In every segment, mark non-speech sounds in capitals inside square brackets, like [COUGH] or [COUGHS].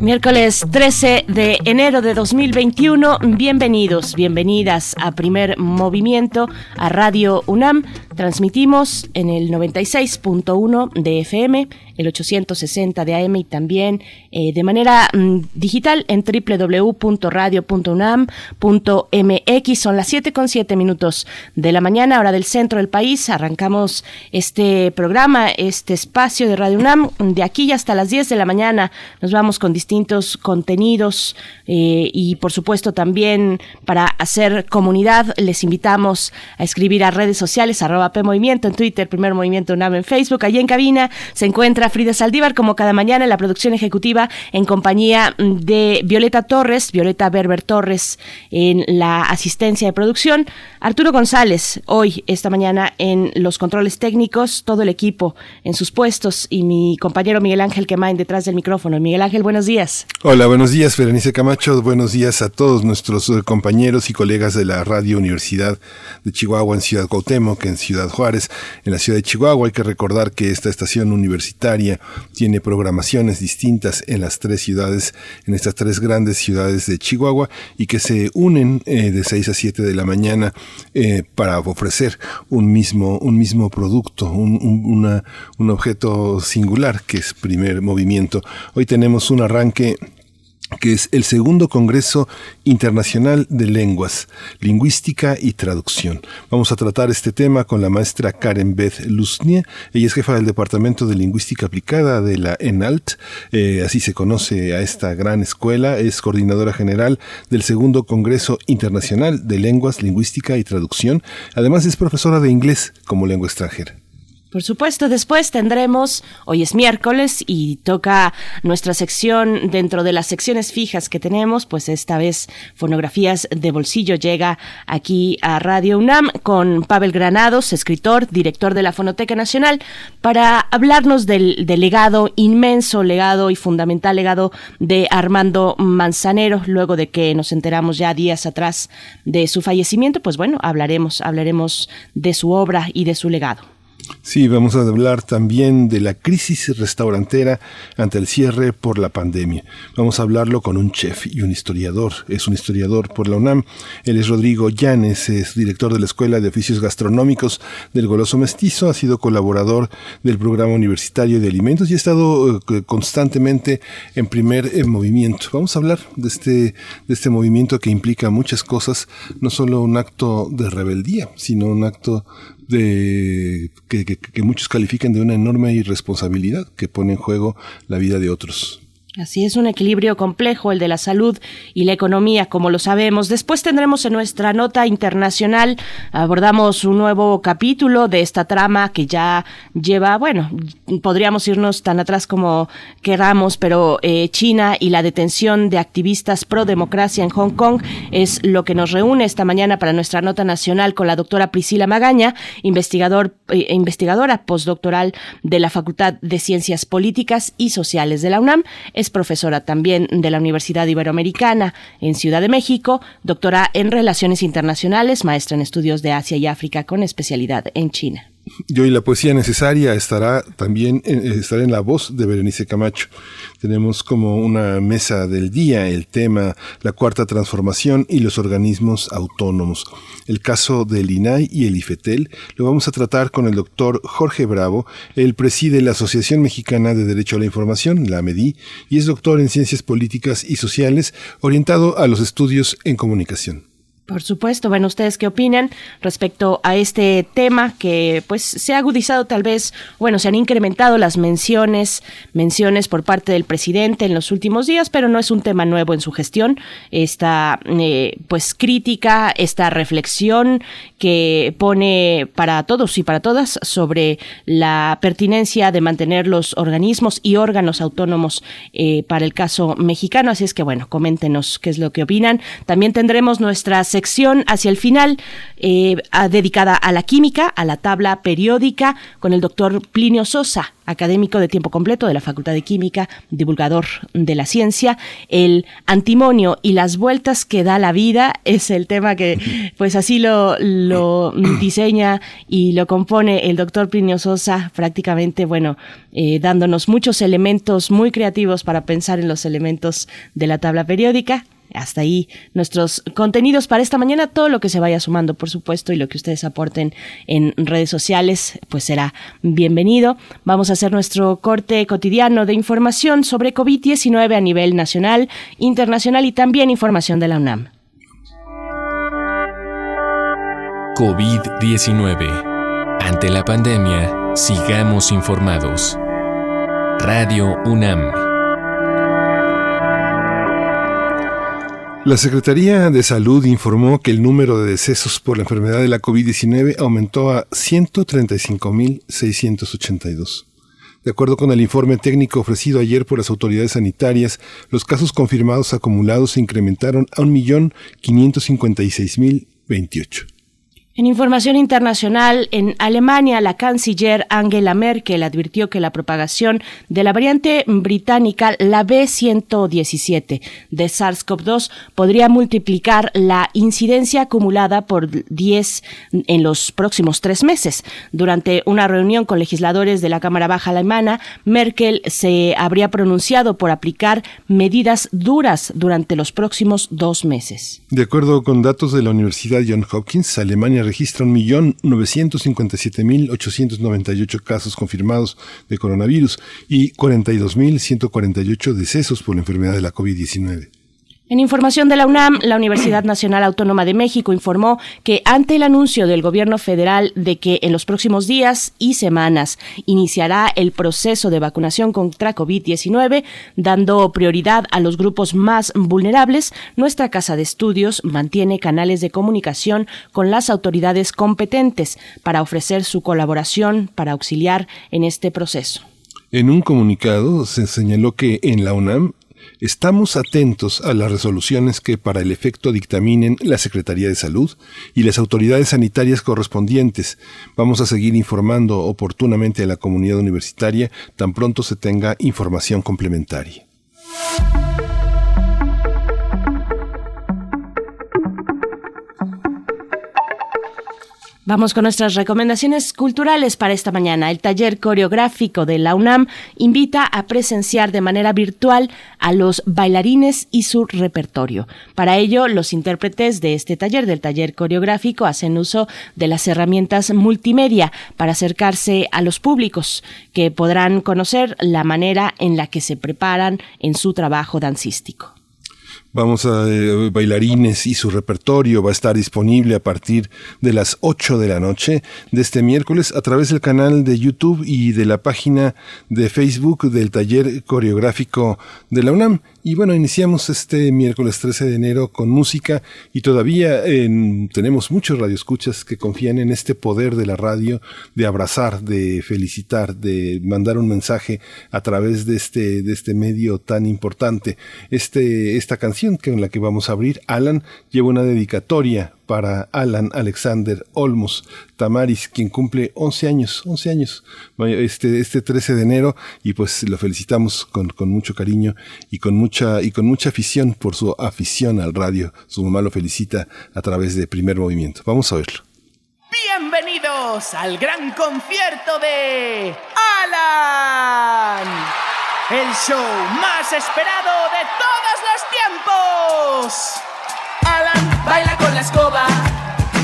Miércoles 13 de enero de 2021, bienvenidos, bienvenidas a Primer Movimiento, a Radio UNAM. Transmitimos en el 96.1 de FM el 860 de AM y también eh, de manera mm, digital en www.radio.unam.mx. Son las 7 con 7 minutos de la mañana, hora del centro del país. Arrancamos este programa, este espacio de Radio UNAM. De aquí hasta las 10 de la mañana nos vamos con distintos contenidos eh, y por supuesto también para hacer comunidad les invitamos a escribir a redes sociales arroba P en Twitter, Primer Movimiento UNAM en Facebook. Allí en cabina se encuentra Frida Saldívar, como cada mañana en la producción ejecutiva, en compañía de Violeta Torres, Violeta Berber Torres, en la asistencia de producción. Arturo González, hoy, esta mañana, en los controles técnicos, todo el equipo en sus puestos y mi compañero Miguel Ángel Quemain detrás del micrófono. Miguel Ángel, buenos días. Hola, buenos días, Berenice Camacho. Buenos días a todos nuestros eh, compañeros y colegas de la Radio Universidad de Chihuahua en Ciudad Cuauhtémoc, en Ciudad Juárez, en la ciudad de Chihuahua. Hay que recordar que esta estación universitaria tiene programaciones distintas en las tres ciudades, en estas tres grandes ciudades de Chihuahua y que se unen eh, de 6 a 7 de la mañana eh, para ofrecer un mismo, un mismo producto, un, un objeto singular que es primer movimiento. Hoy tenemos un arranque que es el segundo Congreso Internacional de Lenguas, Lingüística y Traducción. Vamos a tratar este tema con la maestra Karen Beth Luznie. Ella es jefa del Departamento de Lingüística Aplicada de la ENALT, eh, así se conoce a esta gran escuela. Es coordinadora general del segundo Congreso Internacional de Lenguas, Lingüística y Traducción. Además es profesora de inglés como lengua extranjera. Por supuesto, después tendremos, hoy es miércoles y toca nuestra sección dentro de las secciones fijas que tenemos, pues esta vez fonografías de bolsillo llega aquí a Radio UNAM con Pavel Granados, escritor, director de la Fonoteca Nacional, para hablarnos del, legado, inmenso legado y fundamental legado de Armando Manzanero, luego de que nos enteramos ya días atrás de su fallecimiento, pues bueno, hablaremos, hablaremos de su obra y de su legado. Sí, vamos a hablar también de la crisis restaurantera ante el cierre por la pandemia. Vamos a hablarlo con un chef y un historiador. Es un historiador por la UNAM. Él es Rodrigo Llanes, es director de la Escuela de Oficios Gastronómicos del Goloso Mestizo, ha sido colaborador del Programa Universitario de Alimentos y ha estado eh, constantemente en primer eh, movimiento. Vamos a hablar de este, de este movimiento que implica muchas cosas, no solo un acto de rebeldía, sino un acto de que, que, muchos califican de una enorme irresponsabilidad que pone en juego la vida de otros. Así es un equilibrio complejo el de la salud y la economía, como lo sabemos. Después tendremos en nuestra nota internacional, abordamos un nuevo capítulo de esta trama que ya lleva, bueno, podríamos irnos tan atrás como queramos, pero eh, China y la detención de activistas pro democracia en Hong Kong es lo que nos reúne esta mañana para nuestra nota nacional con la doctora Priscila Magaña, investigador, eh, investigadora postdoctoral de la Facultad de Ciencias Políticas y Sociales de la UNAM profesora también de la Universidad Iberoamericana en Ciudad de México, doctora en Relaciones Internacionales, maestra en Estudios de Asia y África con especialidad en China. Y hoy la poesía necesaria estará también en, estará en la voz de Berenice Camacho. Tenemos como una mesa del día el tema la cuarta transformación y los organismos autónomos. El caso del INAI y el IFETEL lo vamos a tratar con el doctor Jorge Bravo. Él preside la Asociación Mexicana de Derecho a la Información, la AMEDI, y es doctor en Ciencias Políticas y Sociales, orientado a los estudios en comunicación. Por supuesto. Bueno, ¿ustedes qué opinan respecto a este tema que pues se ha agudizado tal vez, bueno, se han incrementado las menciones, menciones por parte del presidente en los últimos días, pero no es un tema nuevo en su gestión. Esta eh, pues crítica, esta reflexión que pone para todos y para todas sobre la pertinencia de mantener los organismos y órganos autónomos eh, para el caso mexicano. Así es que bueno, coméntenos qué es lo que opinan. También tendremos nuestras sección hacia el final eh, dedicada a la química, a la tabla periódica, con el doctor Plinio Sosa, académico de tiempo completo de la Facultad de Química, divulgador de la ciencia. El antimonio y las vueltas que da la vida es el tema que pues así lo, lo [COUGHS] diseña y lo compone el doctor Plinio Sosa, prácticamente, bueno, eh, dándonos muchos elementos muy creativos para pensar en los elementos de la tabla periódica hasta ahí nuestros contenidos para esta mañana. Todo lo que se vaya sumando, por supuesto, y lo que ustedes aporten en redes sociales, pues será bienvenido. Vamos a hacer nuestro corte cotidiano de información sobre COVID-19 a nivel nacional, internacional y también información de la UNAM. COVID-19. Ante la pandemia, sigamos informados. Radio UNAM. La Secretaría de Salud informó que el número de decesos por la enfermedad de la COVID-19 aumentó a 135.682. De acuerdo con el informe técnico ofrecido ayer por las autoridades sanitarias, los casos confirmados acumulados se incrementaron a 1.556.028. En información internacional, en Alemania, la canciller Angela Merkel advirtió que la propagación de la variante británica, la B117 de SARS-CoV-2, podría multiplicar la incidencia acumulada por 10 en los próximos tres meses. Durante una reunión con legisladores de la Cámara Baja alemana, Merkel se habría pronunciado por aplicar medidas duras durante los próximos dos meses. De acuerdo con datos de la Universidad Johns Hopkins, Alemania registra 1.957.898 casos confirmados de coronavirus y 42.148 decesos por la enfermedad de la COVID-19. En información de la UNAM, la Universidad Nacional Autónoma de México informó que ante el anuncio del gobierno federal de que en los próximos días y semanas iniciará el proceso de vacunación contra COVID-19, dando prioridad a los grupos más vulnerables, nuestra Casa de Estudios mantiene canales de comunicación con las autoridades competentes para ofrecer su colaboración para auxiliar en este proceso. En un comunicado se señaló que en la UNAM Estamos atentos a las resoluciones que para el efecto dictaminen la Secretaría de Salud y las autoridades sanitarias correspondientes. Vamos a seguir informando oportunamente a la comunidad universitaria tan pronto se tenga información complementaria. Vamos con nuestras recomendaciones culturales para esta mañana. El taller coreográfico de la UNAM invita a presenciar de manera virtual a los bailarines y su repertorio. Para ello, los intérpretes de este taller, del taller coreográfico, hacen uso de las herramientas multimedia para acercarse a los públicos, que podrán conocer la manera en la que se preparan en su trabajo dancístico. Vamos a eh, bailarines y su repertorio va a estar disponible a partir de las 8 de la noche de este miércoles a través del canal de YouTube y de la página de Facebook del taller coreográfico de la UNAM. Y bueno, iniciamos este miércoles 13 de enero con música y todavía tenemos muchos radioescuchas que confían en este poder de la radio de abrazar, de felicitar, de mandar un mensaje a través de este, de este medio tan importante. Este, esta canción con la que vamos a abrir, Alan, lleva una dedicatoria para Alan Alexander Olmos Tamaris, quien cumple 11 años, 11 años este, este 13 de enero y pues lo felicitamos con, con, mucho cariño y con mucha, y con mucha afición por su afición al radio. Su mamá lo felicita a través de Primer Movimiento. Vamos a verlo. Bienvenidos al gran concierto de Alan, el show más esperado de todos los tiempos. La escoba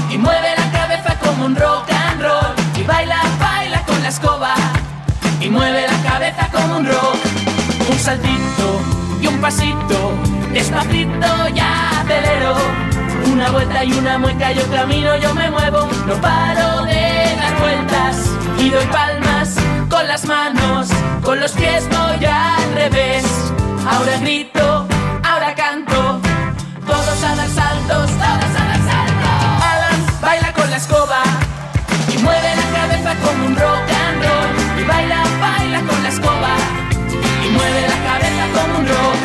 y mueve la cabeza como un rock and roll. Y baila, baila con la escoba y mueve la cabeza como un rock. Un saltito y un pasito, despacito ya acelero. Una vuelta y una mueca, yo camino, yo me muevo, no paro de dar vueltas y doy palmas con las manos, con los pies voy al revés. Ahora grito, ahora canto todos a dar saltos, jefa un rock and roll y baila, baila con la escoba y mueve la cabeza como un rock.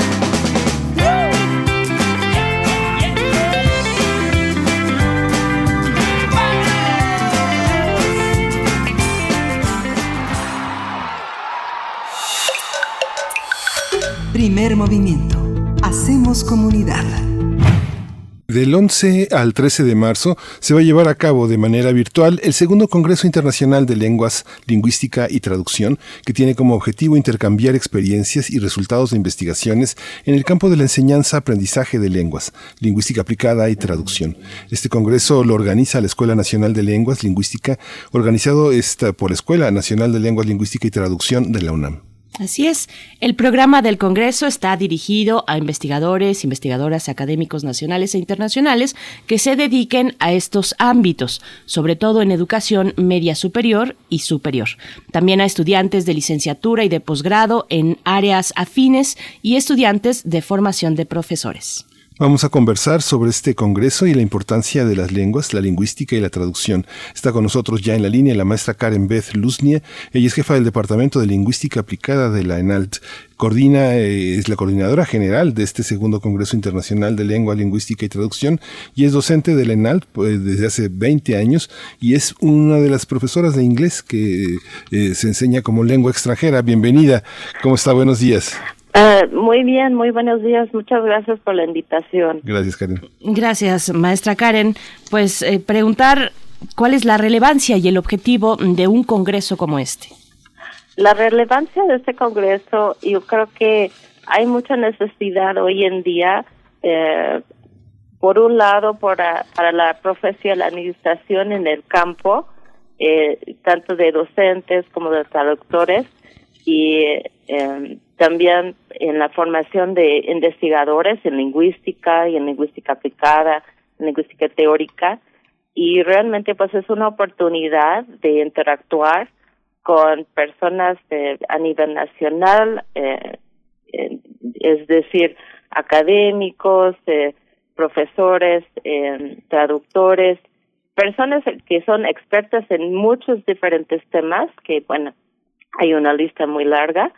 Primer movimiento. Hacemos comunidad. Del 11 al 13 de marzo se va a llevar a cabo de manera virtual el segundo Congreso Internacional de Lenguas, Lingüística y Traducción, que tiene como objetivo intercambiar experiencias y resultados de investigaciones en el campo de la enseñanza, aprendizaje de lenguas, lingüística aplicada y traducción. Este congreso lo organiza la Escuela Nacional de Lenguas, Lingüística, organizado por la Escuela Nacional de Lenguas, Lingüística y Traducción de la UNAM. Así es, el programa del Congreso está dirigido a investigadores, investigadoras, académicos nacionales e internacionales que se dediquen a estos ámbitos, sobre todo en educación media superior y superior. También a estudiantes de licenciatura y de posgrado en áreas afines y estudiantes de formación de profesores. Vamos a conversar sobre este congreso y la importancia de las lenguas, la lingüística y la traducción. Está con nosotros ya en la línea la maestra Karen Beth Luznia. Ella es jefa del Departamento de Lingüística Aplicada de la ENALT. Coordina, eh, es la coordinadora general de este segundo Congreso Internacional de Lengua, Lingüística y Traducción y es docente de la ENALT pues, desde hace 20 años y es una de las profesoras de inglés que eh, se enseña como lengua extranjera. Bienvenida. ¿Cómo está? Buenos días. Uh, muy bien, muy buenos días. Muchas gracias por la invitación. Gracias, Karen. Gracias, maestra Karen. Pues eh, preguntar cuál es la relevancia y el objetivo de un congreso como este. La relevancia de este congreso, yo creo que hay mucha necesidad hoy en día, eh, por un lado, para, para la profesionalización en el campo, eh, tanto de docentes como de traductores, y eh, también en la formación de investigadores en lingüística y en lingüística aplicada, lingüística teórica, y realmente pues es una oportunidad de interactuar con personas a nivel nacional, eh, es decir, académicos, eh, profesores, eh, traductores, personas que son expertas en muchos diferentes temas, que bueno, hay una lista muy larga,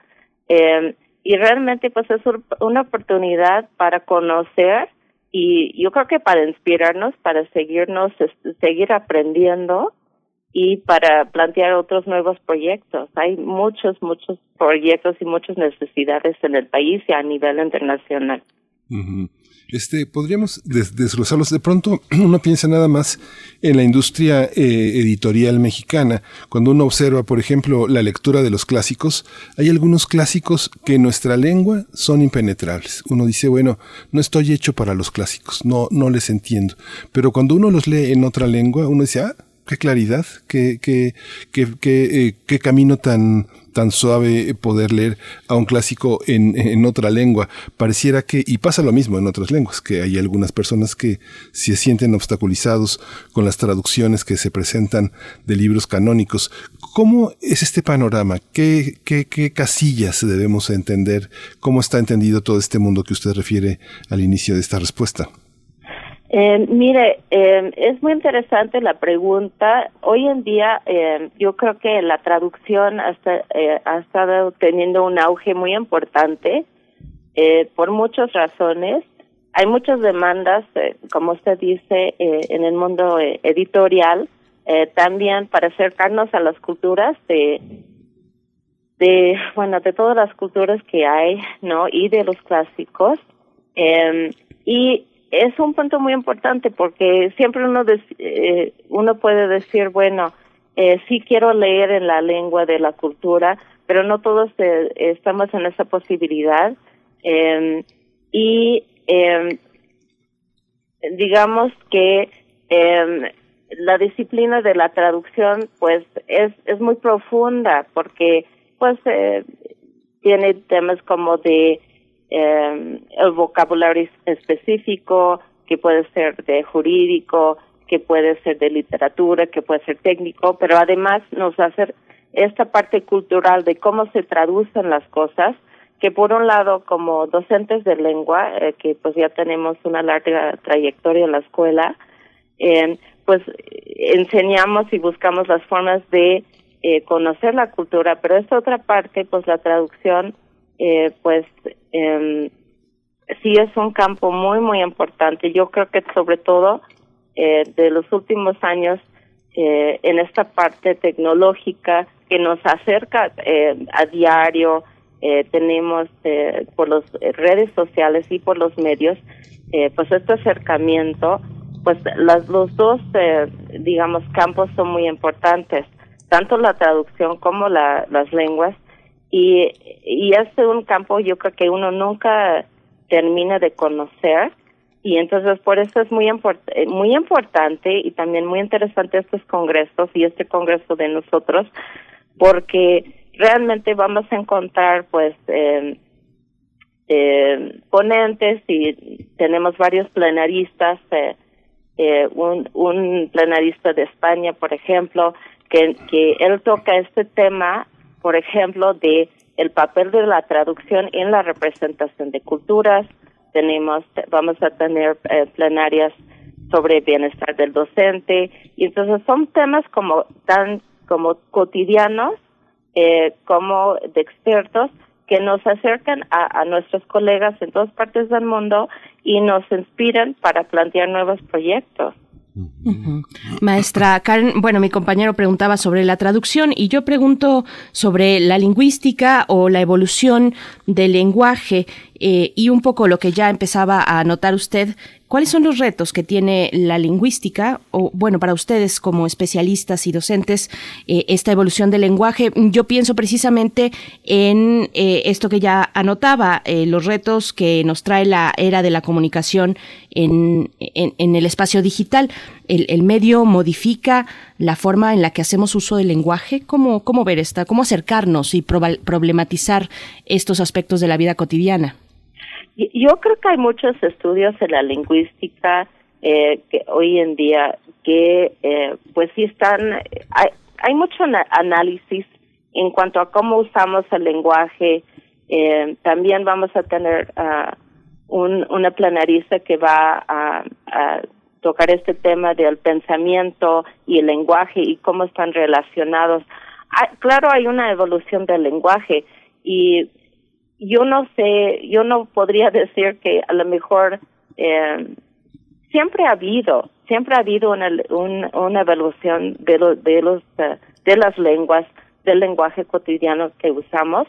eh, y realmente pues es una oportunidad para conocer y yo creo que para inspirarnos, para seguirnos, seguir aprendiendo y para plantear otros nuevos proyectos. Hay muchos, muchos proyectos y muchas necesidades en el país y a nivel internacional. Este, podríamos desglosarlos. De pronto [CLEARS THROAT] uno piensa nada más en la industria eh, editorial mexicana. Cuando uno observa, por ejemplo, la lectura de los clásicos, hay algunos clásicos que en nuestra lengua son impenetrables. Uno dice, bueno, no estoy hecho para los clásicos, no, no les entiendo. Pero cuando uno los lee en otra lengua, uno dice, ah, qué claridad, qué, qué, qué, qué, eh, qué camino tan tan suave poder leer a un clásico en, en, otra lengua. Pareciera que, y pasa lo mismo en otras lenguas, que hay algunas personas que se sienten obstaculizados con las traducciones que se presentan de libros canónicos. ¿Cómo es este panorama? ¿Qué, qué, qué casillas debemos entender? ¿Cómo está entendido todo este mundo que usted refiere al inicio de esta respuesta? Eh, mire, eh, es muy interesante la pregunta. Hoy en día eh, yo creo que la traducción eh, ha estado teniendo un auge muy importante eh, por muchas razones. Hay muchas demandas, eh, como usted dice, en el mundo editorial, también para acercarnos a las culturas de, de, bueno, de todas las culturas que hay, ¿no? Y de los clásicos. Y es un punto muy importante porque siempre uno eh, uno puede decir bueno eh, sí quiero leer en la lengua de la cultura pero no todos eh, estamos en esa posibilidad. Eh, y eh, digamos que eh, la disciplina de la traducción pues es es muy profunda porque pues eh, tiene temas como de eh, el vocabulario específico, que puede ser de jurídico, que puede ser de literatura, que puede ser técnico, pero además nos hace esta parte cultural de cómo se traducen las cosas, que por un lado como docentes de lengua, eh, que pues ya tenemos una larga trayectoria en la escuela, eh, pues enseñamos y buscamos las formas de eh, conocer la cultura, pero esta otra parte, pues la traducción eh, pues eh, sí es un campo muy, muy importante. Yo creo que sobre todo eh, de los últimos años eh, en esta parte tecnológica que nos acerca eh, a diario eh, tenemos eh, por las redes sociales y por los medios, eh, pues este acercamiento, pues las, los dos, digamos, campos son muy importantes, tanto la traducción como la, las lenguas, y, y es un campo yo creo que uno nunca termina de conocer, y entonces por eso es muy muy importante y también muy interesante estos congresos y este congreso de nosotros porque realmente vamos a encontrar pues eh, eh, ponentes y tenemos varios plenaristas, eh, eh, un, un plenarista de España, por ejemplo, que, que él toca este tema, por ejemplo, de el papel de la traducción en la representación de culturas. Tenemos, vamos a tener eh, plenarias sobre bienestar del docente y entonces son temas como tan como cotidianos eh, como de expertos que nos acercan a, a, nuestros colegas en todas partes del mundo y nos inspiran para plantear nuevos proyectos. Maestra Karen, bueno, mi compañero preguntaba sobre la traducción y yo pregunto sobre la lingüística o la evolución del lenguaje eh, y un poco lo que ya empezaba a notar usted ¿Cuáles son los retos que tiene la lingüística o, bueno, para ustedes como especialistas y docentes, eh, esta evolución del lenguaje? Yo pienso precisamente en eh, esto que ya anotaba, eh, los retos que nos trae la era de la comunicación en, el espacio digital. El, el, medio modifica la forma en la que hacemos uso del lenguaje. ¿Cómo, cómo ver esta? ¿Cómo acercarnos y problematizar estos aspectos de la vida cotidiana? Yo creo que hay muchos estudios en la lingüística eh, que hoy en día que eh, pues sí están, hay, hay mucho análisis en cuanto a cómo usamos el lenguaje. Eh, también vamos a tener uh, un, una planarista que va a, tocar este tema del pensamiento y el lenguaje y cómo están relacionados. Ah, claro, hay una evolución del lenguaje y yo no sé, yo no podría [LAUGHS] decir que a lo mejor eh, siempre ha habido, siempre ha habido una, una evolución de, los de, los, uh, de las lenguas, del lenguaje cotidiano que usamos.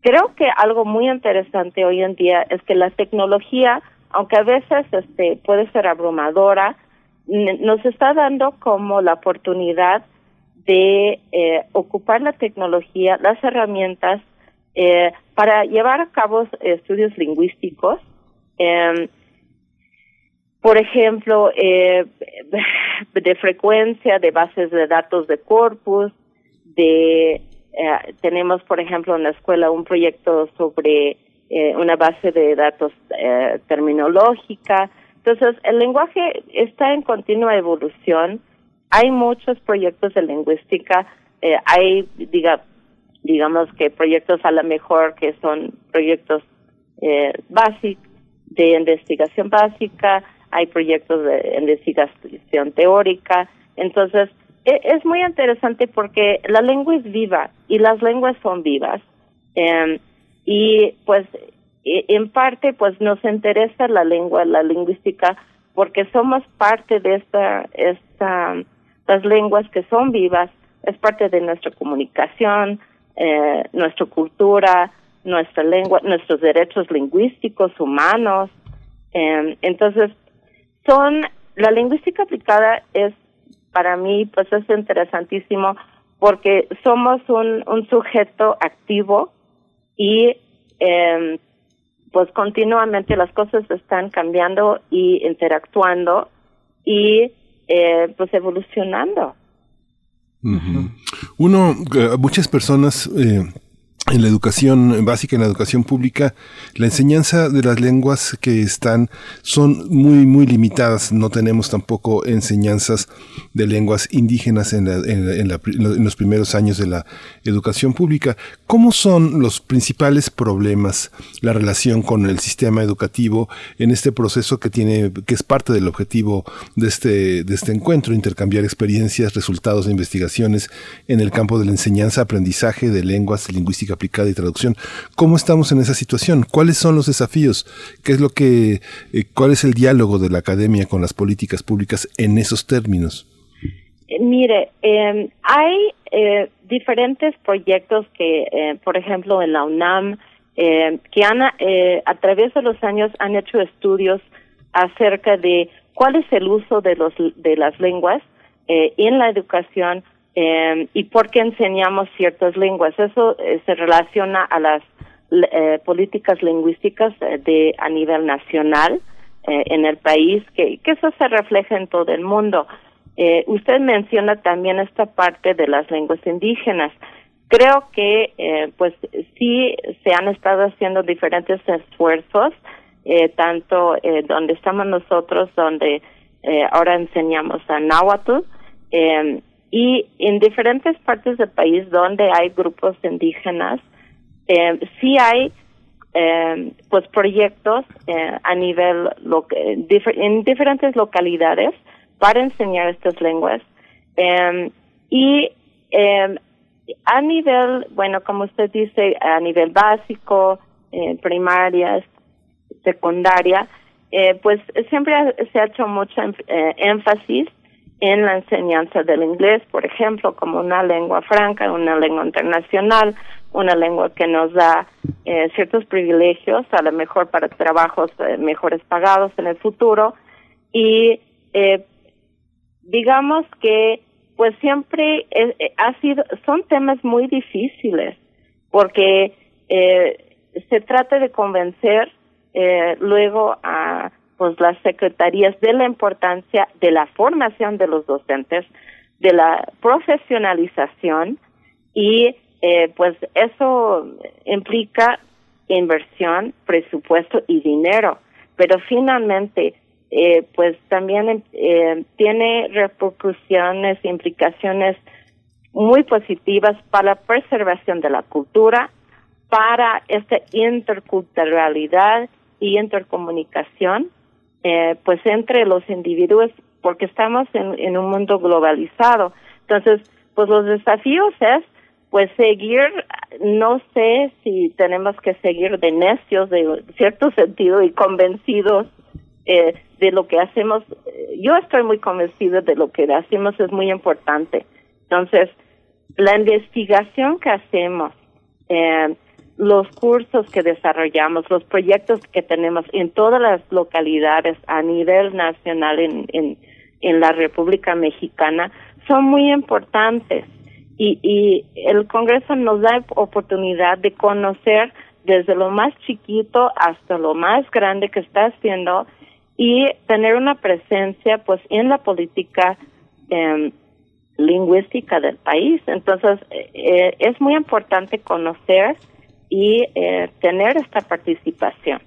Creo que algo muy interesante hoy en día es que la tecnología, aunque a veces este, puede ser abrumadora, nos está dando como la oportunidad de eh, ocupar la tecnología, las herramientas eh, para llevar a cabo estudios lingüísticos, eh, por ejemplo, eh, de frecuencia, de bases de datos de corpus, de eh, tenemos, por ejemplo, en la escuela un proyecto sobre eh, una base de datos eh, terminológica. Entonces, el lenguaje está en continua evolución. Hay muchos proyectos de lingüística. Eh, hay, diga, digamos que proyectos a lo mejor que son proyectos eh, básicos de investigación básica, hay proyectos de investigación teórica, entonces e, es muy interesante porque la lengua es viva y las lenguas son vivas eh, y pues e, en parte pues nos interesa la lengua, la lingüística porque somos parte de esta, esta las lenguas que son vivas, es parte de nuestra comunicación, eh, nuestra cultura, nuestra lengua, nuestros derechos lingüísticos humanos. Eh, entonces, son, la lingüística aplicada es, para mí, pues es interesantísimo porque somos un, un sujeto activo y eh, pues continuamente las cosas están cambiando y interactuando y eh, pues evolucionando. Uno, eh, muchas personas eh, en la educación básica, en la educación pública, la enseñanza de las lenguas que están son muy, muy limitadas. No tenemos tampoco enseñanzas de lenguas indígenas en, en, los primeros años de la educación pública. ¿Cómo son los principales problemas, la relación con el sistema educativo en este proceso que tiene, que es parte del objetivo de este, de este encuentro, intercambiar experiencias, resultados de investigaciones en el campo de la enseñanza, aprendizaje de lenguas, lingüística aplicada y traducción. ¿Cómo estamos en esa situación? ¿Cuáles son los desafíos? ¿Qué es lo que, eh, cuál es el diálogo de la academia con las políticas públicas en esos términos? Eh, mire, em, hay eh, diferentes proyectos que, eh, por ejemplo, en la UNAM, eh, que han, a través de los años han hecho estudios acerca de cuál es el uso de, los, de las lenguas en la educación em, y por qué enseñamos ciertas lenguas. Eso se relaciona a las políticas lingüísticas de a nivel nacional en el país, que, eso se refleja en todo el mundo. Eh, usted menciona también esta parte de las lenguas indígenas. Creo que eh, pues sí se han estado haciendo diferentes esfuerzos, eh, tanto eh, donde estamos nosotros, donde eh, ahora enseñamos a náhuatl, eh, y en diferentes partes del país donde hay grupos indígenas, eh, sí hay eh, pues proyectos eh, a nivel lo en diferentes localidades para enseñar estas lenguas. Em, y eh, a nivel, bueno, como usted dice, a nivel básico, eh, primaria, secundaria, eh, pues siempre se ha hecho mucho eh, énfasis en la enseñanza del inglés, por ejemplo, como una lengua franca, una lengua internacional, una lengua que nos da eh, ciertos privilegios, a lo mejor para trabajos eh, mejores pagados en el futuro. Y eh, digamos que pues siempre eh, ha sido son temas muy difíciles porque eh, se trata de convencer eh, luego a pues las secretarías de la importancia de la formación de los docentes de la profesionalización y eh, pues eso implica inversión presupuesto y dinero. Pero finalmente eh, pues también eh, tiene repercusiones, implicaciones muy positivas para la preservación de la cultura, para esta interculturalidad y intercomunicación, eh, pues entre los individuos, porque estamos en, un mundo globalizado. Entonces, pues los desafíos es pues seguir, no sé si tenemos que seguir de necios de cierto [LAUGHS] sentido y convencidos eh, de lo que hacemos. Yo estoy muy convencida de lo que hacemos es muy importante. Entonces, la investigación que hacemos, eh, los cursos que desarrollamos, los proyectos que tenemos en todas las localidades a nivel nacional en, en, la República Mexicana son muy importantes y, y el Congreso nos da oportunidad de conocer desde lo más chiquito hasta lo más grande que está haciendo y tener una presencia pues en la política eh, lingüística del país. Entonces eh, es muy importante conocer y eh, tener esta participación.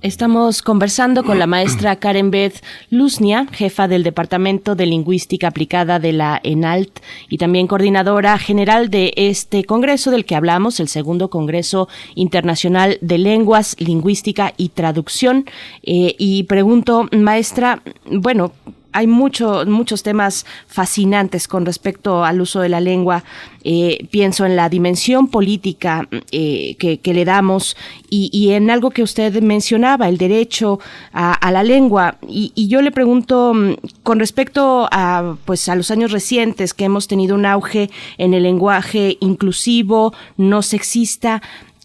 Estamos conversando con la maestra Karen Beth Luznia, jefa del Departamento de Lingüística Aplicada de la ENALT y también coordinadora general de este congreso del que hablamos, el segundo Congreso Internacional de Lenguas, Lingüística y Traducción. Eh, y pregunto, maestra, bueno, hay mucho, muchos temas fascinantes con respecto al uso de la lengua. Eh, pienso en la dimensión política eh, que, le damos y, en algo que usted mencionaba, el derecho a, a la lengua. Y, y, yo le pregunto mm, con respecto a, pues, a los años recientes que hemos tenido un auge en el lenguaje inclusivo, no sexista.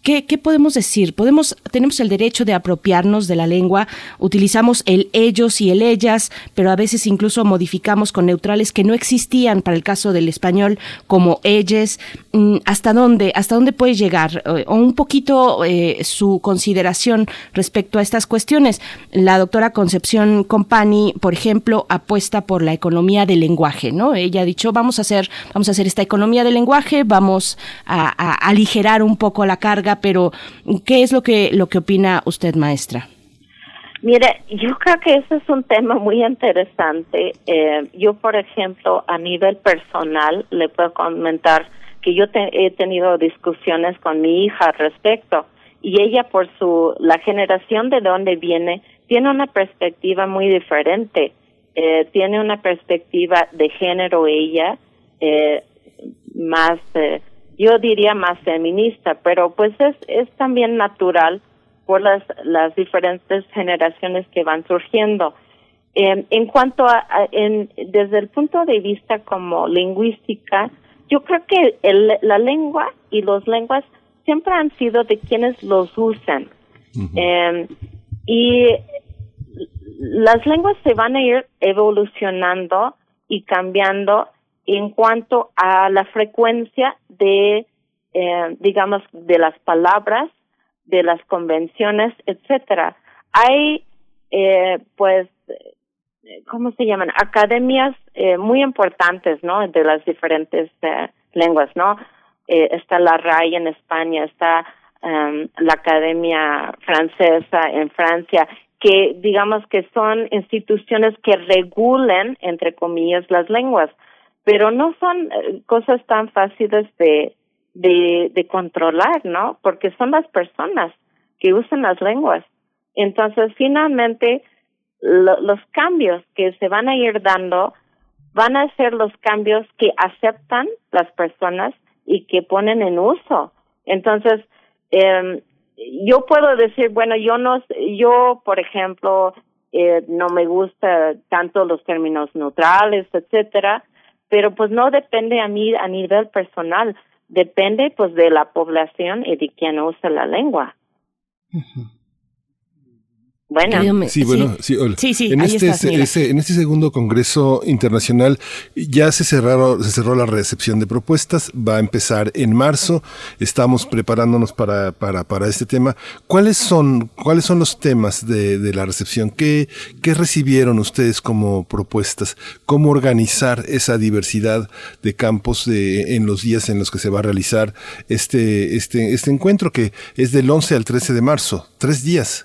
¿Qué, ¿Qué, podemos decir? Podemos, tenemos el derecho de apropiarnos de la lengua, utilizamos el ellos y el ellas, pero a veces incluso modificamos con neutrales que no existían para el caso del español, como ellas. Mm, ¿Hasta dónde, hasta dónde puede llegar? O un poquito eh, su consideración respecto a estas cuestiones. La doctora Concepción Compani, por ejemplo, apuesta por la economía del lenguaje, ¿no? Ella ha dicho, vamos a hacer, vamos a hacer esta economía del lenguaje, vamos a aligerar un poco la carga pero ¿qué es lo que, lo que opina usted, maestra? Mire, yo creo que ese es un tema muy interesante. Eh, yo, por ejemplo, a nivel personal, le puedo comentar que yo te, he tenido discusiones con mi hija al respecto y ella, por su la generación de donde viene, tiene una perspectiva muy diferente. Eh, tiene una perspectiva de género ella eh, más eh, yo diría más feminista, pero pues es, es también natural por las, las diferentes generaciones que van surgiendo. Em, en cuanto a, desde el punto de vista como lingüística, yo creo que la lengua y los lenguas siempre han sido de quienes los usan. Em, y las lenguas se van a ir evolucionando y cambiando en cuanto a la frecuencia de, eh, digamos, de las palabras, de las convenciones, etcétera. Hay, eh, pues, ¿cómo se llaman? Academias eh, muy importantes, ¿no? De las diferentes eh, lenguas, ¿no? Eh, está la RAI en España, está em, la Academia Francesa en Francia, que digamos que son instituciones que regulen, entre comillas, las lenguas pero no son eh, cosas tan fáciles de, de, controlar, ¿no? Porque son las personas que usan las lenguas. Entonces, finalmente, los cambios que se van a ir dando van a ser los cambios que aceptan las personas y que ponen en uso. Entonces, eh, yo puedo decir, bueno, yo no, yo, por ejemplo, eh, no me gusta tanto los términos neutrales, etcétera, pero pues no depende a mí a nivel personal, depende pues de la población y de quien usa la lengua. Bueno, sí, bueno, sí, en, este, en este segundo Congreso Internacional ya se cerraron, se cerró la recepción de propuestas, va a empezar en marzo, estamos preparándonos para, para, para este tema. ¿Cuáles son, cuáles son los temas de, de la recepción? ¿Qué, ¿Qué recibieron ustedes como propuestas? ¿Cómo organizar esa diversidad de campos de, en los días en los que se va a realizar este, este, este encuentro que es del 11 al 13 de marzo, tres días?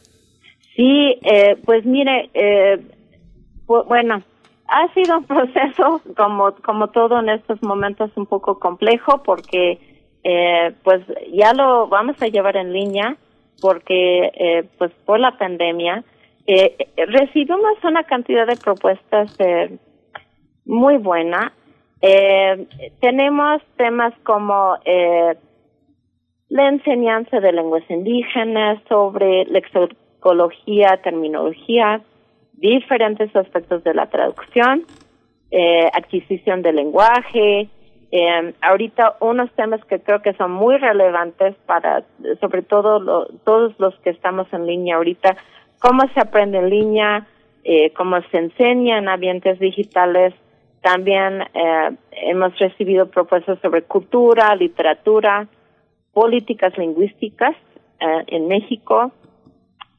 Sí, eh, pues mire, eh, bueno, ha sido un [LAUGHS] proceso como como todo en estos momentos un poco complejo porque eh, pues ya lo vamos a llevar en línea porque eh, pues por la pandemia eh, recibimos una cantidad de propuestas eh, muy buena. Eh, tenemos temas como eh, la enseñanza de lenguas indígenas, sobre la psicología, terminología, diferentes aspectos de la traducción, eh, adquisición de lenguaje, eh, ahorita unos temas que creo que son muy relevantes para, sobre todo todos los que estamos en línea ahorita, cómo se aprende en línea, eh, cómo se enseña en ambientes digitales. También eh, hemos recibido propuestas sobre cultura, literatura, políticas lingüísticas en México,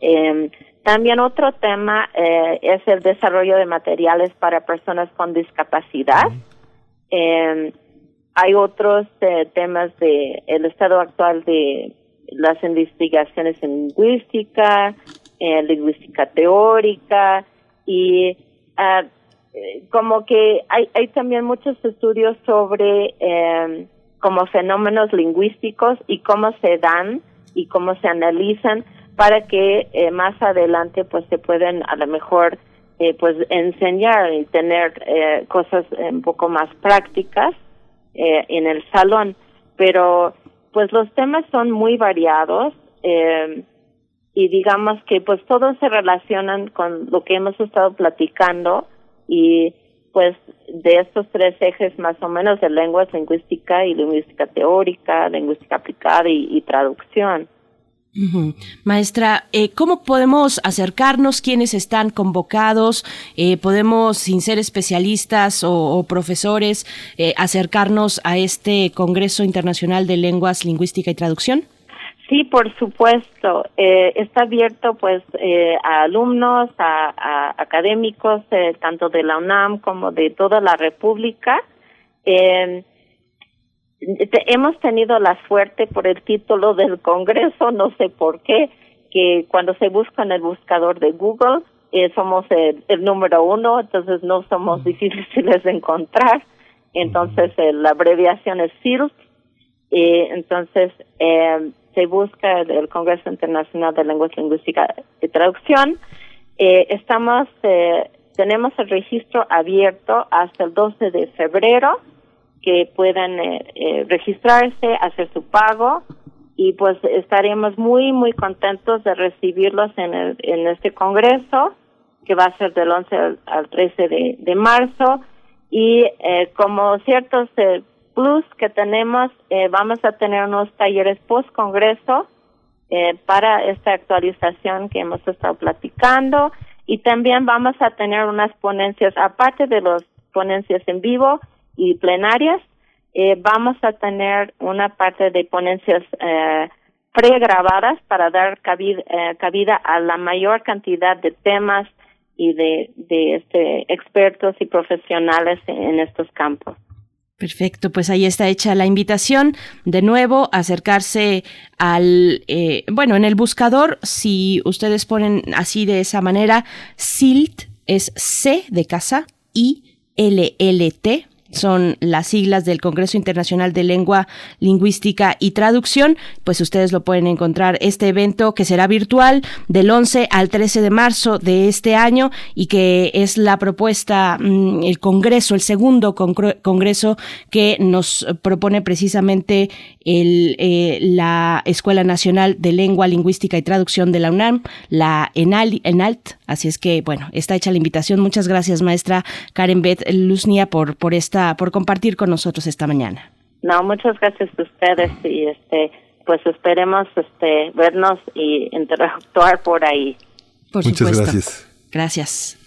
eh, también otro tema eh, es el desarrollo de materiales para personas con discapacidad. Eh, hay otros eh, temas de el estado actual de las investigaciones en lingüística, lingüística teórica y ah, como que hay, hay también muchos estudios sobre como fenómenos lingüísticos y cómo se dan y cómo se analizan para que eh, más adelante pues se pueden a lo mejor eh, pues enseñar y tener eh, cosas un poco más prácticas eh, en el salón pero pues los temas son muy variados eh, y digamos que pues todos se relacionan con lo que hemos estado platicando y pues de estos tres ejes más o menos de lenguas lingüística y lingüística teórica, lingüística aplicada y traducción. Maestra, eh, ¿cómo podemos acercarnos? ¿Quiénes están convocados? Eh, ¿Podemos, sin ser especialistas o, profesores, eh, acercarnos a este Congreso Internacional de Lenguas, Lingüística y Traducción? Sí, por supuesto. está abierto pues a alumnos, a, académicos, tanto de la UNAM como de toda la República hemos tenido la suerte por el título del Congreso, no sé por qué, que cuando se busca en el buscador de Google eh, somos el, número uno, entonces no somos difíciles de encontrar. Entonces eh, la abreviación es CIRT. Eh, entonces eh, se busca el Congreso Internacional de Lenguas Lingüísticas y Traducción. Eh, estamos, eh, tenemos el registro abierto hasta el 12 de febrero que puedan eh, eh, registrarse, hacer su pago y pues estaremos muy muy contentos de recibirlos en, el, en este congreso que va a ser del 11 al, 13 de, marzo. Y eh, como ciertos eh, plus que tenemos, eh, vamos a tener unos talleres post-congreso para esta actualización que hemos estado platicando. Y también vamos a tener unas ponencias, aparte de las ponencias en vivo y plenarias, vamos a tener una parte de ponencias pregrabadas para dar cabida a la mayor cantidad de temas y de, este, expertos y profesionales en estos campos. Perfecto, pues ahí está hecha la invitación. De nuevo, acercarse al, eh, bueno, en el buscador, si ustedes ponen así de esa manera, SILT es C de casa, I, L, L, T, son las siglas del Congreso Internacional de Lengua, Lingüística y Traducción, pues ustedes lo pueden encontrar este evento que será virtual del 11 al 13 de marzo de este año y que es la propuesta, mm, el Congreso, el segundo Congreso que nos propone precisamente el, eh, la Escuela Nacional de Lengua, Lingüística y Traducción de la UNAM, la ENALT. Así es que, bueno, está hecha la invitación. Muchas gracias, maestra Karen Beth Luznia, por, por esta por compartir con nosotros esta mañana. No, muchas gracias a ustedes y este pues esperemos este vernos y interactuar por ahí. Por muchas gracias. Gracias.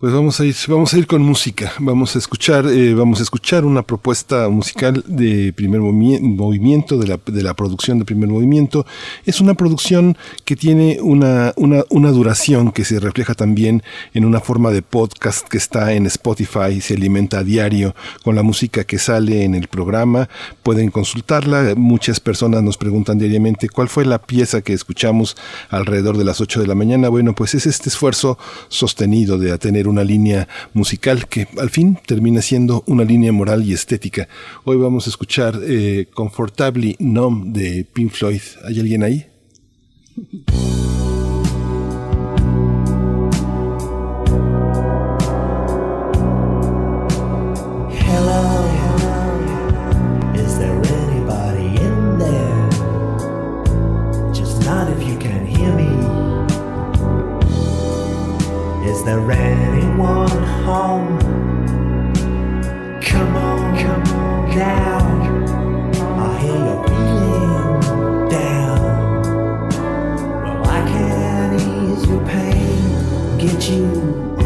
Pues vamos a ir, vamos a ir con música. Vamos a escuchar, eh, vamos a escuchar una propuesta musical de primer movimiento, de la, de la producción de primer movimiento. Es una producción que tiene una, una, duración que se refleja también en una forma de podcast que está en Spotify, se alimenta a diario con la música que sale en el programa. Pueden consultarla. Muchas personas nos preguntan diariamente cuál fue la pieza que escuchamos alrededor de las 8 de la mañana. Bueno, pues es este esfuerzo sostenido de tener una línea musical que al fin termina siendo una línea moral y estética. Hoy vamos a escuchar eh, Comfortably Numb de Pink Floyd. ¿Hay alguien ahí? get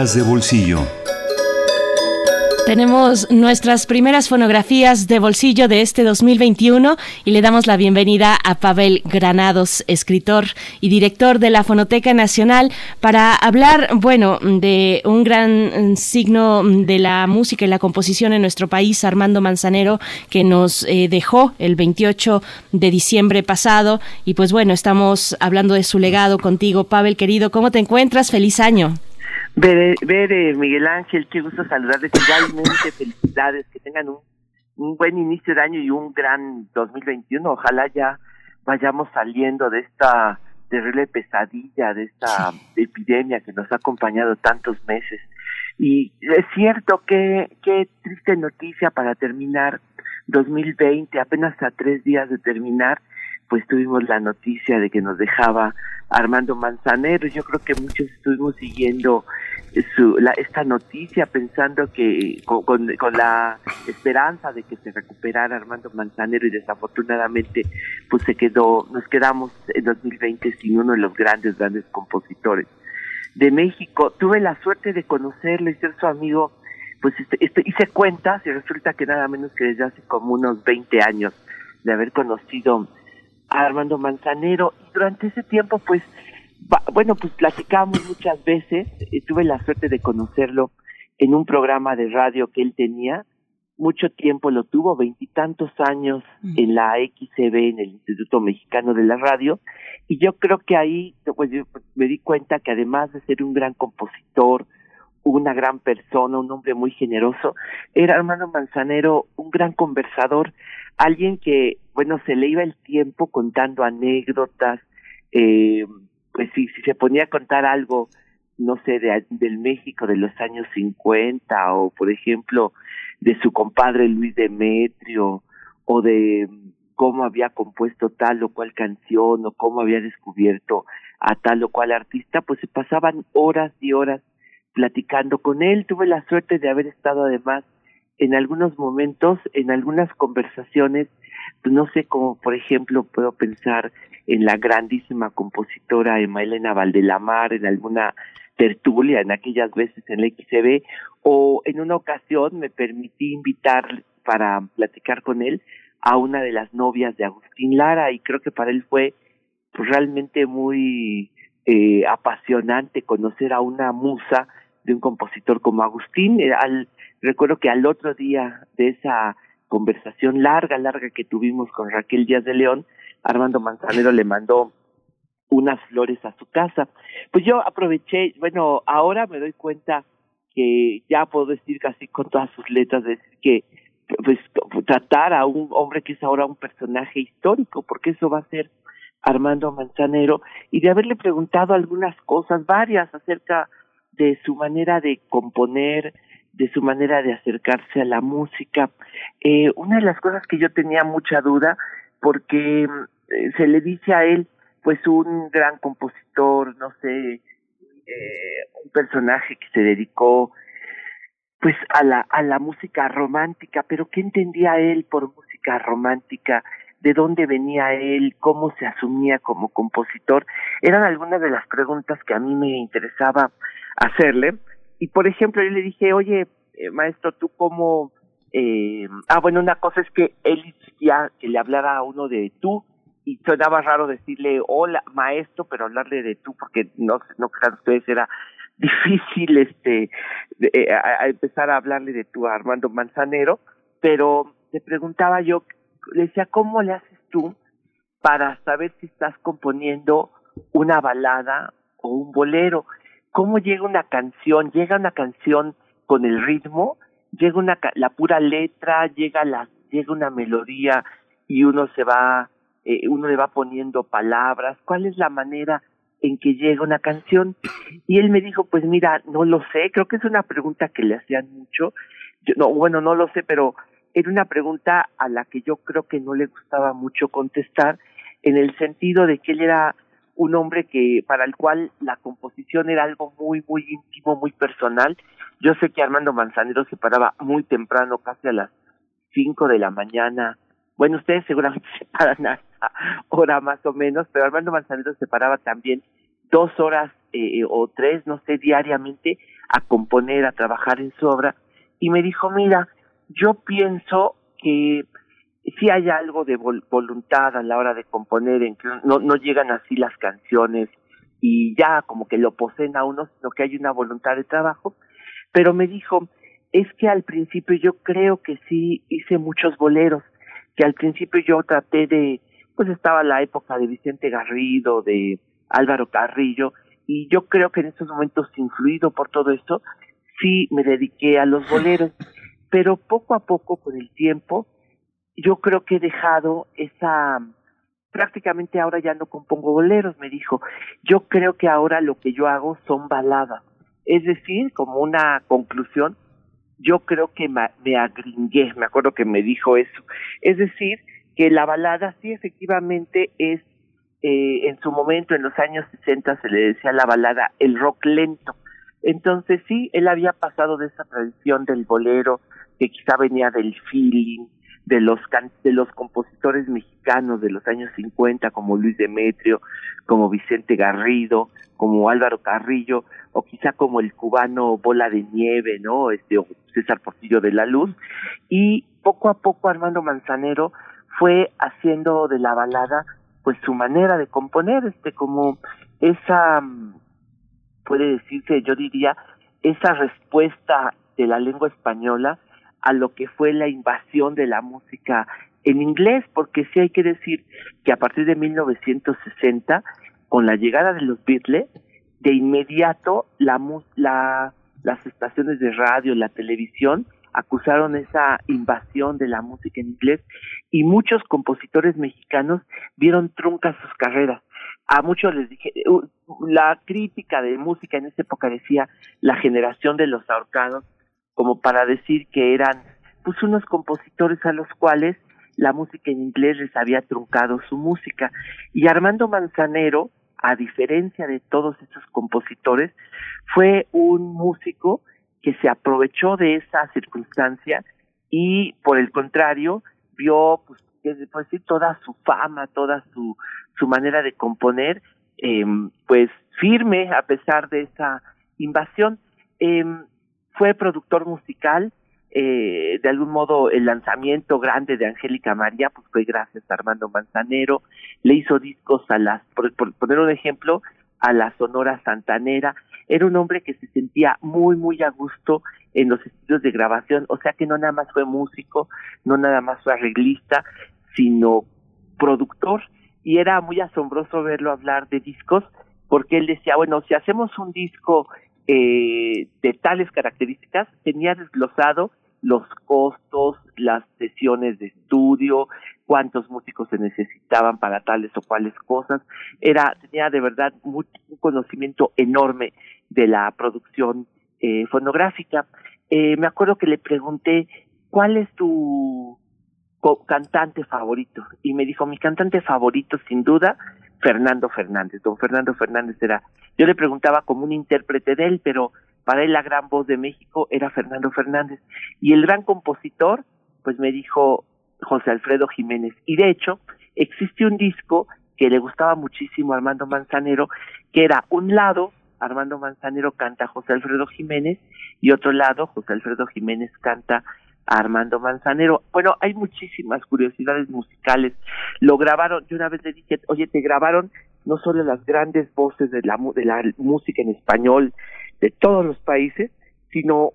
De bolsillo. Tenemos nuestras primeras fonografías de bolsillo de este 2021 y le damos la bienvenida a Pavel Granados, escritor y director de la Fonoteca Nacional, para hablar, bueno, de un gran signo de la música y la composición en nuestro país, Armando Manzanero, que nos eh, dejó el 28 de diciembre pasado. Y pues bueno, estamos hablando de su legado contigo, Pavel, querido. ¿Cómo te encuentras? Feliz año. Ver, ver Miguel Ángel, qué gusto saludarles. Igualmente, felicidades, que tengan un, un buen inicio de año y un gran 2021. Ojalá ya vayamos saliendo de esta terrible pesadilla, de esta epidemia que nos ha acompañado tantos meses. Y es cierto que qué triste noticia para terminar 2020, apenas a tres días de terminar, pues tuvimos la noticia de que nos dejaba Armando Manzanero. Yo creo que muchos estuvimos siguiendo su, la, esta noticia pensando que con, con, la esperanza de que se recuperara Armando Manzanero y desafortunadamente pues se quedó, nos quedamos en 2020 sin uno de los grandes, grandes compositores de México. Tuve la suerte de conocerlo y ser su amigo, pues este, este, hice cuentas y resulta que nada menos que desde hace como unos 20 años de haber conocido a Armando Manzanero. Y durante ese tiempo, pues, bueno, pues platicamos muchas veces. Eh, tuve la suerte de conocerlo en un programa de radio que él tenía. Mucho tiempo lo tuvo, veintitantos años en la XCB, en el Instituto Mexicano de la Radio. Y yo creo que ahí pues, yo me di cuenta que además de ser un gran compositor, una gran persona, un hombre muy generoso, era Armando Manzanero un gran conversador, alguien que, bueno, se le iba el tiempo contando anécdotas, eh, pues si, se ponía a contar algo, no sé, de, del México de los años 50 o, por ejemplo, de su compadre Luis Demetrio o de cómo había compuesto tal o cual canción o cómo había descubierto a tal o cual artista, pues se pasaban horas y horas platicando con él. Tuve la suerte de haber estado además en algunos momentos, en algunas conversaciones, pues, no sé, como por ejemplo puedo pensar en la grandísima compositora Emma Elena Valdelamar, en alguna tertulia, en aquellas veces en la XCB, o en una ocasión me permití invitar para platicar con él a una de las novias de Agustín Lara y creo que para él fue pues, realmente muy eh, apasionante conocer a una musa de un compositor como Agustín. Eh, al, recuerdo que al otro día de esa conversación larga, larga que tuvimos con Raquel Díaz de León, Armando Manzanero le mandó unas flores a su casa. Pues yo aproveché, bueno, ahora me doy cuenta que ya puedo decir casi con todas sus letras, decir que pues tratar a un hombre que es ahora un personaje histórico, porque eso va a ser Armando Manzanero, y de haberle preguntado algunas cosas, varias, acerca de su manera de componer, de su manera de acercarse a la música. Eh, una de las cosas que yo tenía mucha duda, porque eh, se le dice a él, pues un gran compositor, no sé, eh, un personaje que se dedicó pues a la a la música romántica, pero qué entendía él por música romántica, de dónde venía él, cómo se asumía como compositor, eran algunas de las preguntas que a mí me interesaba hacerle. Y por ejemplo, yo le dije, oye, eh, maestro, ¿tú cómo...? Eh, ah, bueno, una cosa es que él ya que le hablara a uno de tú y sonaba raro decirle hola maestro, pero hablarle de tú porque no no crean ustedes era difícil este eh, a, empezar a hablarle de tú a Armando Manzanero, pero le preguntaba yo, le decía, ¿cómo le haces tú para saber si estás componiendo una balada o un bolero? Cómo llega una canción, llega una canción con el ritmo, llega una la pura letra, llega la llega una melodía y uno se va eh, uno le va poniendo palabras, ¿cuál es la manera en que llega una canción? Y él me dijo, pues mira, no lo sé, creo que es una pregunta que le hacían mucho. Yo, no, bueno, no lo sé, pero era una pregunta a la que yo creo que no le gustaba mucho contestar en el sentido de que él era un hombre que para el cual la composición era algo muy muy íntimo, muy personal. Yo sé que Armando Manzanero se paraba muy temprano, casi a las cinco de la mañana, Bueno, ustedes seguramente [LAUGHS] se paran a hora más o menos, pero Armando Manzanero se paraba también dos horas eh, o tres, no sé, diariamente a componer, a trabajar en su obra. Y me dijo, mira, yo pienso que si hay algo de voluntad a la hora de componer, en que no, no llegan así las canciones y ya como que lo poseen a uno, sino que hay una voluntad de trabajo. Pero me dijo, es que al principio yo creo que sí hice muchos boleros, que al principio yo traté de, pues estaba la época de Vicente Garrido, de Álvaro Carrillo, y yo creo que en estos momentos, influido por todo esto, sí me dediqué a los boleros, [LAUGHS] pero poco a poco, con el tiempo, yo creo que he dejado esa, prácticamente ahora ya no compongo boleros, me dijo, yo creo que ahora lo que yo hago son baladas, es decir, como una conclusión, yo creo que me agringué, me acuerdo que me dijo eso. Es decir, que la balada sí efectivamente es, eh, en su momento, en los años 60 se le decía la balada el rock lento. Entonces sí, él había pasado de esa tradición del bolero, que quizá venía del feeling, de los de los compositores mexicanos de los años 50 como Luis Demetrio, como Vicente Garrido, como Álvaro Carrillo o quizá como el cubano Bola de Nieve, ¿no? Este o César Portillo de la Luz y poco a poco Armando Manzanero fue haciendo de la balada pues su manera de componer este como esa puede decirse yo diría esa respuesta de la lengua española a lo que fue la invasión de la música en inglés, porque sí hay que decir que a partir de 1960, con la llegada de los Beatles, de inmediato la, la, las estaciones de radio, la televisión, acusaron esa invasión de la música en inglés y muchos compositores mexicanos vieron truncas sus carreras. A muchos les dije, la crítica de música en esa época decía la generación de los ahorcados, como para decir que eran pues unos compositores a los cuales la música en inglés les había truncado su música. Y Armando Manzanero, a diferencia de todos esos compositores, fue un músico que se aprovechó de esa circunstancia y por el contrario vio pues decir toda su fama toda su su manera de componer eh, pues firme a pesar de esa invasión eh, fue productor musical, eh, de algún modo el lanzamiento grande de Angélica María pues fue gracias a Armando Manzanero, le hizo discos a las, por, poner un ejemplo, a la Sonora Santanera, era un hombre que se sentía muy, muy a gusto en los estudios de grabación, o sea que no nada más fue músico, no nada más fue arreglista, sino productor, y era muy asombroso verlo hablar de discos, porque él decía, bueno, si hacemos un disco eh, de tales características, tenía desglosado los costos, las sesiones de estudio, cuántos músicos se necesitaban para tales o cuales cosas. Era, tenía de verdad un conocimiento enorme de la producción eh, fonográfica. Eh, me acuerdo que le pregunté, ¿cuál es tu cantante favorito? Y me dijo, mi cantante favorito sin duda Fernando Fernández. Don Fernando Fernández era, yo le preguntaba como un intérprete de él, pero para él la gran voz de México era Fernando Fernández. Y el gran compositor, pues me dijo José Alfredo Jiménez. Y de hecho, existe un disco que le gustaba muchísimo a Armando Manzanero, que era un lado, Armando Manzanero canta José Alfredo Jiménez, y otro lado, José Alfredo Jiménez canta Armando Manzanero. Bueno, hay muchísimas curiosidades musicales. Lo grabaron, yo una vez le dije, oye, te grabaron no solo las grandes voces de la, de la música en español de todos los países, sino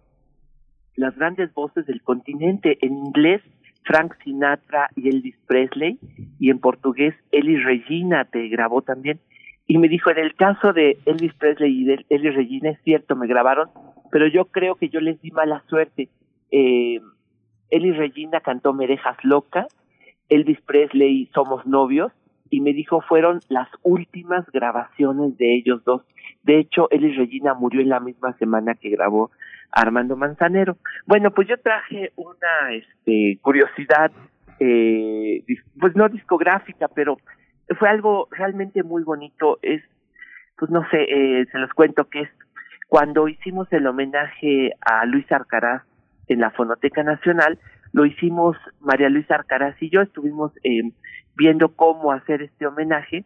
las grandes voces del continente. En inglés, Frank Sinatra y Elvis Presley, y en portugués, Elis Regina te grabó también. Y me dijo, en el caso de Elvis Presley y de Regina, es cierto, me grabaron, pero yo creo que yo les di mala suerte. Eh, Eli Regina cantó Me dejas loca, Elvis Presley Somos novios, y me dijo fueron las últimas grabaciones de ellos dos. De hecho, Elis Regina murió en la misma semana que grabó Armando Manzanero. Bueno, pues yo traje una este, curiosidad, eh, pues no discográfica, pero fue algo realmente muy bonito. Es, pues no sé, eh, se los cuento que es cuando hicimos el homenaje a Luis Arcaraz en la Fonoteca Nacional, lo hicimos María Luisa Arcaraz y yo, estuvimos eh, viendo cómo hacer este homenaje.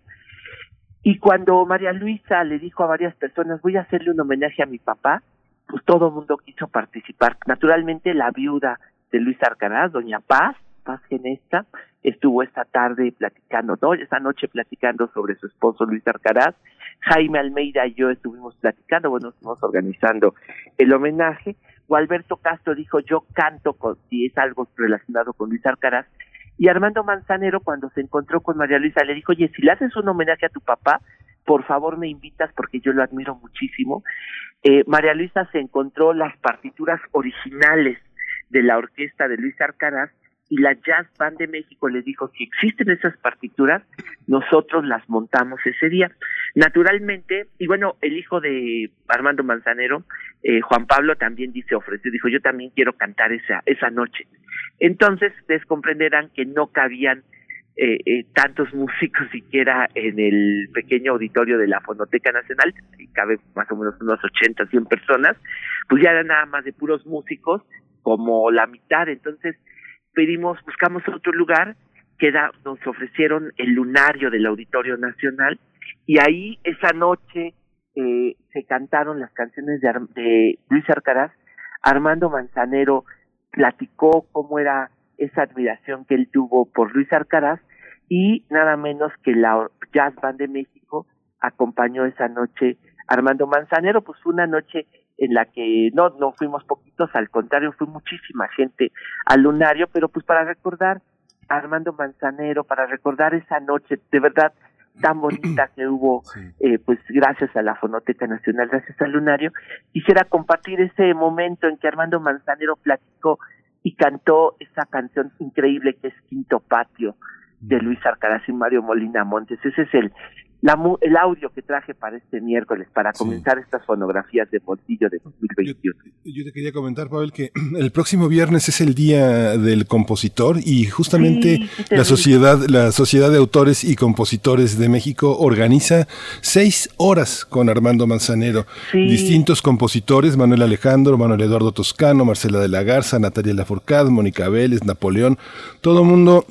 Y cuando María Luisa le dijo a varias personas, voy a hacerle un homenaje a mi papá, pues todo el mundo quiso participar. Naturalmente la viuda de Luis Arcaraz, doña Paz, Paz Genesta, estuvo esta tarde platicando, ¿no? Esta noche platicando sobre su esposo Luis Arcaraz. Jaime Almeida y yo estuvimos platicando, bueno, estuvimos organizando el homenaje. O Alberto Castro dijo, yo canto con, si es algo relacionado con Luis Arcaraz. Y Armando Manzanero, cuando se encontró con María Luisa, le dijo, oye, si le haces un homenaje a tu papá, por favor me invitas porque yo lo admiro muchísimo. Eh, María Luisa se encontró las partituras originales de la orquesta de Luis Arcaraz y la Jazz Band de México le dijo, si existen esas partituras, nosotros las montamos ese día. Naturalmente, y bueno, el hijo de Armando Manzanero, eh, Juan Pablo, también dice, ofreció, dijo, yo también quiero cantar esa, esa noche. Entonces, ustedes comprenderán que no cabían eh, eh, tantos [LAUGHS] músicos siquiera en el pequeño auditorio de la Fonoteca Nacional, y cabe más o menos unos 80, 100 personas, pues ya eran nada más de puros músicos, como la mitad, entonces pedimos, buscamos otro lugar, que nos ofrecieron el lunario del Auditorio Nacional y ahí esa noche eh, se cantaron las canciones de, de Luis Arcaraz. Armando Manzanero platicó cómo era esa admiración que él tuvo por Luis Arcaraz y nada menos que la Jazz Band de México acompañó esa noche Armando Manzanero, pues una noche en la que no, no fuimos poquitos, al contrario, fue muchísima gente al lunario, pero pues para recordar a Armando Manzanero, para recordar esa noche de verdad tan bonita que [CLEARS THROAT] hubo, eh, pues gracias a la Fonoteca Nacional, gracias al lunario, quisiera compartir ese momento en que Armando Manzanero platicó y cantó esa canción increíble que es Quinto Patio de Luis Arcaraz y Mario Molina Montes. Ese es el, el audio que traje para este miércoles, para comenzar estas fonografías de bolsillo de 2021. Yo, te quería comentar, Pavel, que [CLEARS THROAT] el próximo viernes es el Día del Compositor y justamente la sociedad, la Sociedad de Autores y Compositores de México organiza seis horas con Armando Manzanero. Distintos compositores, Manuel Alejandro, Manuel Eduardo Toscano, Marcela de la Garza, Natalia Lafourcade, Mónica Vélez, Napoleón, todo el mundo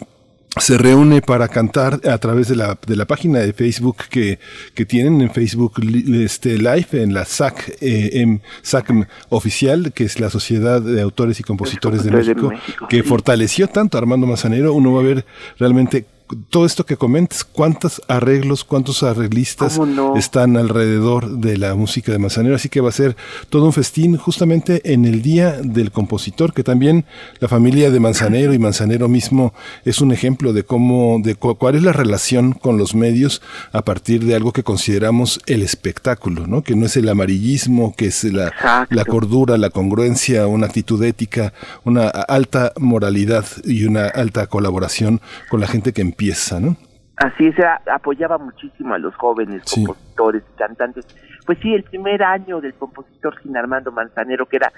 se reúne para cantar a través de la, de la página de Facebook que, que tienen en Facebook este Live, en la SAC, eh, SAC oficial, que es la Sociedad de Autores y Compositores de México, que fortaleció tanto a Armando Manzanero. Uno va a ver realmente todo esto que comentas, cuántos arreglos, cuántos arreglistas están alrededor de la música de Manzanero, así que va a ser todo un festín justamente en el Día del Compositor, que también la familia de Manzanero y Manzanero mismo es un ejemplo de cómo, de cuál es la relación con los medios a partir de algo que consideramos el espectáculo, ¿no? que no es el amarillismo, que es la, la cordura, la congruencia, una actitud ética, una alta moralidad y una alta colaboración con la gente que empieza, ¿no? Así es, apoyaba muchísimo a los jóvenes compositores y cantantes. Pues sí, el primer año del compositor Gin Armando Manzanero, que era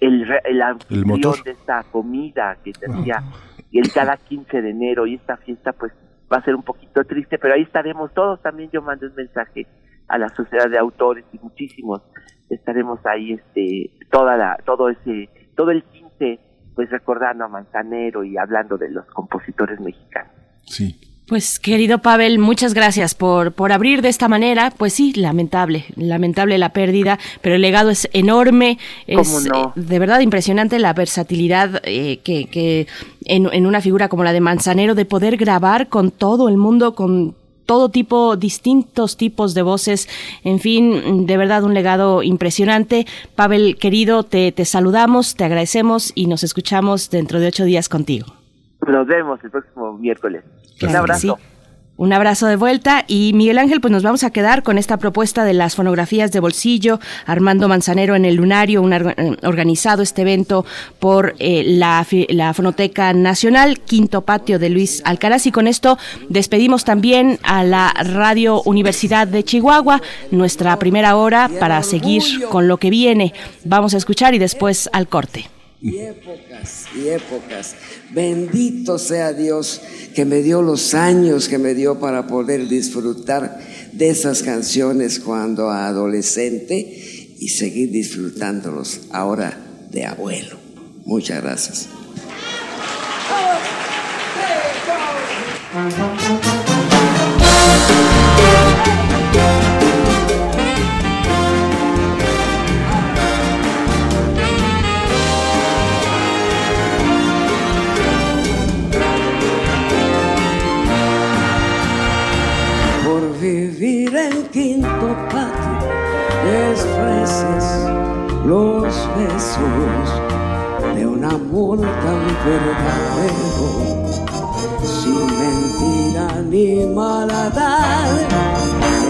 el, el anfitrión de esta comida que se hacía el cada 15 de enero y esta fiesta pues va a ser un poquito triste, pero ahí estaremos todos. También yo mando un mensaje a la sociedad de autores y muchísimos estaremos ahí, este, toda la, todo ese, todo el 15, pues recordando a Manzanero y hablando de los compositores mexicanos. Sí. Pues querido Pavel, muchas gracias por, por abrir de esta manera. Pues sí, lamentable, lamentable la pérdida, pero el legado es enorme. Es no? de verdad impresionante la versatilidad eh, que, que en, en una figura como la de Manzanero de poder grabar con todo el mundo, con todo tipo, distintos tipos de voces, en fin, de verdad un legado impresionante. Pavel, querido, te, te saludamos, te agradecemos y nos escuchamos dentro de ocho días contigo. Nos vemos el próximo miércoles. Un abrazo. Un abrazo de vuelta y Miguel Ángel, pues nos vamos a quedar con esta propuesta de las fonografías de bolsillo, Armando Manzanero en el Lunario, un eh, organizado este evento por eh, la, la Fonoteca Nacional, Quinto Patio de Luis Alcaraz y con esto despedimos también a la Radio Universidad de Chihuahua, nuestra primera hora para seguir con lo que viene. Vamos a escuchar y después al corte y épocas y épocas. Bendito sea Dios que me dio los años que me dio para poder disfrutar de esas canciones cuando adolescente y seguir disfrutándolos ahora de abuelo. Muchas gracias. De un amor tan verdadero, sin mentira ni maldad.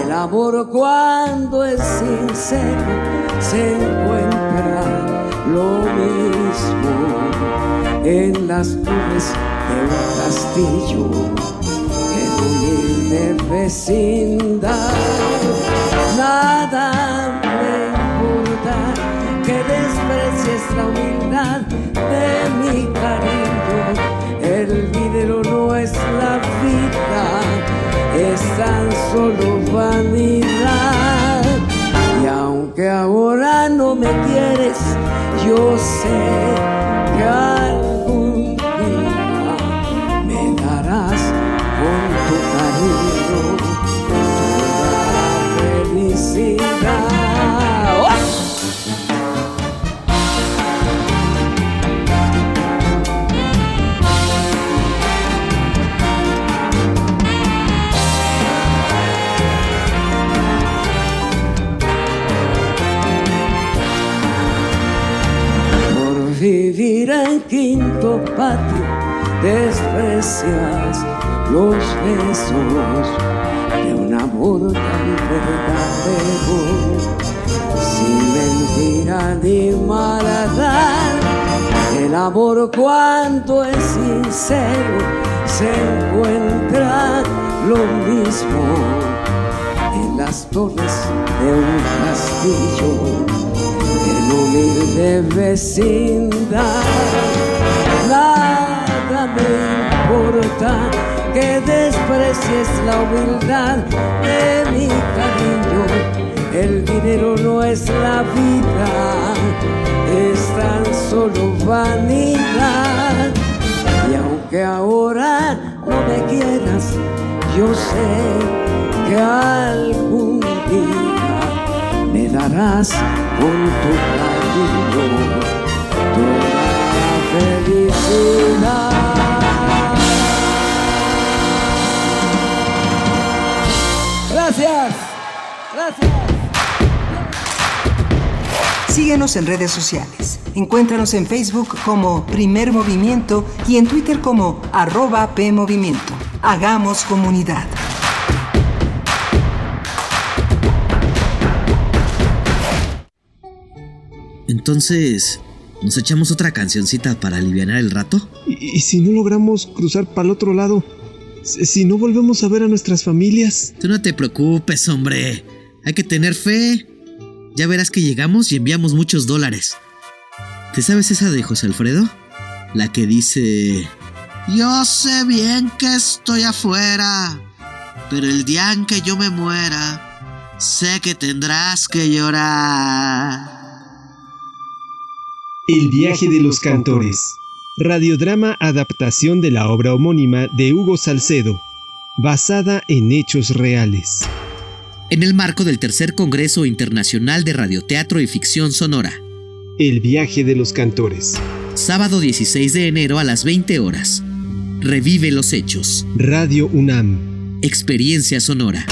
El amor cuando es sincero se encuentra lo mismo en las nubes de un castillo, en humilde vecindad. Nada la humildad de mi cariño. El dinero no es la vida, es tan solo vanidad. Y aunque ahora no me quieres, yo sé que algún día me darás con tu cariño toda felicidad. Vivir en quinto patio desprecias los besos de un amor tan verdadero, sin mentira ni maldad. El amor cuando es sincero se encuentra lo mismo en las torres de un castillo, en humilde vecindad. Nada me importa que desprecies la humildad de mi cariño. El dinero no es la vida, es tan solo vanidad. Y aunque ahora no me quieras, yo sé que algún día me darás con tu cariño toda la felicidad. Gracias, gracias. Síguenos en redes sociales. Encuéntranos en Facebook como Primer Movimiento y en Twitter como arroba PMovimiento. Hagamos comunidad. Entonces, ¿nos echamos otra cancioncita para aliviar el rato? ¿Y, y si no logramos cruzar para el otro lado? Si no volvemos a ver a nuestras familias. Tú no te preocupes, hombre. Hay que tener fe. Ya verás que llegamos y enviamos muchos dólares. ¿Te sabes esa de José Alfredo? La que dice... Yo sé bien que estoy afuera, pero el día en que yo me muera, sé que tendrás que llorar. El viaje de los cantores. Radiodrama adaptación de la obra homónima de Hugo Salcedo, basada en hechos reales. En el marco del tercer Congreso Internacional de Radioteatro y Ficción Sonora. El viaje de los cantores. Sábado 16 de enero a las 20 horas. Revive los hechos. Radio UNAM. Experiencia sonora.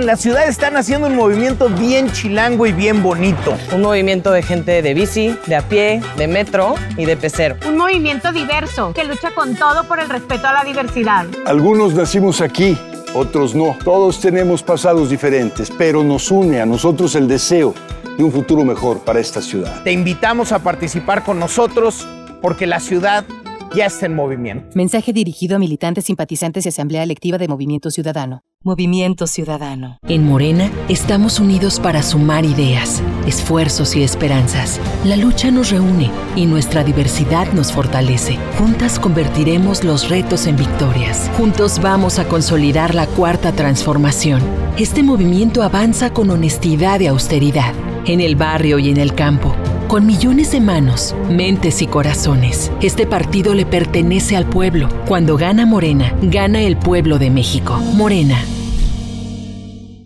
En la ciudad están haciendo un movimiento bien chilango y bien bonito. Un movimiento de gente de bici, de a pie, de metro y de pecero. Un movimiento diverso que lucha con todo por el respeto a la diversidad. Algunos nacimos aquí, otros no. Todos tenemos pasados diferentes, pero nos une a nosotros el deseo de un futuro mejor para esta ciudad. Te invitamos a participar con nosotros porque la ciudad ya está en movimiento. Mensaje dirigido a militantes, simpatizantes y Asamblea Electiva de Movimiento Ciudadano. Movimiento Ciudadano. En Morena estamos unidos para sumar ideas, esfuerzos y esperanzas. La lucha nos reúne y nuestra diversidad nos fortalece. Juntas convertiremos los retos en victorias. Juntos vamos a consolidar la cuarta transformación. Este movimiento avanza con honestidad y austeridad, en el barrio y en el campo con millones de manos, mentes y corazones. Este partido le pertenece al pueblo. Cuando gana Morena, gana el pueblo de México. Morena.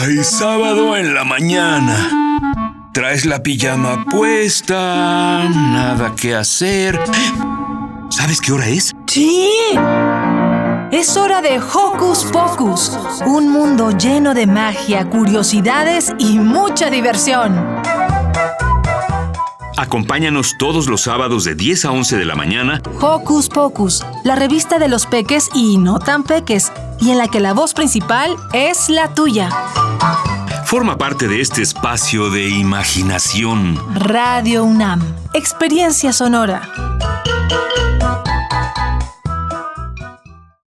Ay, sábado en la mañana. Traes la pijama puesta, nada que hacer. ¿Sabes qué hora es? Sí. Es hora de Hocus Pocus, un mundo lleno de magia, curiosidades y mucha diversión. Acompáñanos todos los sábados de 10 a 11 de la mañana. Hocus Pocus, la revista de los peques y no tan peques, y en la que la voz principal es la tuya. Forma parte de este espacio de imaginación. Radio UNAM, experiencia sonora.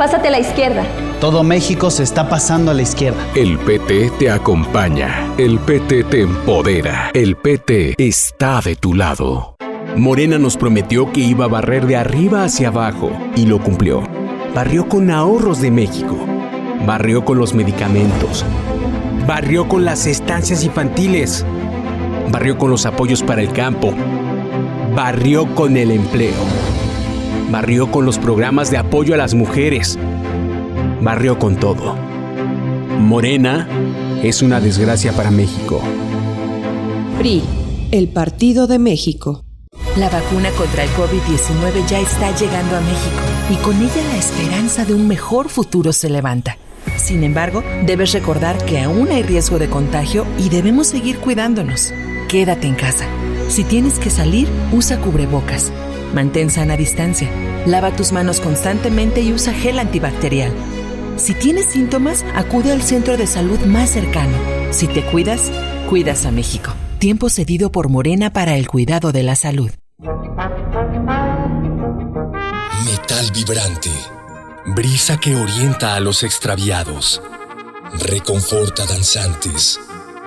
Pásate a la izquierda. Todo México se está pasando a la izquierda. El PT te acompaña. El PT te empodera. El PT está de tu lado. Morena nos prometió que iba a barrer de arriba hacia abajo y lo cumplió. Barrió con ahorros de México. Barrió con los medicamentos. Barrió con las estancias infantiles. Barrió con los apoyos para el campo. Barrió con el empleo. Barrió con los programas de apoyo a las mujeres. Barrió con todo. Morena es una desgracia para México. PRI, el Partido de México. La vacuna contra el COVID-19 ya está llegando a México y con ella la esperanza de un mejor futuro se levanta. Sin embargo, debes recordar que aún hay riesgo de contagio y debemos seguir cuidándonos. Quédate en casa. Si tienes que salir, usa cubrebocas. Mantén sana distancia. Lava tus manos constantemente y usa gel antibacterial. Si tienes síntomas, acude al centro de salud más cercano. Si te cuidas, cuidas a México. Tiempo cedido por Morena para el cuidado de la salud. Metal vibrante. Brisa que orienta a los extraviados. Reconforta danzantes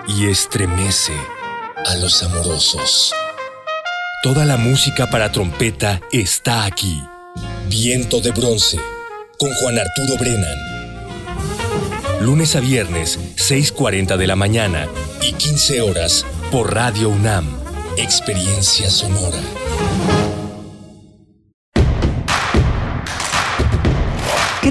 y estremece a los amorosos. Toda la música para trompeta está aquí. Viento de bronce con Juan Arturo Brennan. Lunes a viernes, 6.40 de la mañana y 15 horas por Radio UNAM. Experiencia sonora.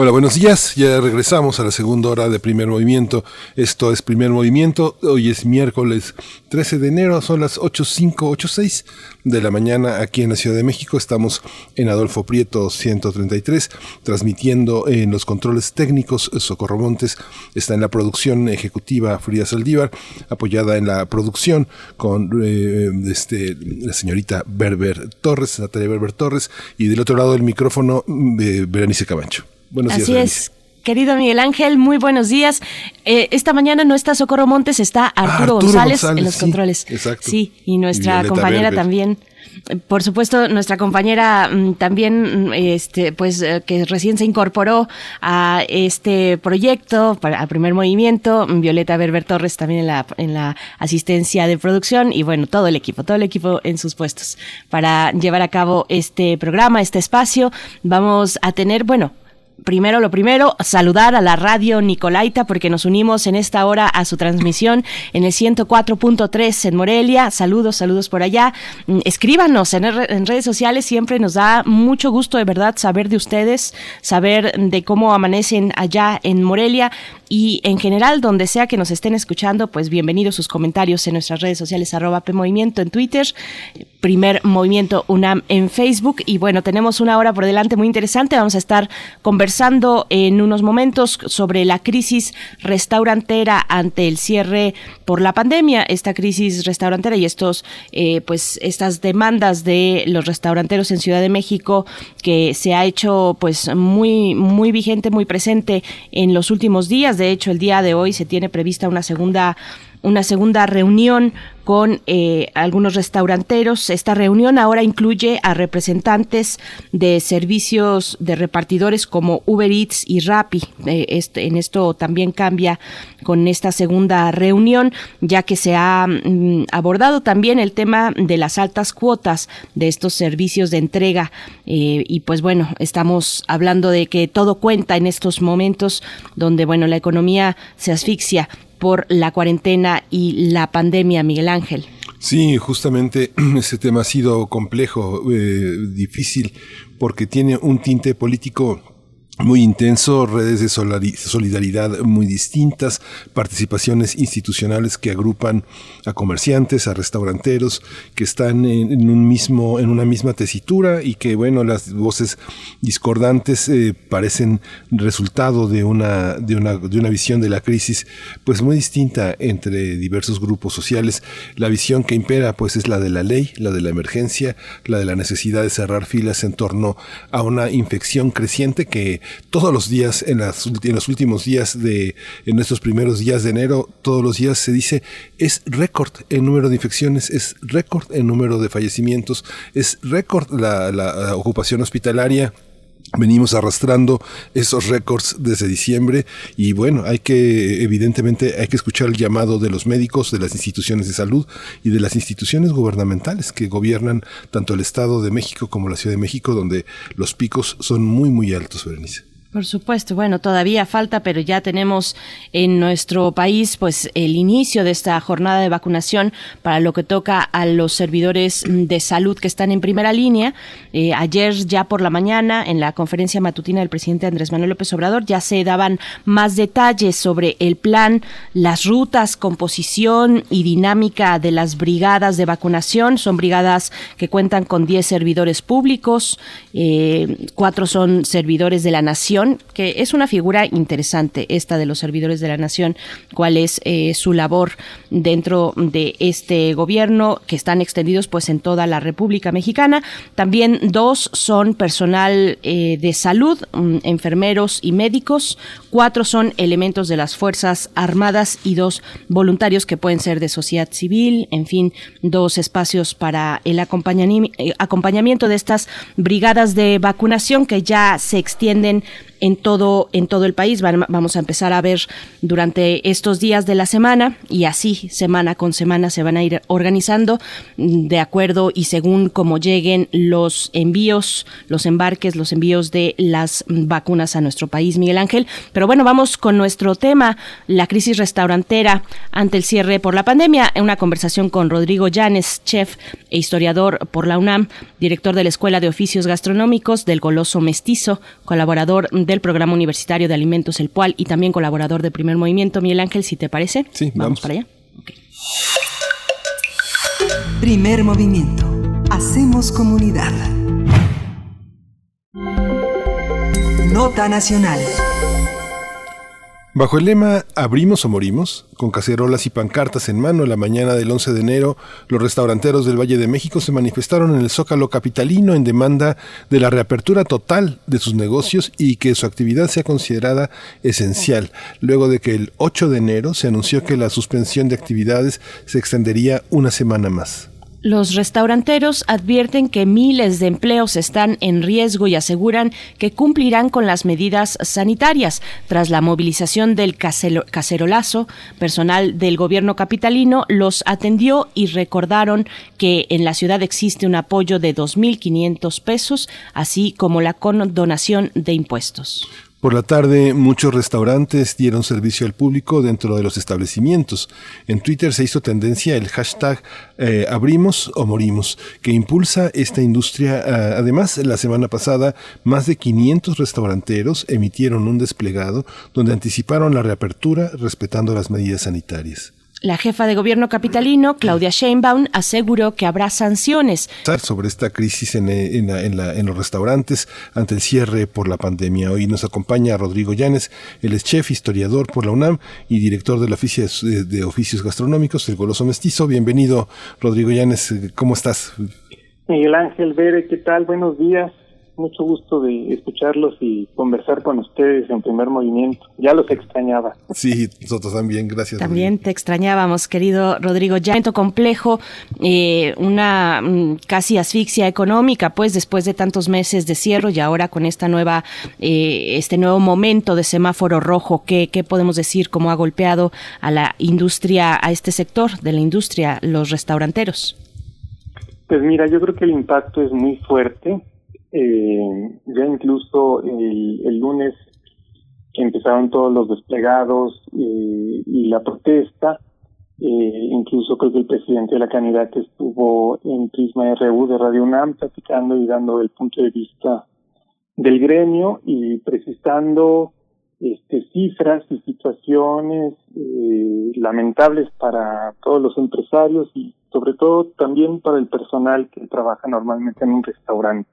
Hola, buenos días. Ya regresamos a la segunda hora de primer movimiento. Esto es primer movimiento. Hoy es miércoles 13 de enero. Son las 8.05, 8.06 de la mañana aquí en la Ciudad de México. Estamos en Adolfo Prieto 133, transmitiendo en los controles técnicos. Socorro Montes está en la producción ejecutiva Frida Saldívar, apoyada en la producción con eh, este, la señorita Berber Torres, Natalia Berber Torres, y del otro lado del micrófono, eh, Berenice Cabancho. Buenos Así días. es. Querido Miguel Ángel, muy buenos días. Eh, esta mañana no está Socorro Montes, está Arturo, Arturo González, González, en los sí, controles. exacto. Sí, y nuestra Y compañera Berber. también. Por supuesto, nuestra compañera mm, también, mm, este, pues, eh, que recién se incorporó a este proyecto, a primer movimiento, mm, Violeta Berber Torres también en la, en la asistencia de producción y bueno, todo el equipo, todo el equipo en sus puestos para llevar a cabo este programa, este espacio. Vamos a tener, bueno, primero lo primero, saludar a la radio Nicolaita porque nos unimos en esta hora a su transmisión en el 104.3 en Morelia. Saludos, saludos por allá. Mm, escríbanos en, en, redes sociales, siempre nos da mucho gusto de verdad saber de ustedes, saber de cómo amanecen allá en Morelia y en general donde sea que nos estén escuchando, pues bienvenidos sus comentarios en nuestras redes sociales arroba PMovimiento en Twitter, primer movimiento UNAM en Facebook y bueno, tenemos una hora por delante muy interesante, vamos a estar conversando en unos momentos sobre la crisis restaurantera ante el cierre por la pandemia, esta crisis restaurantera y estos eh, pues estas demandas de los restauranteros en Ciudad de México que se ha hecho pues muy muy vigente, muy presente en los últimos días. De hecho, el día de hoy se tiene prevista una segunda una segunda reunión con eh, algunos restauranteros. Esta reunión ahora incluye a representantes de servicios de repartidores como Uber Eats y Rappi. Eh, este, en esto también cambia con esta segunda reunión, ya que se ha mm, abordado también el tema de las altas cuotas de estos servicios de entrega. Eh, y pues bueno, estamos hablando de que todo cuenta en estos momentos donde, bueno, la economía se asfixia por la cuarentena y la pandemia, Miguel Ángel. Sí, justamente [CLEARS THROAT] ese tema ha sido complejo, eh, difícil, porque tiene un tinte político muy intenso, redes de solidaridad muy distintas, participaciones institucionales que agrupan a comerciantes, a restauranteros, que están en, un mismo, en una misma tesitura y que bueno, las voces discordantes eh, parecen resultado de una, de una, de una visión de la crisis, pues muy distinta entre diversos grupos sociales. La visión que impera, pues, es la de la ley, la de la emergencia, la de la necesidad de cerrar filas en torno a una infección creciente que todos los días, en, las, en los últimos días de, en estos primeros días de enero, todos los días se dice, es récord en número de infecciones, es récord en número de fallecimientos, es récord la ocupación hospitalaria. Venimos arrastrando esos récords desde diciembre y bueno, hay que, evidentemente, hay que escuchar el llamado de los médicos, de las instituciones de salud y de las instituciones gubernamentales que gobiernan tanto el Estado de México como la Ciudad de México, donde los picos son muy, muy altos, Berenice. Por supuesto, bueno, todavía falta, pero ya tenemos en nuestro país pues el inicio de esta jornada de vacunación para lo que toca a los servidores de salud que están en primera línea. Eh, ayer ya por la mañana en la conferencia matutina del presidente Andrés Manuel López Obrador ya se daban más detalles sobre el plan, las rutas, composición y dinámica de las brigadas de vacunación. Son brigadas que cuentan con 10 servidores públicos, eh, cuatro son servidores de la nación que es una figura interesante esta de los servidores de la nación, cuál es eh, su labor dentro de este gobierno, que están extendidos pues en toda la República Mexicana. También dos son personal eh, de salud, mm, enfermeros y médicos, cuatro son elementos de las Fuerzas Armadas y dos voluntarios que pueden ser de sociedad civil, en fin, dos espacios para el eh, acompañamiento de estas brigadas de vacunación que ya se extienden en todo, en todo el país. Vamos a empezar a ver durante estos días de la semana y así semana con semana se van a ir organizando de acuerdo y según cómo lleguen los envíos, los embarques, los envíos de las vacunas a nuestro país, Miguel Ángel. Pero bueno, vamos con nuestro tema, la crisis restaurantera ante el cierre por la pandemia. En una conversación con Rodrigo Llanes, chef e historiador por la UNAM, director de la Escuela de Oficios Gastronómicos del Goloso Mestizo, colaborador del Programa Universitario de Alimentos El Pual y también colaborador de Primer Movimiento. Miguel Ángel, si te parece. Sí, vamos, para allá. Primer Movimiento. Hacemos comunidad. Nota Nacional. Bajo el lema Abrimos o morimos, con cacerolas y pancartas en mano la mañana del 11 de enero, los restauranteros del Valle de México se manifestaron en el Zócalo capitalino en demanda de la reapertura total de sus negocios y que su actividad sea considerada esencial, luego de que el 8 de enero se anunció que la suspensión de actividades se extendería una semana más. Los restauranteros advierten que miles de empleos están en riesgo y aseguran que cumplirán con las medidas sanitarias. Tras la movilización del cacerolazo, personal del gobierno capitalino los atendió y recordaron que en la ciudad existe un apoyo de 2.500 pesos, así como la condonación de impuestos. Por la tarde, muchos restaurantes dieron servicio al público dentro de los establecimientos. En Twitter se hizo tendencia el hashtag eh, abrimos o morimos, que impulsa esta industria. Ah, además, la semana pasada, más de 500 restauranteros emitieron un desplegado donde anticiparon la reapertura respetando las medidas sanitarias. La jefa de gobierno capitalino, Claudia Sheinbaum, aseguró que habrá sanciones. Sobre esta crisis en, en, los restaurantes ante el cierre por la pandemia. Hoy nos acompaña Rodrigo Llanes, él es chef, historiador por la UNAM y director de la Oficio de Oficios Gastronómicos, el Goloso Mestizo. Bienvenido, Rodrigo Llanes, ¿cómo estás? Miguel Ángel Bere, ¿qué tal? Buenos días mucho gusto de escucharlos y conversar con ustedes en primer movimiento. Ya los extrañaba. Sí, nosotros también, gracias. También te extrañábamos, querido Rodrigo. Ya en complejo, eh, una mm, casi asfixia económica, pues después de tantos meses de cierre y ahora con esta nueva, eh, este nuevo momento de semáforo rojo, ¿qué, ¿qué podemos decir? ¿Cómo ha golpeado a la industria, a este sector de la industria, los restauranteros? Pues mira, yo creo que el impacto es muy fuerte eh, ya incluso el, el lunes que empezaron todos los desplegados eh, y la protesta, eh, incluso creo que el presidente de la candidata estuvo en Prisma RU de Radio UNAM platicando y dando el punto de vista del gremio y precisando este, cifras y situaciones eh, lamentables para todos los empresarios y sobre todo también para el personal que trabaja normalmente en un restaurante.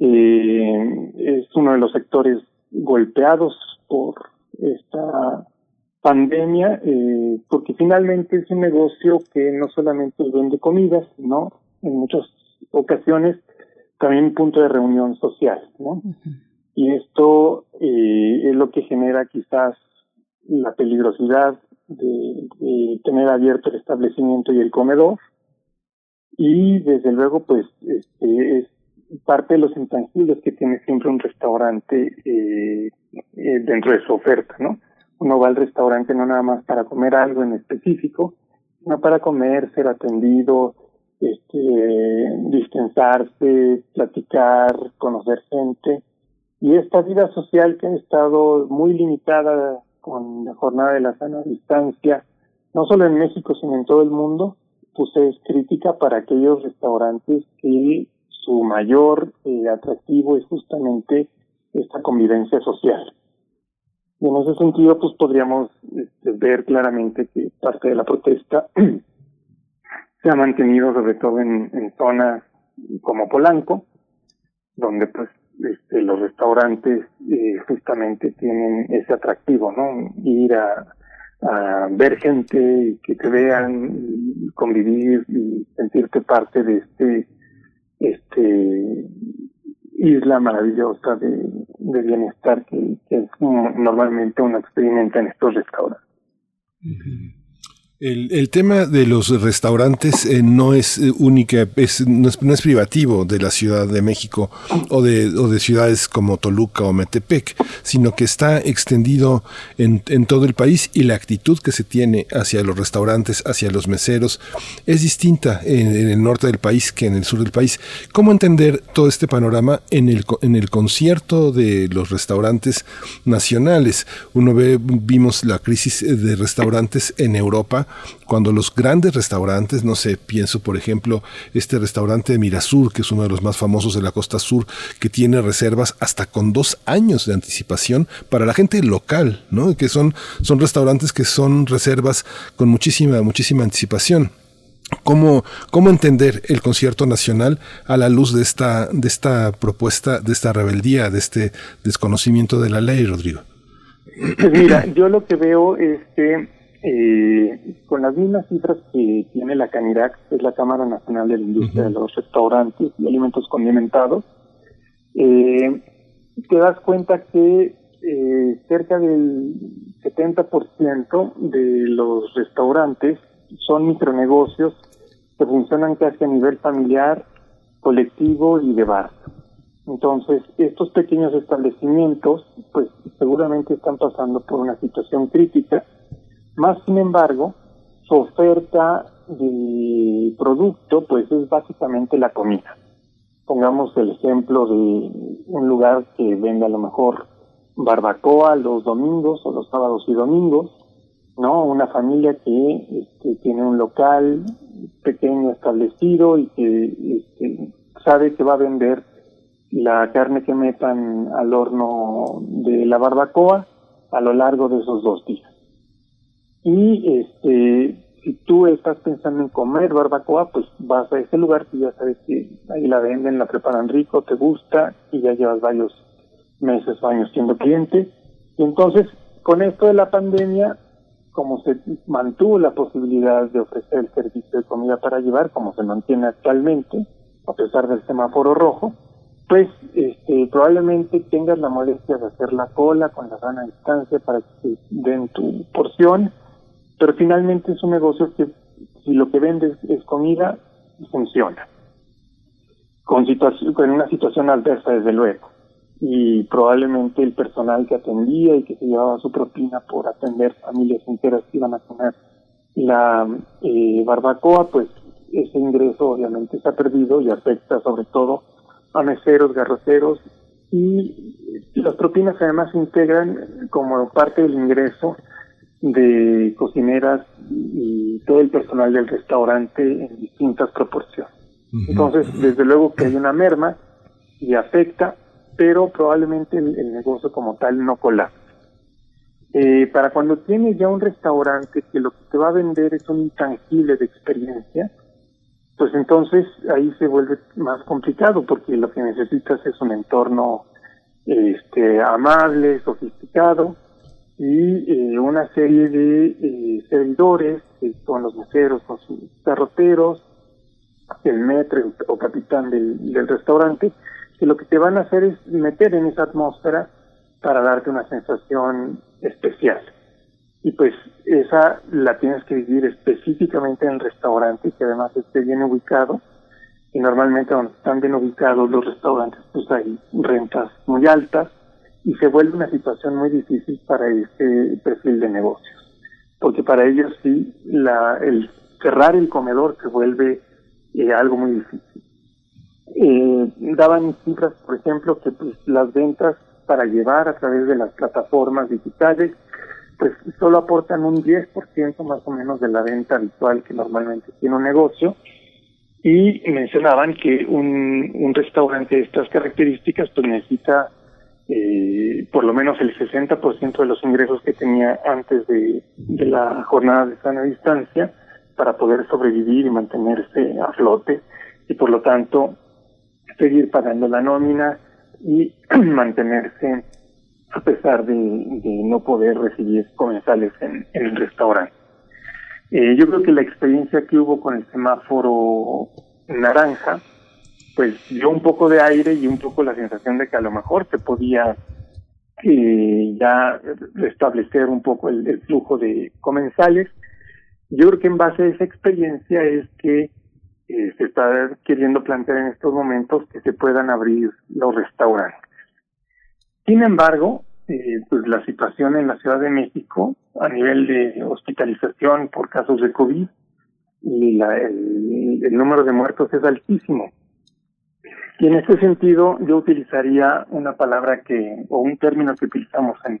Eh, es uno de los sectores golpeados por esta pandemia, eh, porque finalmente es un negocio que no solamente vende comidas, sino en muchas ocasiones también un punto de reunión social, ¿no? Y esto eh, es lo que genera quizás la peligrosidad de, de, tener abierto el establecimiento y el comedor. Y desde luego, pues, este, es parte de los intangibles que tiene siempre un restaurante eh, eh, dentro de su oferta, ¿no? Uno va al restaurante no nada más para comer algo en específico, sino para comer, ser atendido, este, dispensarse, platicar, conocer gente. Y esta vida social que ha estado muy limitada con la jornada de la sana distancia, no solo en México, sino en todo el mundo, pues es crítica para aquellos restaurantes que su mayor eh, atractivo es justamente esta convivencia social. Y en ese sentido, pues podríamos este, ver claramente que parte de la protesta [CLEARS THROAT] se ha mantenido sobre todo en, zonas como Polanco, donde pues este, los restaurantes eh, justamente tienen ese atractivo, ¿no? Ir a, ver gente que te vean, convivir y sentirte parte de este este isla maravillosa de, bienestar que, que normalmente uno experimenta en estos restaurantes. El, tema de los restaurantes eh, no es eh, única, es, no, es, privativo de la Ciudad de México o de, ciudades como Toluca o Metepec, sino que está extendido en, todo el país y la actitud que se tiene hacia los restaurantes, hacia los meseros, es distinta en, el norte del país que en el sur del país. ¿Cómo entender todo este panorama en el, en el concierto de los restaurantes nacionales? Uno ve, vimos la crisis de restaurantes en Europa, cuando los grandes restaurantes, no sé, pienso por ejemplo este restaurante de Mirasur, que es uno de los más famosos de la costa sur, que tiene reservas hasta con dos años de anticipación para la gente local, ¿no? Que son, son restaurantes que son reservas con muchísima, muchísima anticipación. ¿Cómo, ¿Cómo entender el concierto nacional a la luz de esta, de esta propuesta, de esta rebeldía, de este desconocimiento de la ley, Rodrigo? Pues mira, yo lo que veo es que eh, con las mismas cifras que tiene la CANIRAC, que es la Cámara Nacional de la Industria de los Restaurantes y Alimentos Condimentados, eh, te das cuenta que eh, cerca del 70% de los restaurantes son micronegocios que funcionan casi a nivel familiar, colectivo y de bar. Entonces, estos pequeños establecimientos, pues seguramente están pasando por una situación crítica más sin embargo, su oferta de producto pues es básicamente la comida. Pongamos el ejemplo de un lugar que vende a lo mejor barbacoa los domingos o los sábados y domingos, ¿no? Una familia que este, tiene un local pequeño establecido y que este, sabe que va a vender la carne que metan al horno de la barbacoa a lo largo de esos dos días. Y este, si tú estás pensando en comer barbacoa, pues vas a ese lugar y ya sabes que ahí la venden, la preparan rico, te gusta y ya llevas varios meses o años siendo cliente. Y entonces, con esto de la pandemia, como se mantuvo la posibilidad de ofrecer el servicio de comida para llevar, como se mantiene actualmente, a pesar del semáforo rojo, pues este, probablemente tengas la molestia de hacer la cola con la sana distancia para que te den tu porción, pero finalmente es un negocio que si lo que vendes es comida, funciona. Con, con una situación adversa, desde luego y probablemente el personal que atendía y que se llevaba su propina por atender familias enteras que iban a comer la eh, barbacoa, pues ese ingreso obviamente ha perdido y afecta sobre todo a meseros, garroteros y las propinas además se integran como parte del ingreso de cocineras y todo el personal del restaurante en distintas proporciones. Entonces, desde luego que hay una merma y afecta pero probablemente el, negocio como tal no colapse. Eh, para cuando tienes ya un restaurante que lo que te va a vender es un intangible de experiencia, pues entonces ahí se vuelve más complicado porque lo que necesitas es un entorno este, amable, sofisticado y eh, una serie de eh, servidores, que son los meseros con sus carroteros, el metro o capitán del restaurante, que lo que te van a hacer es meter en esa atmósfera para darte una sensación especial. Y pues esa la tienes que vivir específicamente en el restaurante, que además esté bien ubicado. Y normalmente donde están bien ubicados los restaurantes, pues hay rentas muy altas y se vuelve una situación muy difícil para este perfil de negocios. Porque para ellos sí, la, el cerrar el comedor se vuelve eh, algo muy difícil eh, daban cifras, por ejemplo, que pues, las ventas para llevar a través de las plataformas digitales, pues solo aportan un 10% más o menos de la venta habitual que normalmente tiene un negocio. Y mencionaban que un, un restaurante de estas características pues necesita eh, por lo menos el 60% de los ingresos que tenía antes de, la jornada de sana distancia para poder sobrevivir y mantenerse a flote y por lo tanto seguir pagando la nómina y [CLEARS THROAT] mantenerse a pesar de, no poder recibir comensales en, el restaurante. Eh, yo creo que la experiencia que hubo con el semáforo naranja, pues dio un poco de aire y un poco la sensación de que a lo mejor se podía eh, ya restablecer un poco el flujo de comensales. Yo creo que en base a esa experiencia es que eh, se está queriendo plantear en estos momentos que se puedan abrir los restaurantes. Sin embargo, eh, pues la situación en la Ciudad de México a nivel de hospitalización por casos de COVID y la, el, el número de muertos es altísimo. Y en este sentido yo utilizaría una palabra que, o un término que utilizamos en,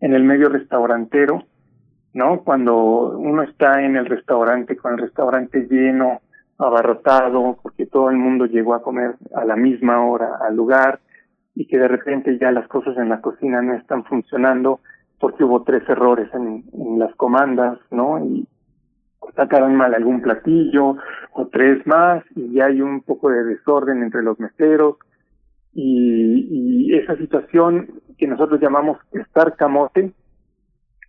en el medio restaurantero, ¿no? Cuando uno está en el restaurante con el restaurante lleno, abarrotado porque todo el mundo llegó a comer a la misma hora al lugar y que de repente ya las cosas en la cocina no están funcionando porque hubo tres errores en, las comandas, ¿no? Y sacaron mal algún platillo o tres más y ya hay un poco de desorden entre los meseros y, y esa situación que nosotros llamamos estar camote,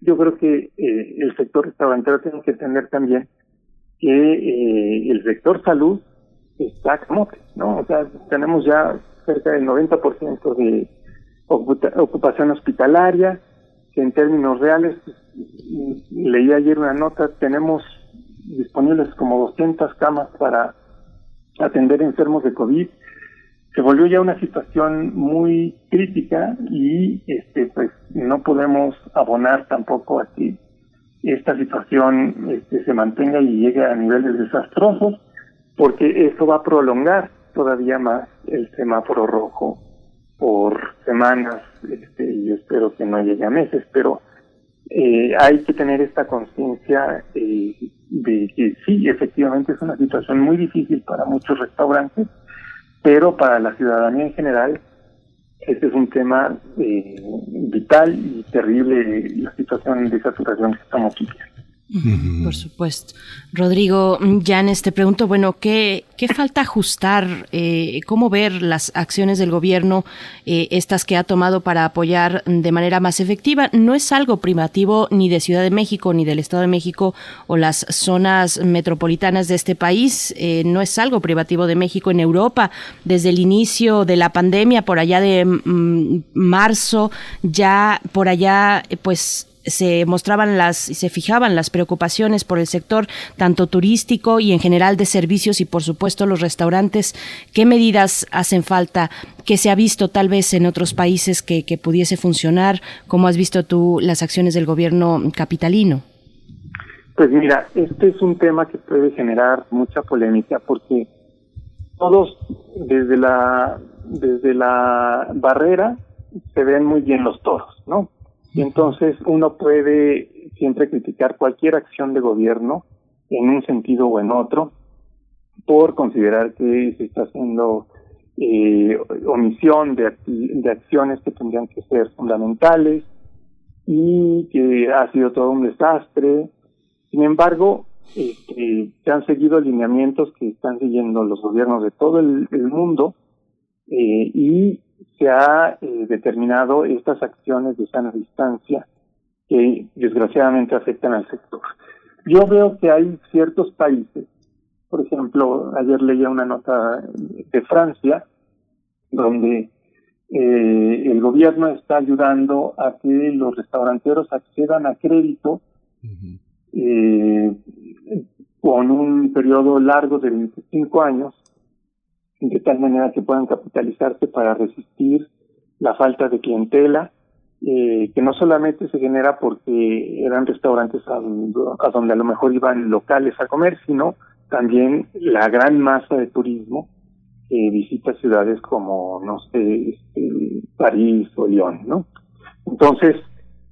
yo creo que eh, el sector restaurantero tiene que entender también que eh, el sector salud está como ¿no? O sea, tenemos ya cerca del 90% de ocupación hospitalaria, que en términos reales, leí ayer una nota, tenemos disponibles como 200 camas para atender enfermos de COVID. Se volvió ya una situación muy crítica y este pues no podemos abonar tampoco aquí esta situación este, se mantenga y llegue a niveles desastrosos, porque eso va a prolongar todavía más el semáforo rojo por semanas, este, yo espero que no llegue a meses, pero eh, hay que tener esta conciencia eh, de que sí, efectivamente es una situación muy difícil para muchos restaurantes, pero para la ciudadanía en general, este es un tema eh, vital y terrible la situación de saturación que estamos viviendo. Por supuesto. Rodrigo Llanes, te pregunto, bueno, ¿qué, qué falta ajustar? Eh, ¿Cómo ver las acciones del gobierno, eh, estas que ha tomado para apoyar de manera más efectiva? No es algo primativo ni de Ciudad de México, ni del Estado de México o las zonas metropolitanas de este país. Eh, no es algo privativo de México en Europa. Desde el inicio de la pandemia, por allá de mm, marzo, ya por allá, pues se mostraban las y se fijaban las preocupaciones por el sector tanto turístico y en general de servicios y por supuesto los restaurantes. ¿Qué medidas hacen falta? ¿Qué se ha visto tal vez en otros países que, que pudiese funcionar? ¿Cómo has visto tú las acciones del gobierno capitalino? Pues mira, este es un tema que puede generar mucha polémica porque todos desde la desde la barrera se ven muy bien los toros, ¿no? Y entonces uno puede siempre criticar cualquier acción de gobierno en un sentido o en otro por considerar que se está haciendo eh, omisión de, de acciones que tendrían que ser fundamentales y que ha sido todo un desastre. Sin embargo, este, se han seguido alineamientos que están siguiendo los gobiernos de todo el, el mundo eh, y se ha eh, determinado estas acciones de sana distancia que desgraciadamente afectan al sector. Yo veo que hay ciertos países, por ejemplo, ayer leía una nota de Francia, donde eh, el gobierno está ayudando a que los restauranteros accedan a crédito eh, con un periodo largo de 25 años de tal manera que puedan capitalizarse para resistir la falta de clientela, eh, que no solamente se genera porque eran restaurantes a, donde a lo mejor iban locales a comer, sino también la gran masa de turismo que visita ciudades como, no sé, este, París o Lyon, ¿no? Entonces,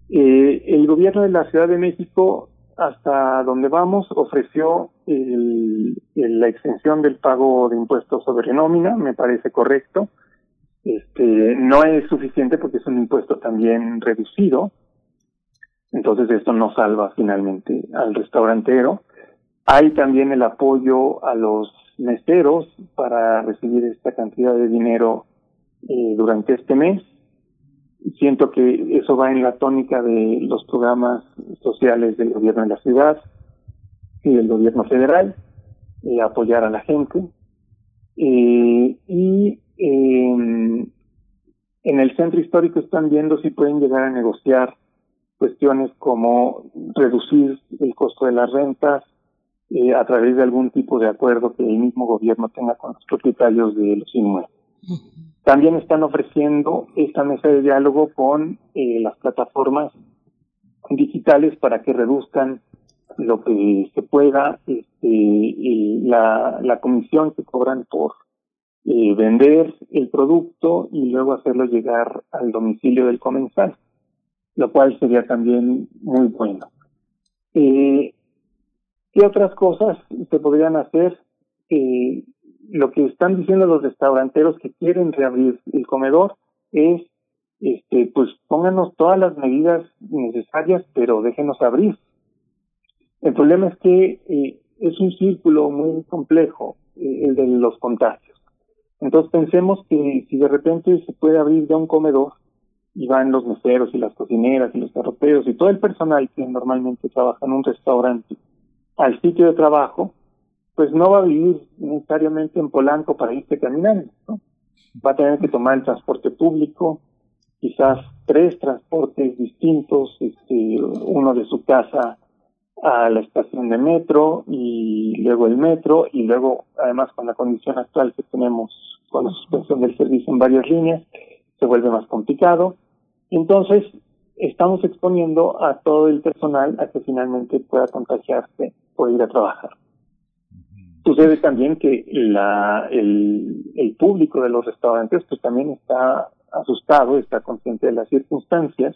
eh, el gobierno de la Ciudad de México hasta donde vamos, ofreció la extensión del pago de impuestos sobre nómina, me parece correcto. Este, no es suficiente porque es un impuesto también reducido, entonces esto no salva finalmente al restaurantero. Hay también el apoyo a los meseros para recibir esta cantidad de dinero eh, durante este mes siento que eso va en la tónica de los programas sociales del gobierno de la ciudad y del gobierno federal, eh, apoyar a la gente. Eh, y em, en el centro histórico están viendo si pueden llegar a negociar cuestiones como reducir el costo de las rentas eh, a través de algún tipo de acuerdo que el mismo gobierno tenga con los propietarios de los inmuebles. También están ofreciendo esta mesa de diálogo con eh, las plataformas digitales para que reduzcan lo que se pueda este, la, la comisión que cobran por eh, vender el producto y luego hacerlo llegar al domicilio del comensal, lo cual sería también muy bueno. Eh, ¿Qué otras cosas se podrían hacer? Eh, lo que están diciendo los restauranteros que quieren reabrir el comedor es, este, pues pónganos todas las medidas necesarias, pero déjenos abrir. El problema es que eh, es un círculo muy complejo, eh, el de los contagios. Entonces pensemos que si de repente se puede abrir ya un comedor y van los meseros y las cocineras y los carroteros y todo el personal que normalmente trabaja en un restaurante al sitio de trabajo, pues no va a vivir necesariamente en Polanco para irse caminando, ¿no? Va a tener que tomar el transporte público, quizás tres transportes distintos, este, uno de su casa a la estación de metro y luego el metro y luego además con la condición actual que tenemos con la suspensión del servicio en varias líneas se vuelve más complicado. Entonces estamos exponiendo a todo el personal a que finalmente pueda contagiarse o ir a trabajar. Sucede también que la, el, el público de los restaurantes pues también está asustado, está consciente de las circunstancias.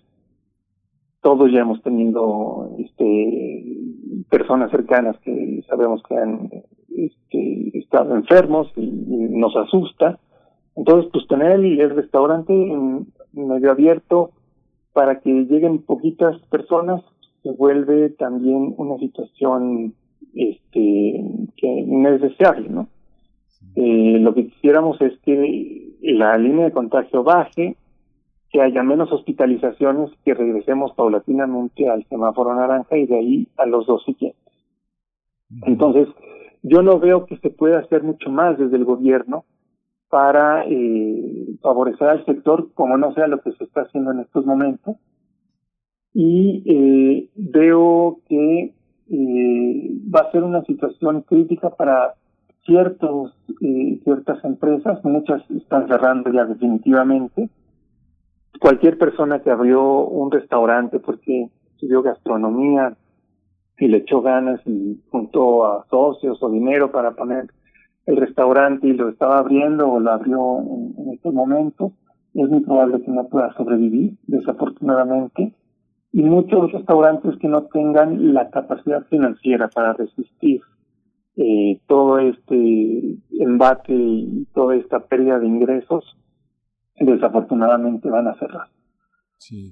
Todos ya hemos tenido este, personas cercanas que sabemos que han este, estado enfermos y, nos asusta. Entonces, pues tener el, restaurante en, medio abierto para que lleguen poquitas personas se vuelve también una situación este, que no es deseable, ¿no? Eh, lo que quisiéramos es que la línea de contagio baje, que haya menos hospitalizaciones, que regresemos paulatinamente al semáforo naranja y de ahí a los dos siguientes. Entonces, yo no veo que se pueda hacer mucho más desde el gobierno para eh, favorecer al sector, como no sea lo que se está haciendo en estos momentos. Y eh, veo que eh, va a ser una situación crítica para ciertos eh, ciertas empresas, muchas están cerrando ya definitivamente. Cualquier persona que abrió un restaurante porque estudió gastronomía y le echó ganas y juntó a socios o dinero para poner el restaurante y lo estaba abriendo o lo abrió en, estos momentos, es muy probable que no pueda sobrevivir, desafortunadamente. Y muchos restaurantes que no tengan la capacidad financiera para resistir eh, todo este embate y toda esta pérdida de ingresos, desafortunadamente van a cerrar.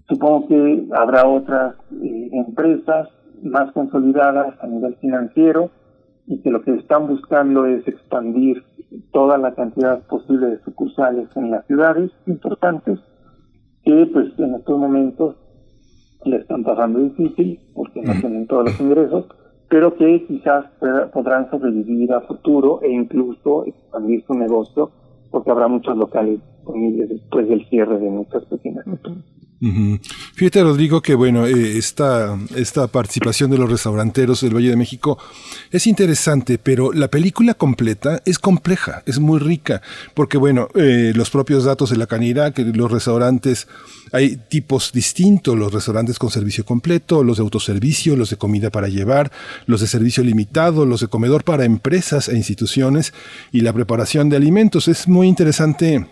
Supongo que habrá otras eh, empresas más consolidadas a nivel financiero y que lo que están buscando es expandir toda la cantidad posible de sucursales en las ciudades importantes que pues en estos momentos le están pasando difícil porque no tienen todos los ingresos pero que quizás podrán sobrevivir a futuro e incluso expandir su negocio porque habrá muchos locales disponibles después del cierre de muchas pequeñas Fíjate, Rodrigo, que bueno, eh, esta, esta participación de los restauranteros del Valle de México es interesante, pero la película completa es compleja, es muy rica, porque bueno, eh, los propios datos de la canidad, que los restaurantes, hay tipos distintos, los restaurantes con servicio completo, los de autoservicio, los de comida para llevar, los de servicio limitado, los de comedor para empresas e instituciones y la preparación de alimentos. Es muy interesante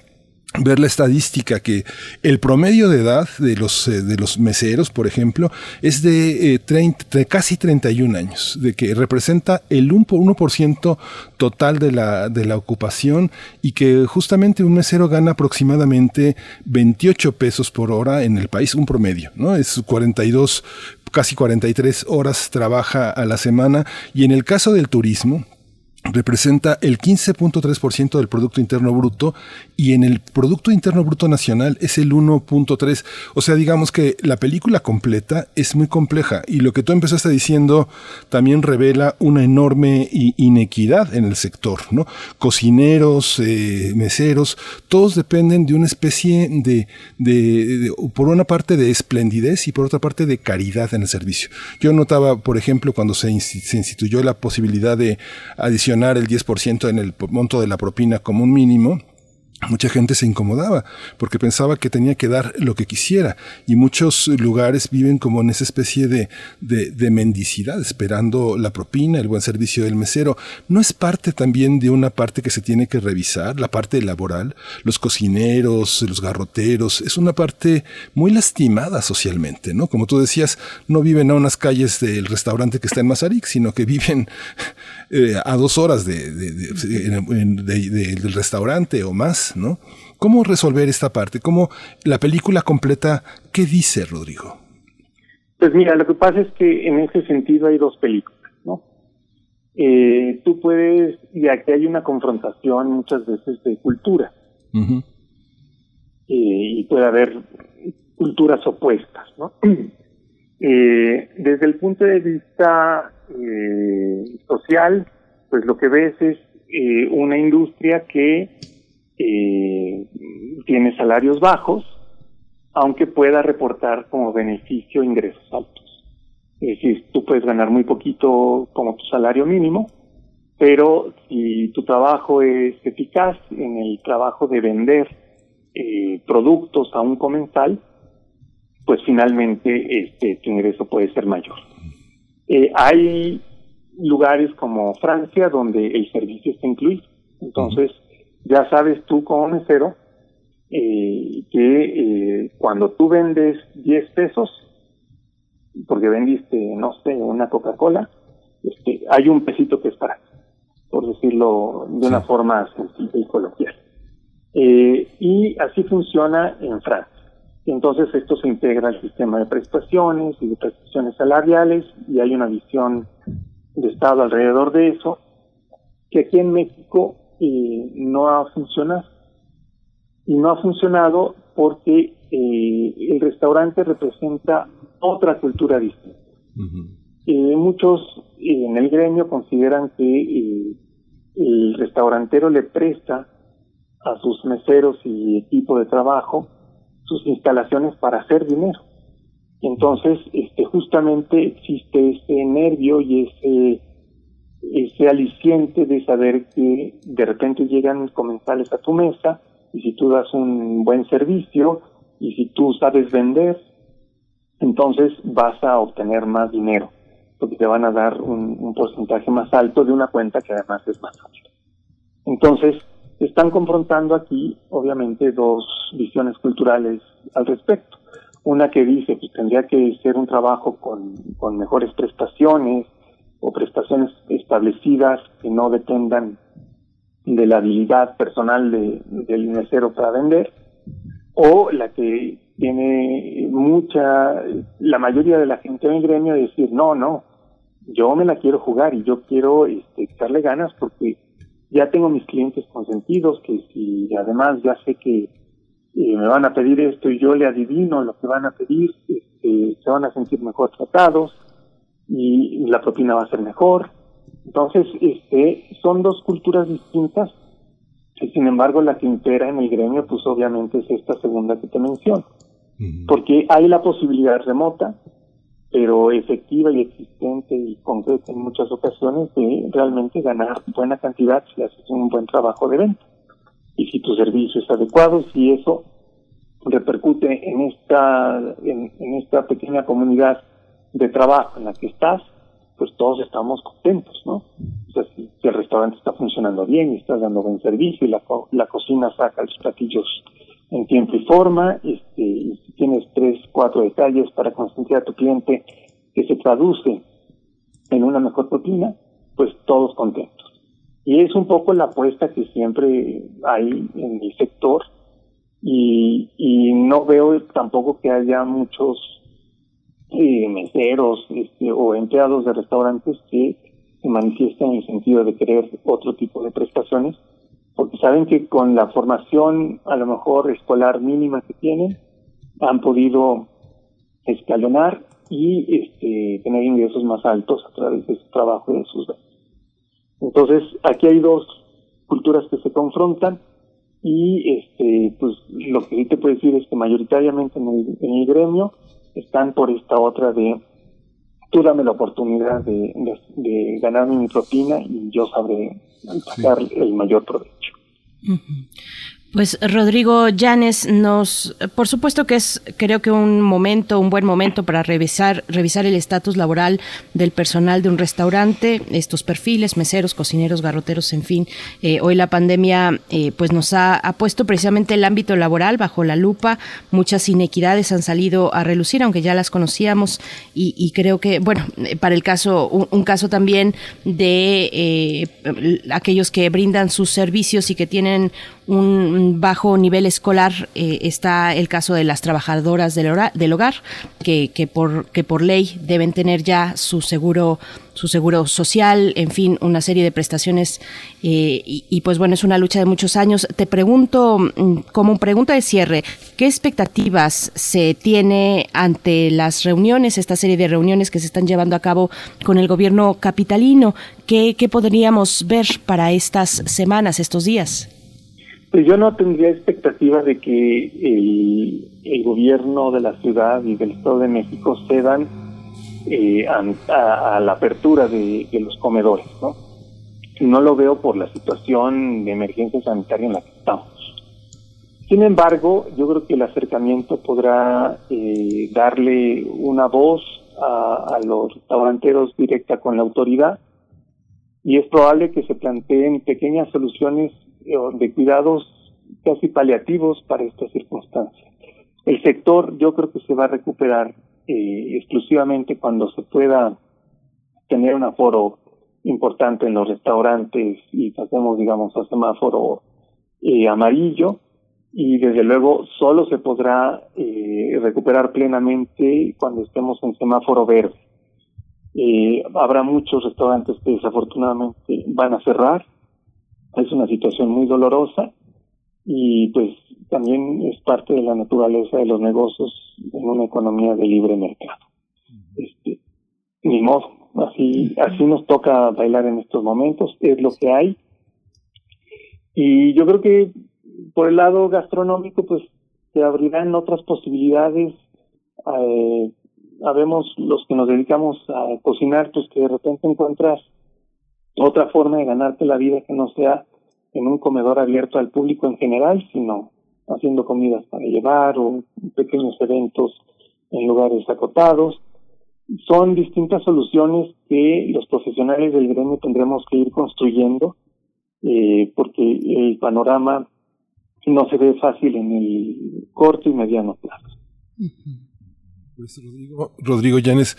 ver la estadística que el promedio de edad de los, eh, de los meseros, por ejemplo, es de, eh, de casi 31 años, de que representa el 1%, total de la, de la ocupación y que justamente un mesero gana aproximadamente 28 pesos por hora en el país, un promedio, ¿no? Es 42, casi 43 horas trabaja a la semana y en el caso del turismo, representa el 15.3% del Producto Interno Bruto y en el Producto Interno Bruto Nacional es el 1.3%. O sea, digamos que la película completa es muy compleja y lo que tú empezaste diciendo también revela una enorme inequidad en el sector, ¿no? Cocineros, eh, meseros, todos dependen de una especie de, de, por una parte, de esplendidez y por otra parte de caridad en el servicio. Yo notaba, por ejemplo, cuando se, instituyó la posibilidad de adicionar el 10% en el monto de la propina como un mínimo, Mucha gente se incomodaba porque pensaba que tenía que dar lo que quisiera y muchos lugares viven como en esa especie de, mendicidad, esperando la propina, el buen servicio del mesero. ¿No es parte también de una parte que se tiene que revisar, la parte laboral? Los cocineros, los garroteros, es una parte muy lastimada socialmente, ¿no? Como tú decías, no viven a unas calles del restaurante que está en Mazarik, sino que viven [LAUGHS] eh, a dos horas de, del restaurante o más, ¿no? ¿Cómo resolver esta parte? ¿Cómo la película completa, qué dice Rodrigo? Pues mira, lo que pasa es que en ese sentido hay dos películas, ¿no? Eh, tú puedes, y aquí hay una confrontación muchas veces de cultura. Eh, y puede haber culturas opuestas, ¿no? [CLEARS THROAT] desde el punto de vista eh, social, pues lo que ves es eh, una industria que eh, tiene salarios bajos, aunque pueda reportar como beneficio ingresos altos. Es decir, tú puedes ganar muy poquito como tu salario mínimo, pero si tu trabajo es eficaz en el trabajo de vender eh, productos a un comensal, pues finalmente este, tu ingreso puede ser mayor. Eh, hay lugares como Francia donde el servicio está incluido. Entonces, ya sabes tú como mesero eh, que eh, cuando tú vendes 10 pesos, porque vendiste, no sé, una Coca-Cola, este, hay un pesito que es para por decirlo de una forma sencilla y coloquial. Eh, y así funciona en Francia. Entonces esto se integra al sistema de prestaciones y de prestaciones salariales y hay una visión de Estado alrededor de eso que aquí en México eh, no ha funcionado. Y no ha funcionado porque eh, el restaurante representa otra cultura distinta. Eh, muchos en el gremio consideran que eh, el restaurantero le presta a sus meseros y equipo de trabajo sus instalaciones para hacer dinero. Entonces, este, justamente existe ese nervio y ese, ese aliciente de saber que de repente llegan comensales a tu mesa y si tú das un buen servicio y si tú sabes vender, entonces vas a obtener más dinero, porque te van a dar un, porcentaje más alto de una cuenta que además es más alta. Entonces, están confrontando aquí, obviamente, dos visiones culturales al respecto. Una que dice que tendría que ser un trabajo con, con mejores prestaciones o prestaciones establecidas que no dependan de la habilidad personal de, del mesero para vender, o la que tiene mucha, la mayoría de la gente en el gremio de decir, no, no, yo me la quiero jugar y yo quiero este, echarle ganas porque ya tengo mis clientes consentidos, que si además ya sé que eh, me van a pedir esto y yo le adivino lo que van a pedir, este, se van a sentir mejor tratados y la propina va a ser mejor. Entonces, este, son dos culturas distintas, que sin embargo la que impera en el gremio, pues obviamente es esta segunda que te menciono. Porque hay la posibilidad remota, pero efectiva y existente y concreta en muchas ocasiones de realmente ganar buena cantidad si haces un buen trabajo de venta. Y si tu servicio es adecuado, si eso repercute en esta, en, en esta pequeña comunidad de trabajo en la que estás, pues todos estamos contentos, ¿no? O sea, si, el restaurante está funcionando bien y estás dando buen servicio y la, co- la cocina saca los platillos en tiempo y forma, este, y si tienes tres, cuatro detalles para consentir a tu cliente que se traduce en una mejor propina, pues todos contentos. Y es un poco la apuesta que siempre hay en el sector y, y no veo tampoco que haya muchos eh, meseros este, o empleados de restaurantes que se manifiesten en el sentido de querer otro tipo de prestaciones, porque saben que con la formación a lo mejor escolar mínima que tienen, han podido escalonar y este, tener ingresos más altos a través de su trabajo y de sus ventas. Entonces, aquí hay dos culturas que se confrontan y este, pues lo que sí te puedo decir es que mayoritariamente en el, en el gremio están por esta otra de tú dame la oportunidad de, de, de ganarme mi propina y yo sabré sacar el mayor provecho. Pues Rodrigo Llanes nos, por supuesto que es, creo que un momento, un buen momento para revisar, revisar el estatus laboral del personal de un restaurante, estos perfiles, meseros, cocineros, garroteros, en fin. Eh, hoy la pandemia, eh, pues nos ha, puesto precisamente el ámbito laboral bajo la lupa. Muchas inequidades han salido a relucir, aunque ya las conocíamos y, y creo que, bueno, para el caso, un, un caso también de eh, aquellos que brindan sus servicios y que tienen un bajo nivel escolar eh, está el caso de las trabajadoras del, hora, del hogar que, por que por ley deben tener ya su seguro su seguro social, en fin, una serie de prestaciones eh, y, y, pues bueno, es una lucha de muchos años. Te pregunto, como pregunta de cierre, ¿qué expectativas se tiene ante las reuniones, esta serie de reuniones que se están llevando a cabo con el gobierno capitalino? ¿Qué, qué podríamos ver para estas semanas, estos días? Pues yo no tendría expectativa de que el, gobierno de la ciudad y del Estado de México cedan eh, a, la apertura de, los comedores, ¿no? No lo veo por la situación de emergencia sanitaria en la que estamos. Sin embargo, yo creo que el acercamiento podrá eh, darle una voz a los restauranteros directa con la autoridad y es probable que se planteen pequeñas soluciones de cuidados casi paliativos para esta circunstancia. El sector yo creo que se va a recuperar eh, exclusivamente cuando se pueda tener un aforo importante en los restaurantes y pasemos, digamos, a semáforo eh, amarillo y desde luego solo se podrá eh, recuperar plenamente cuando estemos en semáforo verde. Eh, habrá muchos restaurantes que desafortunadamente van a cerrar. Es una situación muy dolorosa y pues también es parte de la naturaleza de los negocios en una economía de libre mercado. Este, ni modo, así, así nos toca bailar en estos momentos, es lo que hay. Y yo creo que por el lado gastronómico, pues se abrirán otras posibilidades. Eh, habemos los que nos dedicamos a cocinar, pues que de repente encuentras otra forma de ganarte la vida que no sea en un comedor abierto al público en general, sino haciendo comidas para llevar o pequeños eventos en lugares acotados. Son distintas soluciones que los profesionales del gremio tendremos que ir construyendo, eh, porque el panorama no se ve fácil en el corto y mediano plazo. Pues, Rodrigo, Rodrigo Llanes,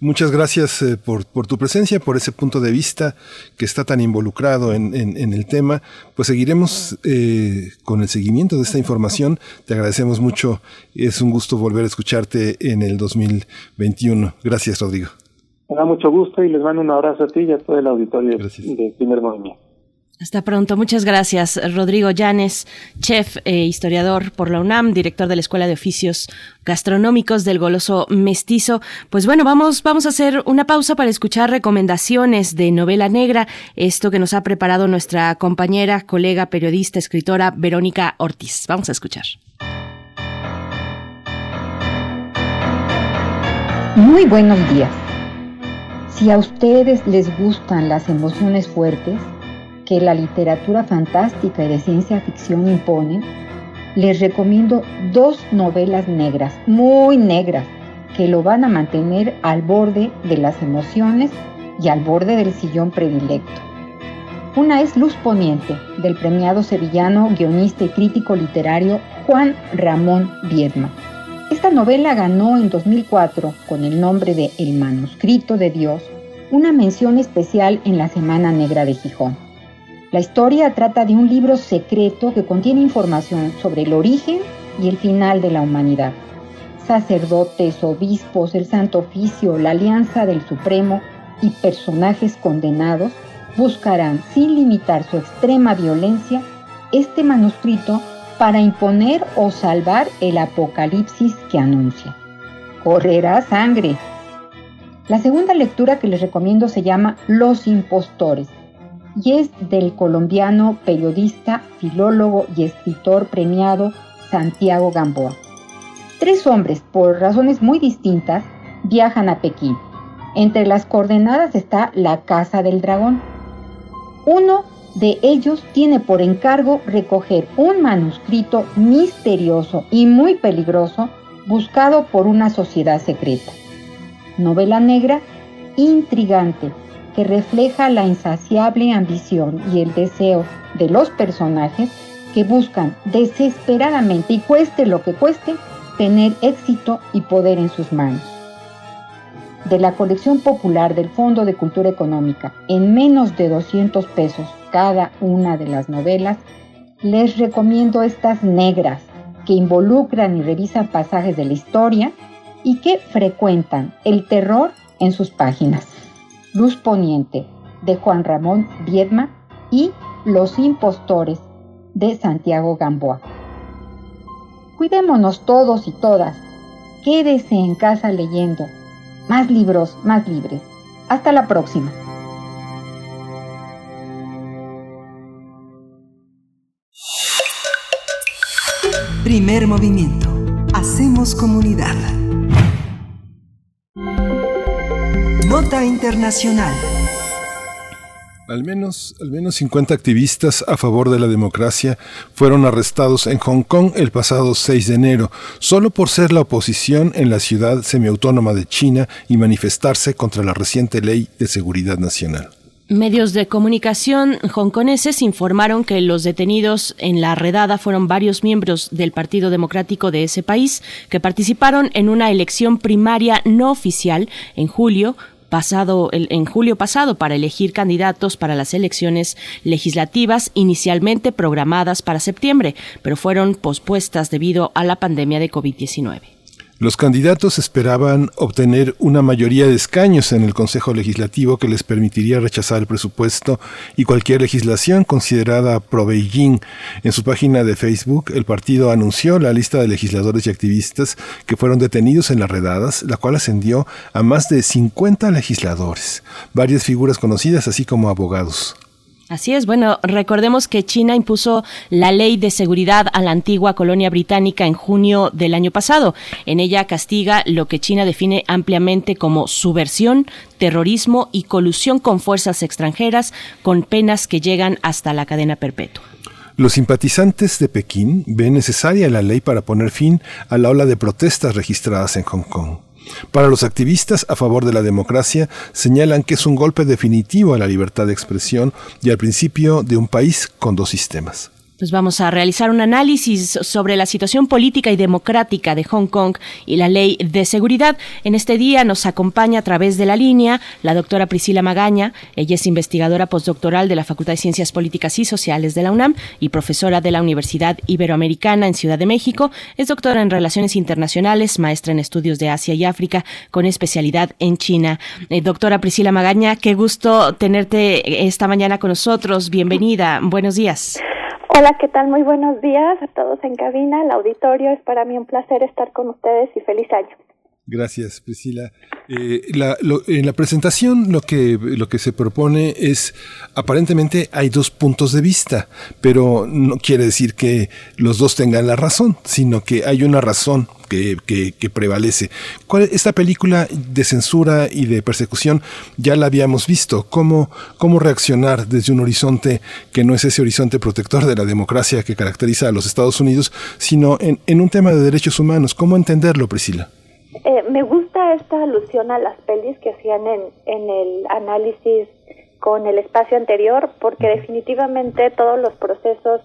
muchas gracias eh, por, por, tu presencia, por ese punto de vista que está tan involucrado en, en, el tema. Pues seguiremos eh, con el seguimiento de esta información. Te agradecemos mucho. Es un gusto volver a escucharte en el 2021. Gracias, Rodrigo. Me da mucho gusto y les mando un abrazo a ti y a todo el auditorio de Primer Movimiento. Hasta pronto. Muchas gracias, Rodrigo Llanes, chef e historiador por la UNAM, director de la Escuela de Oficios Gastronómicos del Goloso Mestizo. Pues bueno, vamos, vamos a hacer una pausa para escuchar recomendaciones de novela negra, esto que nos ha preparado nuestra compañera, colega, periodista, escritora Verónica Ortiz. Vamos a escuchar. Muy buenos días. Si a ustedes les gustan las emociones fuertes, que la literatura fantástica y de ciencia ficción imponen, les recomiendo dos novelas negras, muy negras, que lo van a mantener al borde de las emociones y al borde del sillón predilecto. Una es Luz Poniente, del premiado sevillano, guionista y crítico literario Juan Ramón Viedma. Esta novela ganó en 2004, con el nombre de El manuscrito de Dios, una mención especial en la Semana Negra de Gijón. La historia trata de un libro secreto que contiene información sobre el origen y el final de la humanidad. Sacerdotes, obispos, el Santo Oficio, la Alianza del Supremo y personajes condenados buscarán, sin limitar su extrema violencia, este manuscrito para imponer o salvar el apocalipsis que anuncia. Correrá sangre. La segunda lectura que les recomiendo se llama Los impostores y es del colombiano periodista, filólogo y escritor premiado Santiago Gamboa. Tres hombres, por razones muy distintas, viajan a Pekín. Entre las coordenadas está la Casa del Dragón. Uno de ellos tiene por encargo recoger un manuscrito misterioso y muy peligroso buscado por una sociedad secreta. Novela negra intrigante que refleja la insaciable ambición y el deseo de los personajes que buscan desesperadamente y cueste lo que cueste tener éxito y poder en sus manos. De la colección popular del Fondo de Cultura Económica, en menos de 200 pesos cada una de las novelas, les recomiendo estas negras que involucran y revisan pasajes de la historia y que frecuentan el terror en sus páginas. Luz Poniente de Juan Ramón Viedma y Los Impostores de Santiago Gamboa. Cuidémonos todos y todas. Quédese en casa leyendo. Más libros, más libres. Hasta la próxima. Primer movimiento. Hacemos comunidad. Nota Internacional. Al menos, al menos 50 activistas a favor de la democracia fueron arrestados en Hong Kong el pasado 6 de enero, solo por ser la oposición en la ciudad semiautónoma de China y manifestarse contra la reciente ley de seguridad nacional. Medios de comunicación hongkoneses informaron que los detenidos en la redada fueron varios miembros del Partido Democrático de ese país que participaron en una elección primaria no oficial en julio pasado en julio pasado para elegir candidatos para las elecciones legislativas inicialmente programadas para septiembre, pero fueron pospuestas debido a la pandemia de COVID-19. Los candidatos esperaban obtener una mayoría de escaños en el Consejo Legislativo que les permitiría rechazar el presupuesto y cualquier legislación considerada pro Beijing. En su página de Facebook, el partido anunció la lista de legisladores y activistas que fueron detenidos en las redadas, la cual ascendió a más de 50 legisladores, varias figuras conocidas así como abogados. Así es, bueno, recordemos que China impuso la ley de seguridad a la antigua colonia británica en junio del año pasado. En ella castiga lo que China define ampliamente como subversión, terrorismo y colusión con fuerzas extranjeras, con penas que llegan hasta la cadena perpetua. Los simpatizantes de Pekín ven necesaria la ley para poner fin a la ola de protestas registradas en Hong Kong. Para los activistas a favor de la democracia, señalan que es un golpe definitivo a la libertad de expresión y al principio de un país con dos sistemas. Pues vamos a realizar un análisis sobre la situación política y democrática de Hong Kong y la ley de seguridad. En este día nos acompaña a través de la línea la doctora Priscila Magaña. Ella es investigadora postdoctoral de la Facultad de Ciencias Políticas y Sociales de la UNAM y profesora de la Universidad Iberoamericana en Ciudad de México. Es doctora en Relaciones Internacionales, maestra en Estudios de Asia y África, con especialidad en China. Eh, doctora Priscila Magaña, qué gusto tenerte esta mañana con nosotros. Bienvenida. Buenos días. Hola, ¿qué tal? Muy buenos días a todos en cabina, el auditorio. Es para mí un placer estar con ustedes y feliz año. Gracias, Priscila. Eh, en la presentación lo que, lo que se propone es, aparentemente hay dos puntos de vista, pero no quiere decir que los dos tengan la razón, sino que hay una razón que, prevalece. ¿Cuál, esta película de censura y de persecución ya la habíamos visto. ¿Cómo, ¿Cómo reaccionar desde un horizonte que no es ese horizonte protector de la democracia que caracteriza a los Estados Unidos, sino en, en un tema de derechos humanos? ¿Cómo entenderlo, Priscila? Eh, me gusta esta alusión a las pelis que hacían en, en el análisis con el espacio anterior, porque definitivamente todos los procesos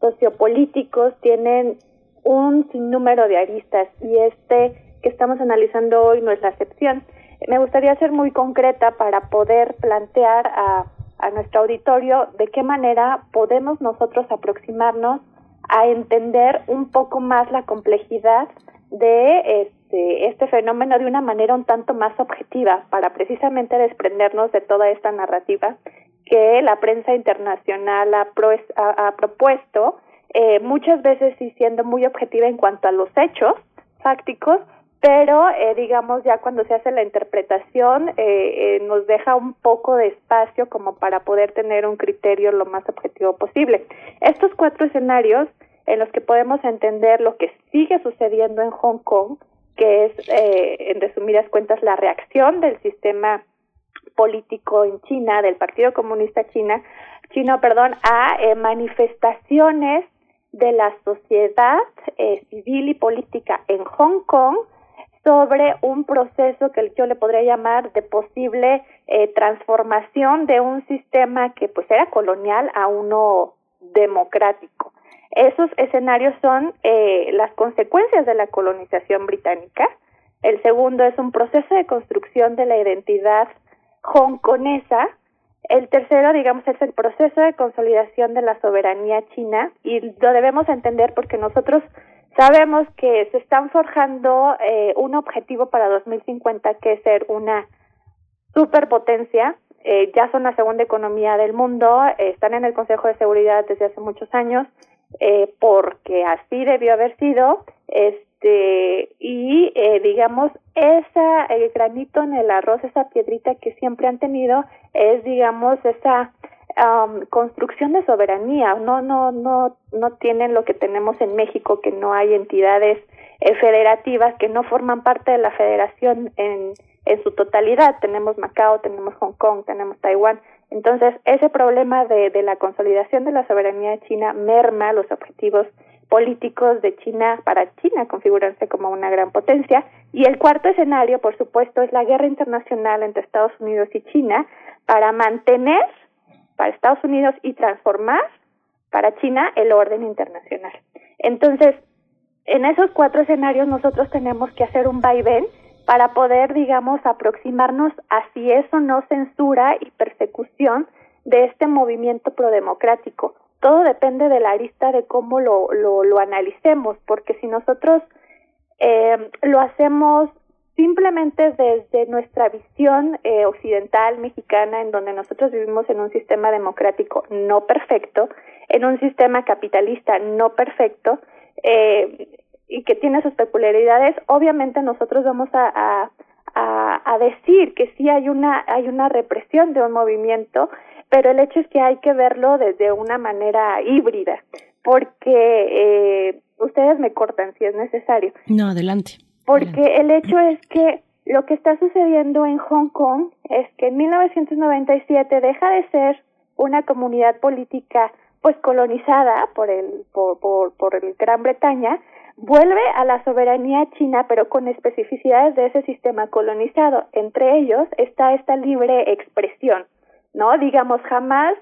sociopolíticos tienen un sinnúmero de aristas y este que estamos analizando hoy no es la excepción. Me gustaría ser muy concreta para poder plantear a, a nuestro auditorio de qué manera podemos nosotros aproximarnos a entender un poco más la complejidad de este, este fenómeno de una manera un tanto más objetiva para precisamente desprendernos de toda esta narrativa que la prensa internacional ha, propuesto eh, muchas veces sí siendo muy objetiva en cuanto a los hechos fácticos, pero eh, digamos ya cuando se hace la interpretación eh, nos deja un poco de espacio como para poder tener un criterio lo más objetivo posible. Estos cuatro escenarios en los que podemos entender lo que sigue sucediendo en Hong Kong, que es en resumidas cuentas la reacción del sistema político en China, del Partido Comunista China, chino, perdón, a manifestaciones de la sociedad eh, civil y política en Hong Kong sobre un proceso que yo le podría llamar de posible eh, transformación de un sistema que pues era colonial a uno democrático. Esos escenarios son eh, las consecuencias de la colonización británica. El segundo es un proceso de construcción de la identidad hongkonesa el tercero, digamos, es el proceso de consolidación de la soberanía china y lo debemos entender porque nosotros sabemos que se están forjando eh, un objetivo para 2050 que es ser una superpotencia. Eh, ya son la segunda economía del mundo, eh, están en el Consejo de Seguridad desde hace muchos años, eh, porque así debió haber sido. Este, y eh, digamos, esa, el granito en el arroz, esa piedrita que siempre han tenido, es, digamos, esa construcción de soberanía. No, no, no, no tienen lo que tenemos en México, que no hay entidades eh, federativas que no forman parte de la federación en, en su totalidad. Tenemos Macao, tenemos Hong Kong, tenemos Taiwán. Entonces, ese problema de, de la consolidación de la soberanía china merma los objetivos políticos de China para China configurarse como una gran potencia. Y el cuarto escenario, por supuesto, es la guerra internacional entre Estados Unidos y China para mantener para Estados Unidos y transformar para China el orden internacional. Entonces, en esos cuatro escenarios nosotros tenemos que hacer un vaivén para poder, digamos, aproximarnos a si eso no censura y persecución de este movimiento prodemocrático. Todo depende de la lista de cómo lo, lo, lo analicemos, porque si nosotros eh, lo hacemos simplemente desde nuestra visión eh, occidental mexicana, en donde nosotros vivimos en un sistema democrático no perfecto, en un sistema capitalista no perfecto, eh, y que tiene sus peculiaridades, obviamente nosotros vamos a, a, a, decir que sí hay una, hay una represión de un movimiento, pero el hecho es que hay que verlo desde una manera híbrida, porque eh, ustedes me cortan si es necesario. No, adelante porque el hecho es que lo que está sucediendo en Hong Kong es que en 1997 deja de ser una comunidad política pues colonizada por el por, por, por el Gran Bretaña vuelve a la soberanía china pero con especificidades de ese sistema colonizado entre ellos está esta libre expresión no digamos jamás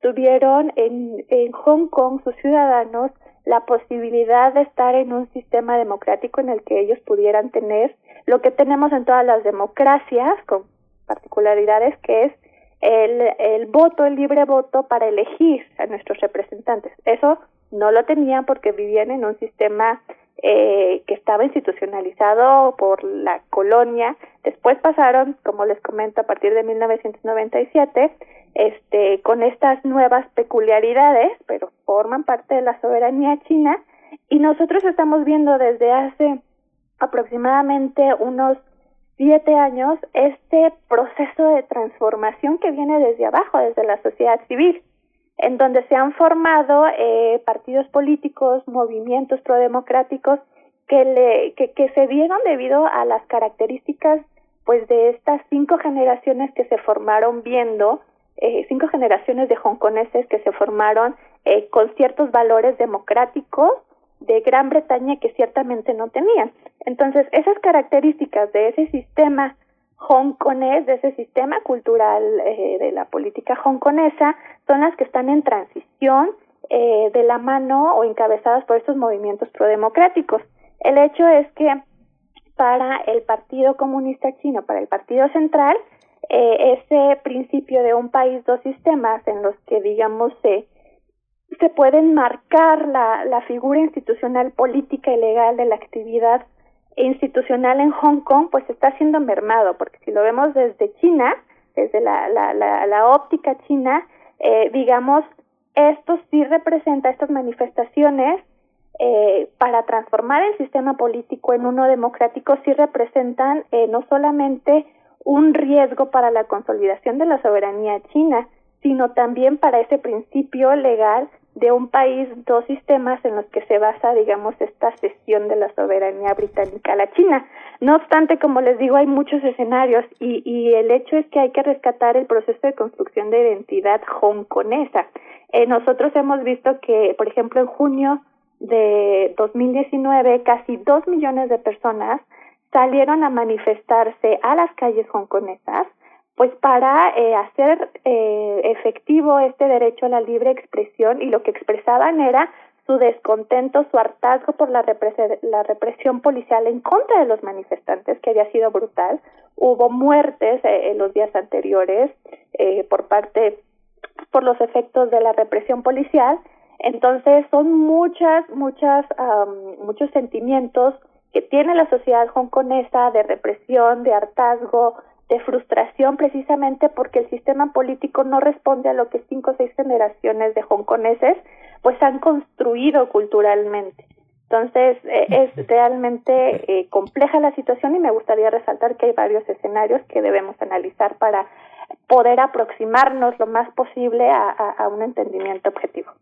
tuvieron en en Hong Kong sus ciudadanos la posibilidad de estar en un sistema democrático en el que ellos pudieran tener lo que tenemos en todas las democracias, con particularidades, que es el, el voto, el libre voto para elegir a nuestros representantes. Eso no lo tenían porque vivían en un sistema eh, que estaba institucionalizado por la colonia. Después pasaron, como les comento, a partir de 1997, este, con estas nuevas peculiaridades, pero forman parte de la soberanía china. Y nosotros estamos viendo desde hace aproximadamente unos siete años este proceso de transformación que viene desde abajo, desde la sociedad civil, en donde se han formado eh, partidos políticos, movimientos prodemocráticos que, le, que, que se dieron debido a las características pues de estas cinco generaciones que se formaron viendo eh, cinco generaciones de hongkoneses que se formaron eh, con ciertos valores democráticos de Gran Bretaña que ciertamente no tenían. Entonces, esas características de ese sistema hongkonés, de ese sistema cultural eh, de la política hongkonesa, son las que están en transición eh, de la mano o encabezadas por estos movimientos prodemocráticos. El hecho es que para el Partido Comunista Chino, para el Partido Central, eh, ese principio de un país, dos sistemas, en los que, digamos, se, se pueden marcar la, la figura institucional, política y legal de la actividad institucional en Hong Kong, pues está siendo mermado, porque si lo vemos desde China, desde la, la, la, la óptica china, eh, digamos, esto sí representa estas manifestaciones eh, para transformar el sistema político en uno democrático, sí representan eh, no solamente un riesgo para la consolidación de la soberanía china, sino también para ese principio legal de un país, dos sistemas en los que se basa, digamos, esta cesión de la soberanía británica a la China. No obstante, como les digo, hay muchos escenarios y, y el hecho es que hay que rescatar el proceso de construcción de identidad hongkonesa. Eh, nosotros hemos visto que, por ejemplo, en junio de 2019, casi dos millones de personas salieron a manifestarse a las calles hongkonesas pues para eh, hacer eh, efectivo este derecho a la libre expresión y lo que expresaban era su descontento, su hartazgo por la, la represión policial en contra de los manifestantes, que había sido brutal. Hubo muertes eh, en los días anteriores eh, por parte, por los efectos de la represión policial. Entonces son muchas, muchas, um, muchos sentimientos que tiene la sociedad hongkonesa de represión, de hartazgo, de frustración precisamente porque el sistema político no responde a lo que cinco o seis generaciones de hongkoneses pues han construido culturalmente. Entonces eh, es realmente eh, compleja la situación y me gustaría resaltar que hay varios escenarios que debemos analizar para poder aproximarnos lo más posible a, a un entendimiento objetivo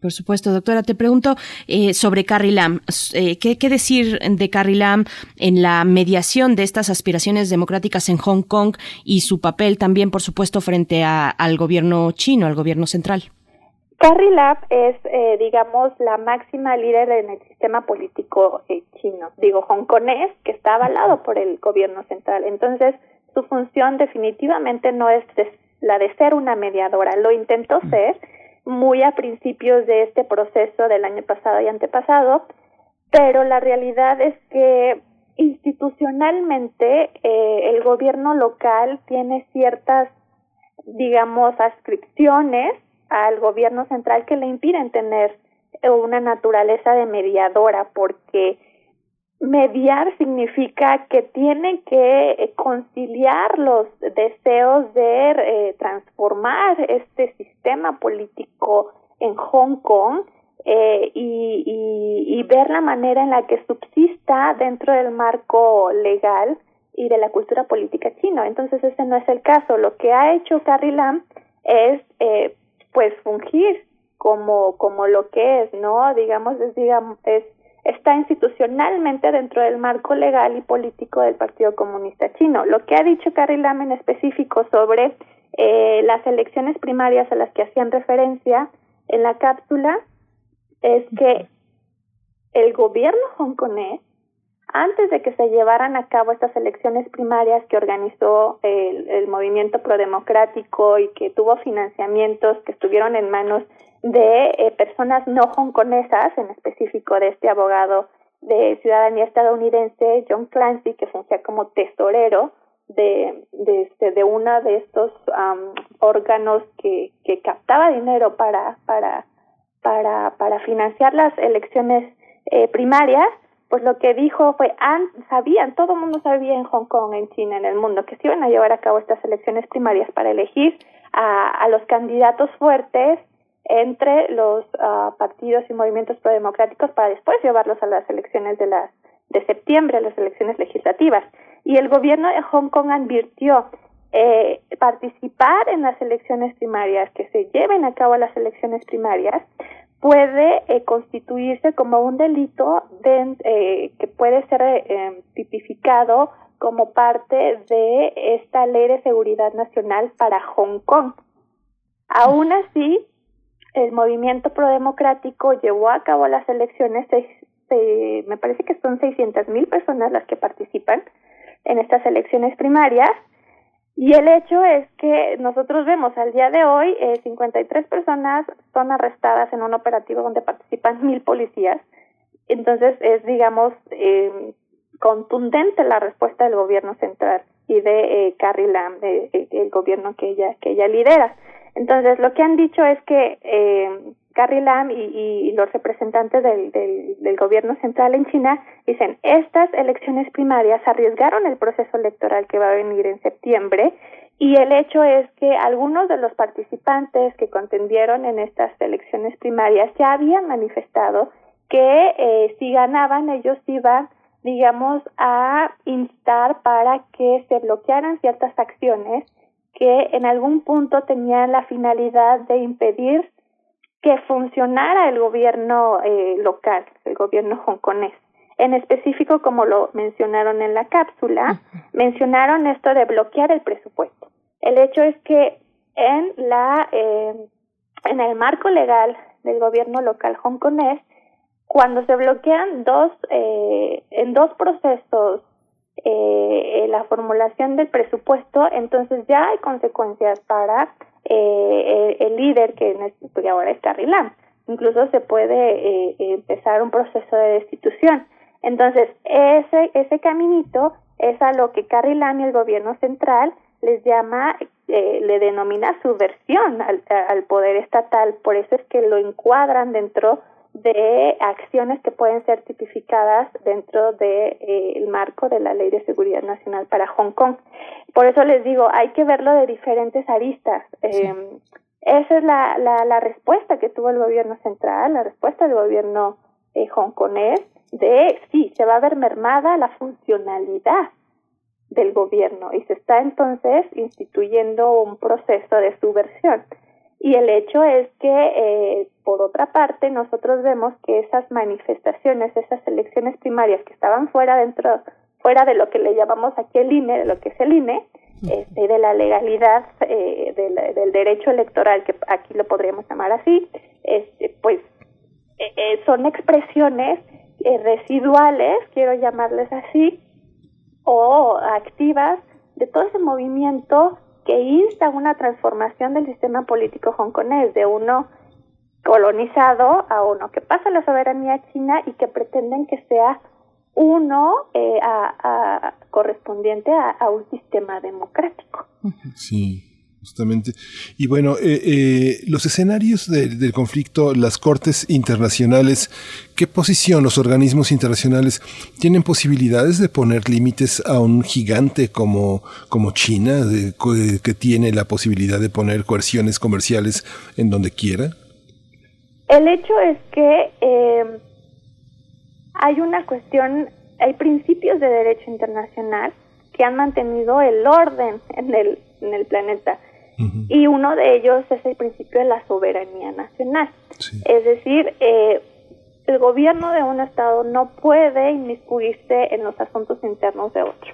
por supuesto, doctora. Te pregunto eh, sobre Carrie Lam. Eh, ¿qué, ¿qué, decir de Carrie Lam en la mediación de estas aspiraciones democráticas en Hong Kong y su papel también, por supuesto, frente a, al gobierno chino, al gobierno central? Carrie Lam es, eh, digamos, la máxima líder en el sistema político eh, chino, digo, hongkonés, que está avalado por el gobierno central. Entonces, su función definitivamente no es la de ser una mediadora. Lo intentó ser muy a principios de este proceso del año pasado y antepasado, pero la realidad es que institucionalmente eh, el gobierno local tiene ciertas, digamos, ascripciones al gobierno central que le impiden tener una naturaleza de mediadora, porque mediar significa que tiene que eh, conciliar los deseos de eh, transformar este sistema político en Hong Kong eh, y, y, ver la manera en la que subsista dentro del marco legal y de la cultura política chino. Entonces ese no es el caso. Lo que ha hecho Carrie Lam es eh, pues fungir como como lo que es, ¿no? Digamos es digamos es está institucionalmente dentro del marco legal y político del Partido Comunista Chino. Lo que ha dicho Carrie Lam en específico sobre eh, las elecciones primarias a las que hacían referencia en la cápsula es que el gobierno hongkonés, antes de que se llevaran a cabo estas elecciones primarias que organizó el, el movimiento prodemocrático y que tuvo financiamientos que estuvieron en manos de eh, personas no hongkonesas, en específico de este abogado de ciudadanía estadounidense, John Clancy, que fungía como tesorero de, de, este, de uno de estos órganos que, que captaba dinero para, para, para, para financiar las elecciones eh, primarias, pues lo que dijo fue, sabían, todo el mundo sabía en Hong Kong, en China, en el mundo, que se iban a llevar a cabo estas elecciones primarias para elegir a, a los candidatos fuertes entre los uh, partidos y movimientos prodemocráticos para después llevarlos a las elecciones de las de septiembre, a las elecciones legislativas. Y el gobierno de Hong Kong advirtió eh, participar en las elecciones primarias, que se lleven a cabo las elecciones primarias, puede eh, constituirse como un delito de, eh, que puede ser eh, tipificado como parte de esta ley de seguridad nacional para Hong Kong. Aún así, el movimiento prodemocrático llevó a cabo las elecciones, me parece que son 600 mil personas las que participan en estas elecciones primarias, y el hecho es que nosotros vemos al día de hoy eh, 53 personas son arrestadas en un operativo donde participan mil policías. Entonces es, digamos, eh, contundente la respuesta del gobierno central y de eh, Carrie Lam, de, el gobierno que ella que ella lidera. Entonces, lo que han dicho es que eh, Carrie Lam y, los representantes del, del, del, gobierno central en China dicen, estas elecciones primarias arriesgaron el proceso electoral que va a venir en septiembre y el hecho es que algunos de los participantes que contendieron en estas elecciones primarias ya habían manifestado que eh, si ganaban ellos iban digamos a instar para que se bloquearan ciertas acciones que en algún punto tenían la finalidad de impedir que funcionara el gobierno eh, local, el gobierno hongkonés. En específico, como lo mencionaron en la cápsula, mencionaron esto de bloquear el presupuesto. El hecho es que en la eh, en el marco legal del gobierno local hongkonés, cuando se bloquean dos eh, en dos procesos eh, la formulación del presupuesto, entonces ya hay consecuencias para eh, el, líder que, en este, ahora es Carrie Lam. Incluso se puede eh, empezar un proceso de destitución. Entonces, ese, ese caminito es a lo que Carrie Lam y el gobierno central les llama, eh, le denomina subversión al, al poder estatal. Por eso es que lo encuadran dentro de acciones que pueden ser tipificadas dentro del de, eh, el marco de la Ley de Seguridad Nacional para Hong Kong. Por eso les digo, hay que verlo de diferentes aristas. Eh, esa es la, la, la, respuesta que tuvo el gobierno central, la respuesta del gobierno eh, hongkonés de sí, se va a ver mermada la funcionalidad del gobierno y se está entonces instituyendo un proceso de subversión. Y el hecho es que, eh, por otra parte, nosotros vemos que esas manifestaciones, esas elecciones primarias que estaban fuera dentro, fuera de lo que le llamamos aquí el INE, de lo que es el INE, este, de la legalidad eh, del, del, derecho electoral, que aquí lo podríamos llamar así, este, pues eh, eh son expresiones eh, residuales, quiero llamarles así, o activas de todo ese movimiento que insta una transformación del sistema político hongkonés de uno colonizado a uno que pasa la soberanía china y que pretenden que sea uno eh, a, correspondiente a, un sistema democrático. Sí. Justamente. Y bueno, eh, eh, los escenarios del conflicto, las cortes internacionales, ¿qué posición los organismos internacionales tienen posibilidades de poner límites a un gigante como, como China, que tiene la posibilidad de poner coerciones comerciales en donde quiera? El hecho es que eh, hay una cuestión, hay principios de derecho internacional que han mantenido el orden en el, en el planeta. Y uno de ellos es el principio de la soberanía nacional. Es decir, eh, el gobierno de un Estado no puede inmiscuirse en los asuntos internos de otro.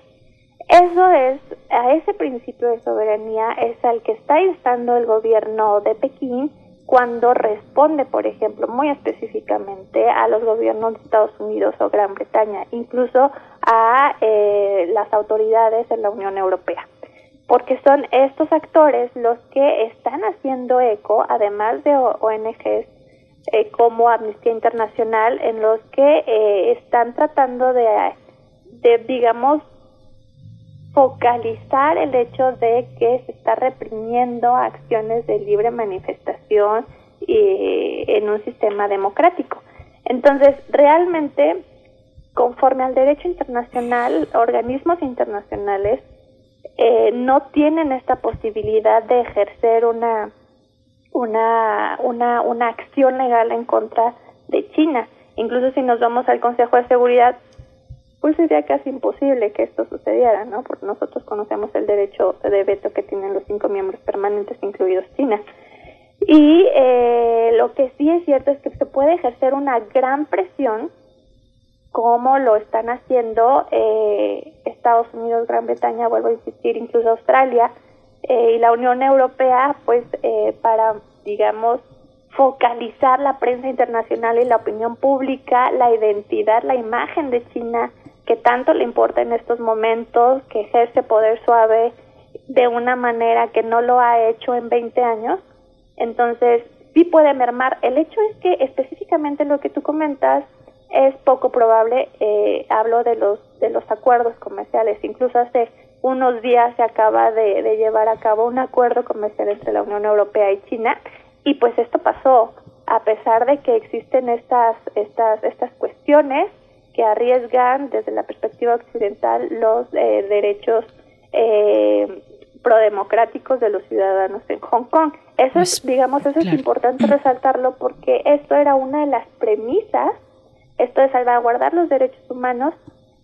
Eso es, a ese principio de soberanía es al que está instando el gobierno de Pekín cuando responde, por ejemplo, muy específicamente a los gobiernos de Estados Unidos o Gran Bretaña, incluso a eh, las autoridades de la Unión Europea. Porque son estos actores los que están haciendo eco, además de ONGs eh, como Amnistía Internacional, en los que eh, están tratando de, de, digamos, focalizar el hecho de que se está reprimiendo acciones de libre manifestación en un sistema democrático. Entonces, realmente, conforme al derecho internacional, organismos internacionales eh, no tienen esta posibilidad de ejercer una, una, una, una acción legal en contra de China. Incluso si nos vamos al Consejo de Seguridad, pues sería casi imposible que esto sucediera, ¿no? Porque nosotros conocemos el derecho de veto que tienen los cinco miembros permanentes, incluidos China. Y eh, lo que sí es cierto es que se puede ejercer una gran presión como lo están haciendo eh, Estados Unidos, Gran Bretaña, vuelvo a insistir, incluso Australia eh, y la Unión Europea, pues eh, para, digamos, focalizar la prensa internacional y la opinión pública, la identidad, la imagen de China que tanto le importa en estos momentos, que ejerce poder suave de una manera que no lo ha hecho en 20 años. Entonces, sí puede mermar. El hecho es que específicamente lo que tú comentas, es poco probable. Eh, hablo de los de los acuerdos comerciales. Incluso hace unos días se acaba de, llevar a cabo un acuerdo comercial entre la Unión Europea y China y pues esto pasó a pesar de que existen estas estas estas cuestiones que arriesgan desde la perspectiva occidental los eh, derechos eh, prodemocráticos de los ciudadanos en Hong Kong. Eso es, pues, digamos, eso es importante resaltarlo porque esto era una de las premisas esto es salvaguardar los derechos humanos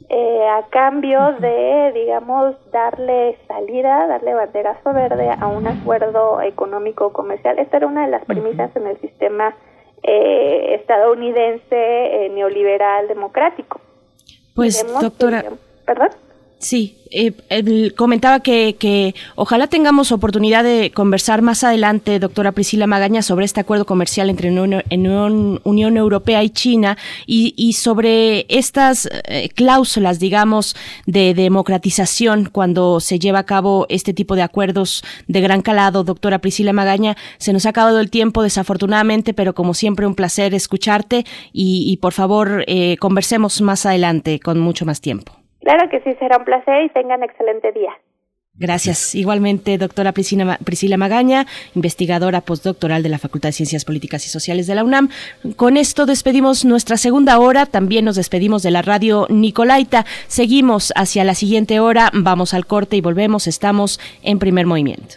eh, a cambio de, digamos, darle salida, darle banderazo verde a un acuerdo económico comercial. Esta era una de las premisas en el sistema eh, estadounidense eh, neoliberal democrático. Pues, doctora. ¿Perdón? Sí, eh, comentaba que, que, ojalá tengamos oportunidad de conversar más adelante, doctora Priscila Magaña, sobre este acuerdo comercial entre Unión, Unión, Europea y China y, y sobre estas eh, cláusulas, digamos, de democratización cuando se lleva a cabo este tipo de acuerdos de gran calado. Doctora Priscila Magaña, se nos ha acabado el tiempo, desafortunadamente, pero como siempre un placer escucharte y, y por favor eh, conversemos más adelante con mucho más tiempo. Claro que sí, será un placer y tengan excelente día. Gracias. Igualmente, doctora Priscila, Priscila Magaña, investigadora postdoctoral de la Facultad de Ciencias Políticas y Sociales de la UNAM. Con esto despedimos nuestra segunda hora. También nos despedimos de la radio Nicolaita. Seguimos hacia la siguiente hora. Vamos al corte y volvemos. Estamos en primer movimiento.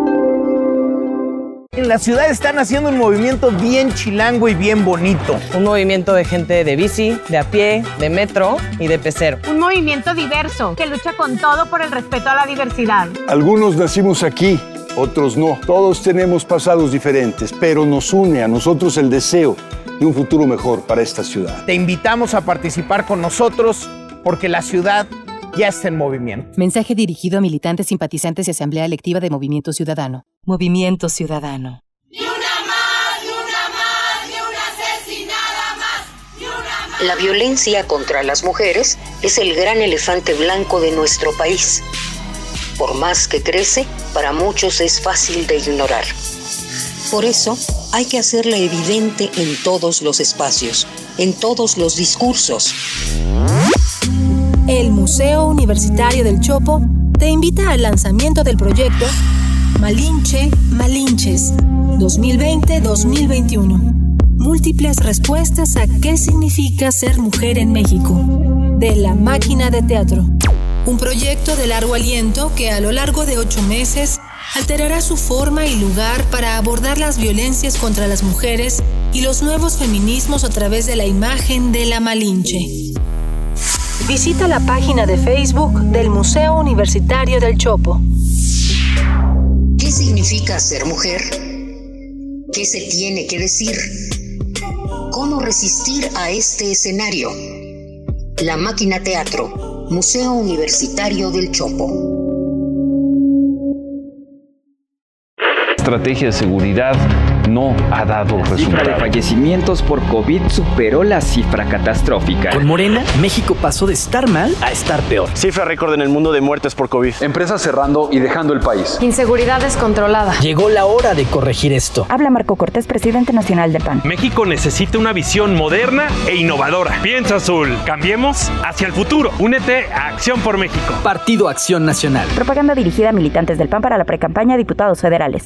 En la ciudad están haciendo un movimiento bien chilango y bien bonito. Un movimiento de gente de bici, de a pie, de metro y de pecero. Un movimiento diverso que lucha con todo por el respeto a la diversidad. Algunos nacimos aquí, otros no. Todos tenemos pasados diferentes, pero nos une a nosotros el deseo de un futuro mejor para esta ciudad. Te invitamos a participar con nosotros porque la ciudad ya está en movimiento. Mensaje dirigido a militantes, simpatizantes y Asamblea Electiva de Movimiento Ciudadano. Movimiento Ciudadano. La violencia contra las mujeres es el gran elefante blanco de nuestro país. Por más que crece, para muchos es fácil de ignorar. Por eso, hay que hacerla evidente en todos los espacios, en todos los discursos. El Museo Universitario del Chopo te invita al lanzamiento del proyecto Malinche Malinches 2020-2021. Múltiples respuestas a qué significa ser mujer en México. De la máquina de teatro. Un proyecto de largo aliento que a lo largo de ocho meses alterará su forma y lugar para abordar las violencias contra las mujeres y los nuevos feminismos a través de la imagen de la Malinche. Visita la página de Facebook del Museo Universitario del Chopo. ¿Qué significa ser mujer? ¿Qué se tiene que decir? ¿Cómo resistir a este escenario? La Máquina Teatro, Museo Universitario del Chopo. estrategia de seguridad no ha dado La cifra de fallecimientos por COVID superó la cifra catastrófica. Con Morena, México pasó de estar mal a estar peor. Cifra récord en el mundo de muertes por COVID. Empresas cerrando y dejando el país. Inseguridad descontrolada. Llegó la hora de corregir esto. Habla Marco Cortés, presidente nacional del PAN. México necesita una visión moderna e innovadora. Piensa azul. Cambiemos hacia el futuro. Únete a Acción por México. Partido Acción Nacional. Propaganda dirigida a militantes del PAN para la precampaña a diputados federales.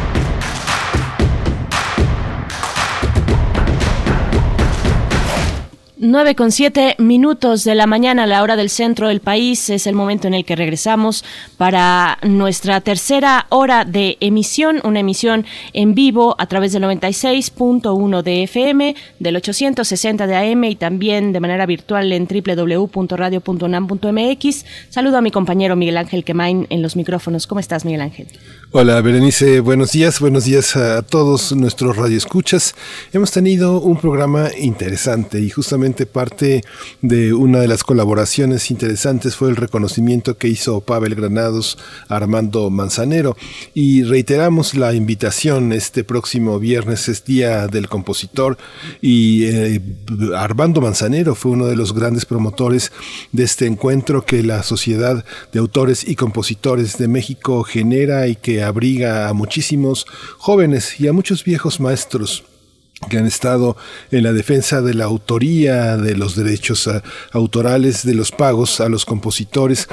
9 con 7 minutos de la mañana a la hora del centro del país es el momento en el que regresamos para nuestra tercera hora de emisión, una emisión en vivo a través del 96.1 de FM, del 860 de AM y también de manera virtual en www.radio.unam.mx. Saludo a mi compañero Miguel Ángel Quemain en los micrófonos. ¿Cómo estás, Miguel Ángel? Hola, Berenice. Buenos días. Buenos días a todos nuestros radioescuchas. Hemos tenido un programa interesante y justamente parte de una de las colaboraciones interesantes fue el reconocimiento que hizo Pavel Granados a Armando Manzanero y reiteramos la invitación este próximo viernes es día del compositor y eh, Armando Manzanero fue uno de los grandes promotores de este encuentro que la Sociedad de Autores y Compositores de México genera y que abriga a muchísimos jóvenes y a muchos viejos maestros que han estado en la defensa de la autoría, de los derechos ah, autorales, de los pagos a los compositores.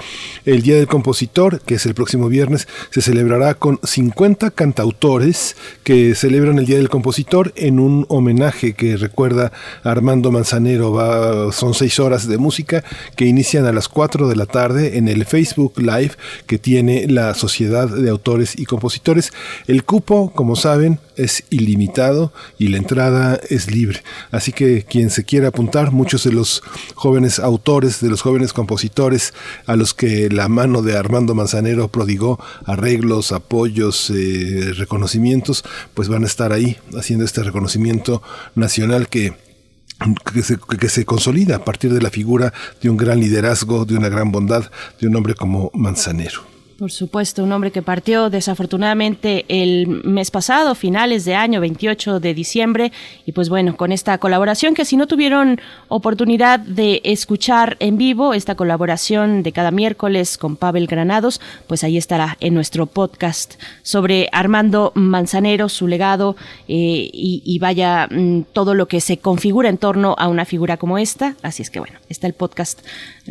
El Día del Compositor, que es el próximo viernes, se celebrará con 50 cantautores que celebran el Día del Compositor en un homenaje que recuerda a Armando Manzanero. Va, son seis horas de música que inician a las 4 de la tarde en el Facebook Live que tiene la Sociedad de Autores y Compositores. El cupo, como saben, es ilimitado y la entrada es libre. Así que quien se quiera apuntar, muchos de los jóvenes autores, de los jóvenes compositores a los que la mano de Armando Manzanero prodigó arreglos, apoyos, eh, reconocimientos, pues van a estar ahí haciendo este reconocimiento nacional que que se, que se, consolida a partir de la figura de un gran liderazgo, de una gran bondad, de un hombre como Manzanero. Por supuesto, un hombre que partió desafortunadamente el mes pasado, finales de año 28 de diciembre, y pues bueno, con esta colaboración que si no tuvieron oportunidad de escuchar en vivo esta colaboración de cada miércoles con Pavel Granados, pues ahí estará en nuestro podcast sobre Armando Manzanero, su legado eh, y, vaya mm, todo lo que se configura en torno a una figura como esta. Así es que bueno, está el podcast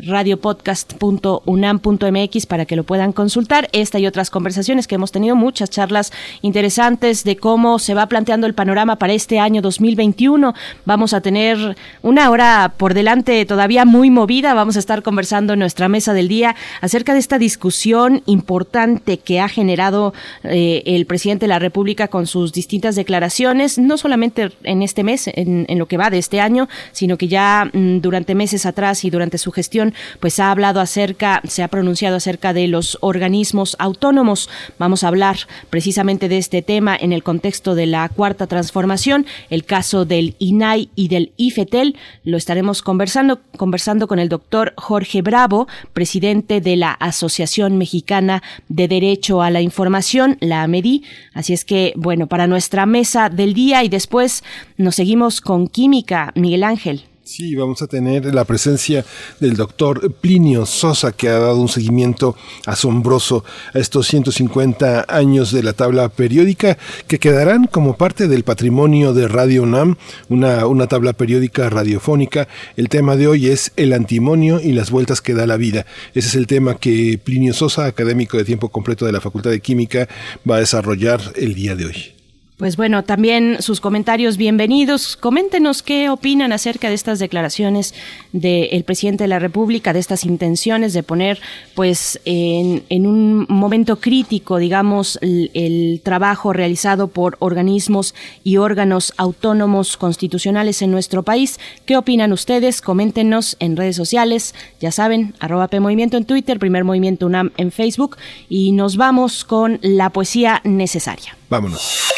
radiopodcast.unam.mx para que lo puedan consultar. Esta y otras conversaciones que hemos tenido, muchas charlas interesantes de cómo se va planteando el panorama para este año 2021. Vamos a tener una hora por delante todavía muy movida. Vamos a estar conversando en nuestra mesa del día acerca de esta discusión importante que ha generado eh, el presidente de la República con sus distintas declaraciones, no solamente en este mes, en, lo que va de este año, sino que ya mm, durante meses atrás y durante su gestión pues ha hablado acerca, se ha pronunciado acerca de los organismos autónomos. Vamos a hablar precisamente de este tema en el contexto de la cuarta transformación, el caso del INAI y del IFETEL. Lo estaremos conversando, conversando con el doctor Jorge Bravo, presidente de la Asociación Mexicana de Derecho a la Información, la AMEDI. Así es que, bueno, para nuestra mesa del día y después nos seguimos con química, Miguel Ángel. Sí, vamos a tener la presencia del doctor Plinio Sosa, que ha dado un seguimiento asombroso a estos 150 años de la tabla periódica, que quedarán como parte del patrimonio de Radio UNAM, una, una tabla periódica radiofónica. El tema de hoy es el antimonio y las vueltas que da la vida. Ese es el tema que Plinio Sosa, académico de tiempo completo de la Facultad de Química, va a desarrollar el día de hoy. Pues bueno, también sus comentarios bienvenidos. Coméntenos qué opinan acerca de estas declaraciones del presidente de la República, de estas intenciones de poner, pues, en, un momento crítico, digamos, el, trabajo realizado por organismos y órganos autónomos constitucionales en nuestro país. ¿Qué opinan ustedes? Coméntenos en redes sociales, ya saben, arroba P Movimiento en Twitter, Primer Movimiento UNAM en Facebook, y nos vamos con la poesía necesaria. Vámonos.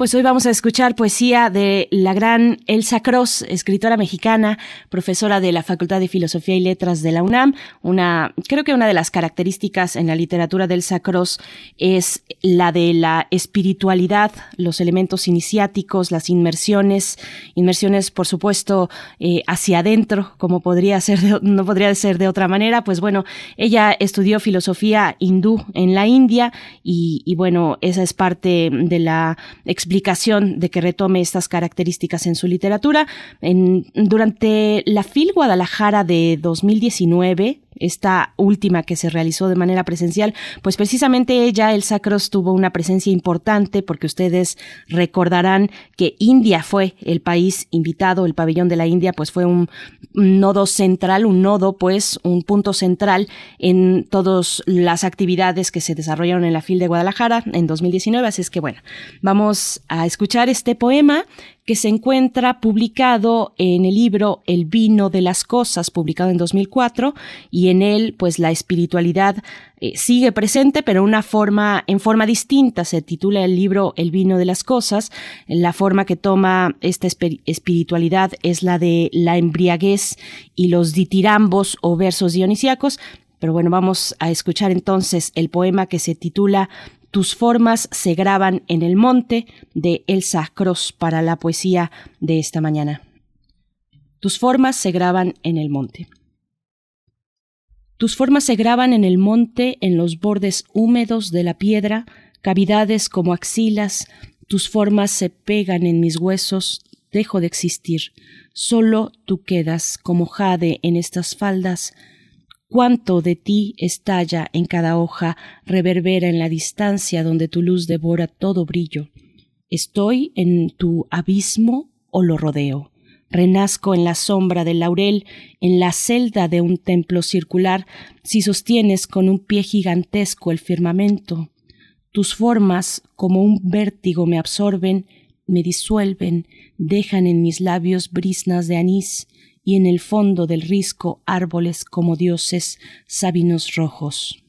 Pues hoy vamos a escuchar poesía de la gran Elsa Cross, escritora mexicana, profesora de la Facultad de Filosofía y Letras de la UNAM. Una, creo que una de las características en la literatura de Elsa Cross es la de la espiritualidad, los elementos iniciáticos, las inmersiones, inmersiones, por supuesto, eh, hacia adentro, como podría ser, de, no podría ser de otra manera. Pues bueno, ella estudió filosofía hindú en la India y, y bueno, esa es parte de la de que retome estas características en su literatura. En, durante la FIL Guadalajara de 2019, esta última que se realizó de manera presencial, pues precisamente ella, el Sacros, tuvo una presencia importante porque ustedes recordarán que India fue el país invitado, el pabellón de la India, pues fue un nodo central, un nodo, pues un punto central en todas las actividades que se desarrollaron en la FIL de Guadalajara en 2019. Así es que bueno, vamos a escuchar este poema que se encuentra publicado en el libro El vino de las cosas, publicado en 2004, y en él, pues la espiritualidad eh, sigue presente, pero una forma, en forma distinta. Se titula el libro El vino de las cosas. La forma que toma esta espiritualidad es la de la embriaguez y los ditirambos o versos dionisíacos. Pero bueno, vamos a escuchar entonces el poema que se titula tus formas se graban en el monte de Elsa Cross para la poesía de esta mañana. Tus formas se graban en el monte. Tus formas se graban en el monte, en los bordes húmedos de la piedra, cavidades como axilas, tus formas se pegan en mis huesos, dejo de existir, solo tú quedas como jade en estas faldas, cuánto de ti estalla en cada hoja, reverbera en la distancia donde tu luz devora todo brillo. Estoy en tu abismo o lo rodeo. Renazco en la sombra del laurel, en la celda de un templo circular, si sostienes con un pie gigantesco el firmamento. Tus formas, como un vértigo, me absorben, me disuelven, dejan en mis labios brisnas de anís, y en el fondo del risco árboles como dioses sabinos rojos.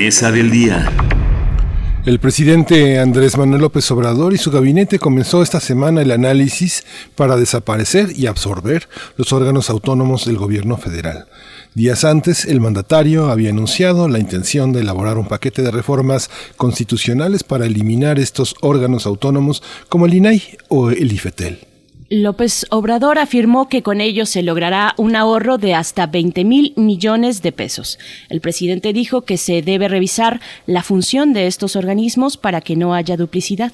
Del día. El presidente Andrés Manuel López Obrador y su gabinete comenzó esta semana el análisis para desaparecer y absorber los órganos autónomos del gobierno federal. Días antes, el mandatario había anunciado la intención de elaborar un paquete de reformas constitucionales para eliminar estos órganos autónomos como el INAI o el IFETEL. López Obrador afirmó que con ello se logrará un ahorro de hasta 20 mil millones de pesos. El presidente dijo que se debe revisar la función de estos organismos para que no haya duplicidad.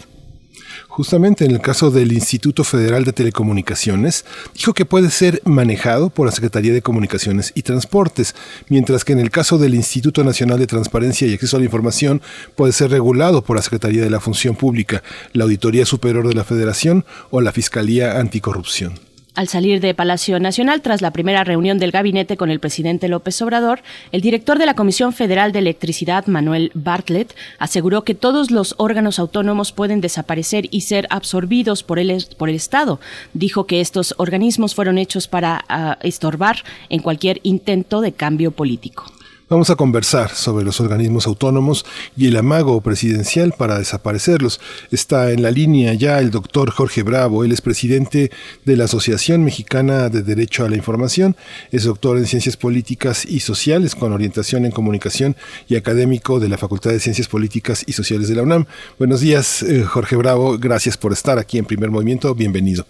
Justamente en el caso del Instituto Federal de Telecomunicaciones, dijo que puede ser manejado por la Secretaría de Comunicaciones y Transportes, mientras que en el caso del Instituto Nacional de Transparencia y Acceso a la Información puede ser regulado por la Secretaría de la Función Pública, la Auditoría Superior de la Federación o la Fiscalía Anticorrupción. Al salir de Palacio Nacional, tras la primera reunión del gabinete con el presidente López Obrador, el director de la Comisión Federal de Electricidad, Manuel Bartlett, aseguró que todos los órganos autónomos pueden desaparecer y ser absorbidos por el, por el Estado. Dijo que estos organismos fueron hechos para uh, estorbar en cualquier intento de cambio político. Vamos a conversar sobre los organismos autónomos y el amago presidencial para desaparecerlos. Está en la línea ya el doctor Jorge Bravo, él es presidente de la Asociación Mexicana de Derecho a la Información, es doctor en Ciencias Políticas y Sociales con orientación en Comunicación y académico de la Facultad de Ciencias Políticas y Sociales de la UNAM. Buenos días, eh, Jorge Bravo, gracias por estar aquí en Primer Movimiento, bienvenido.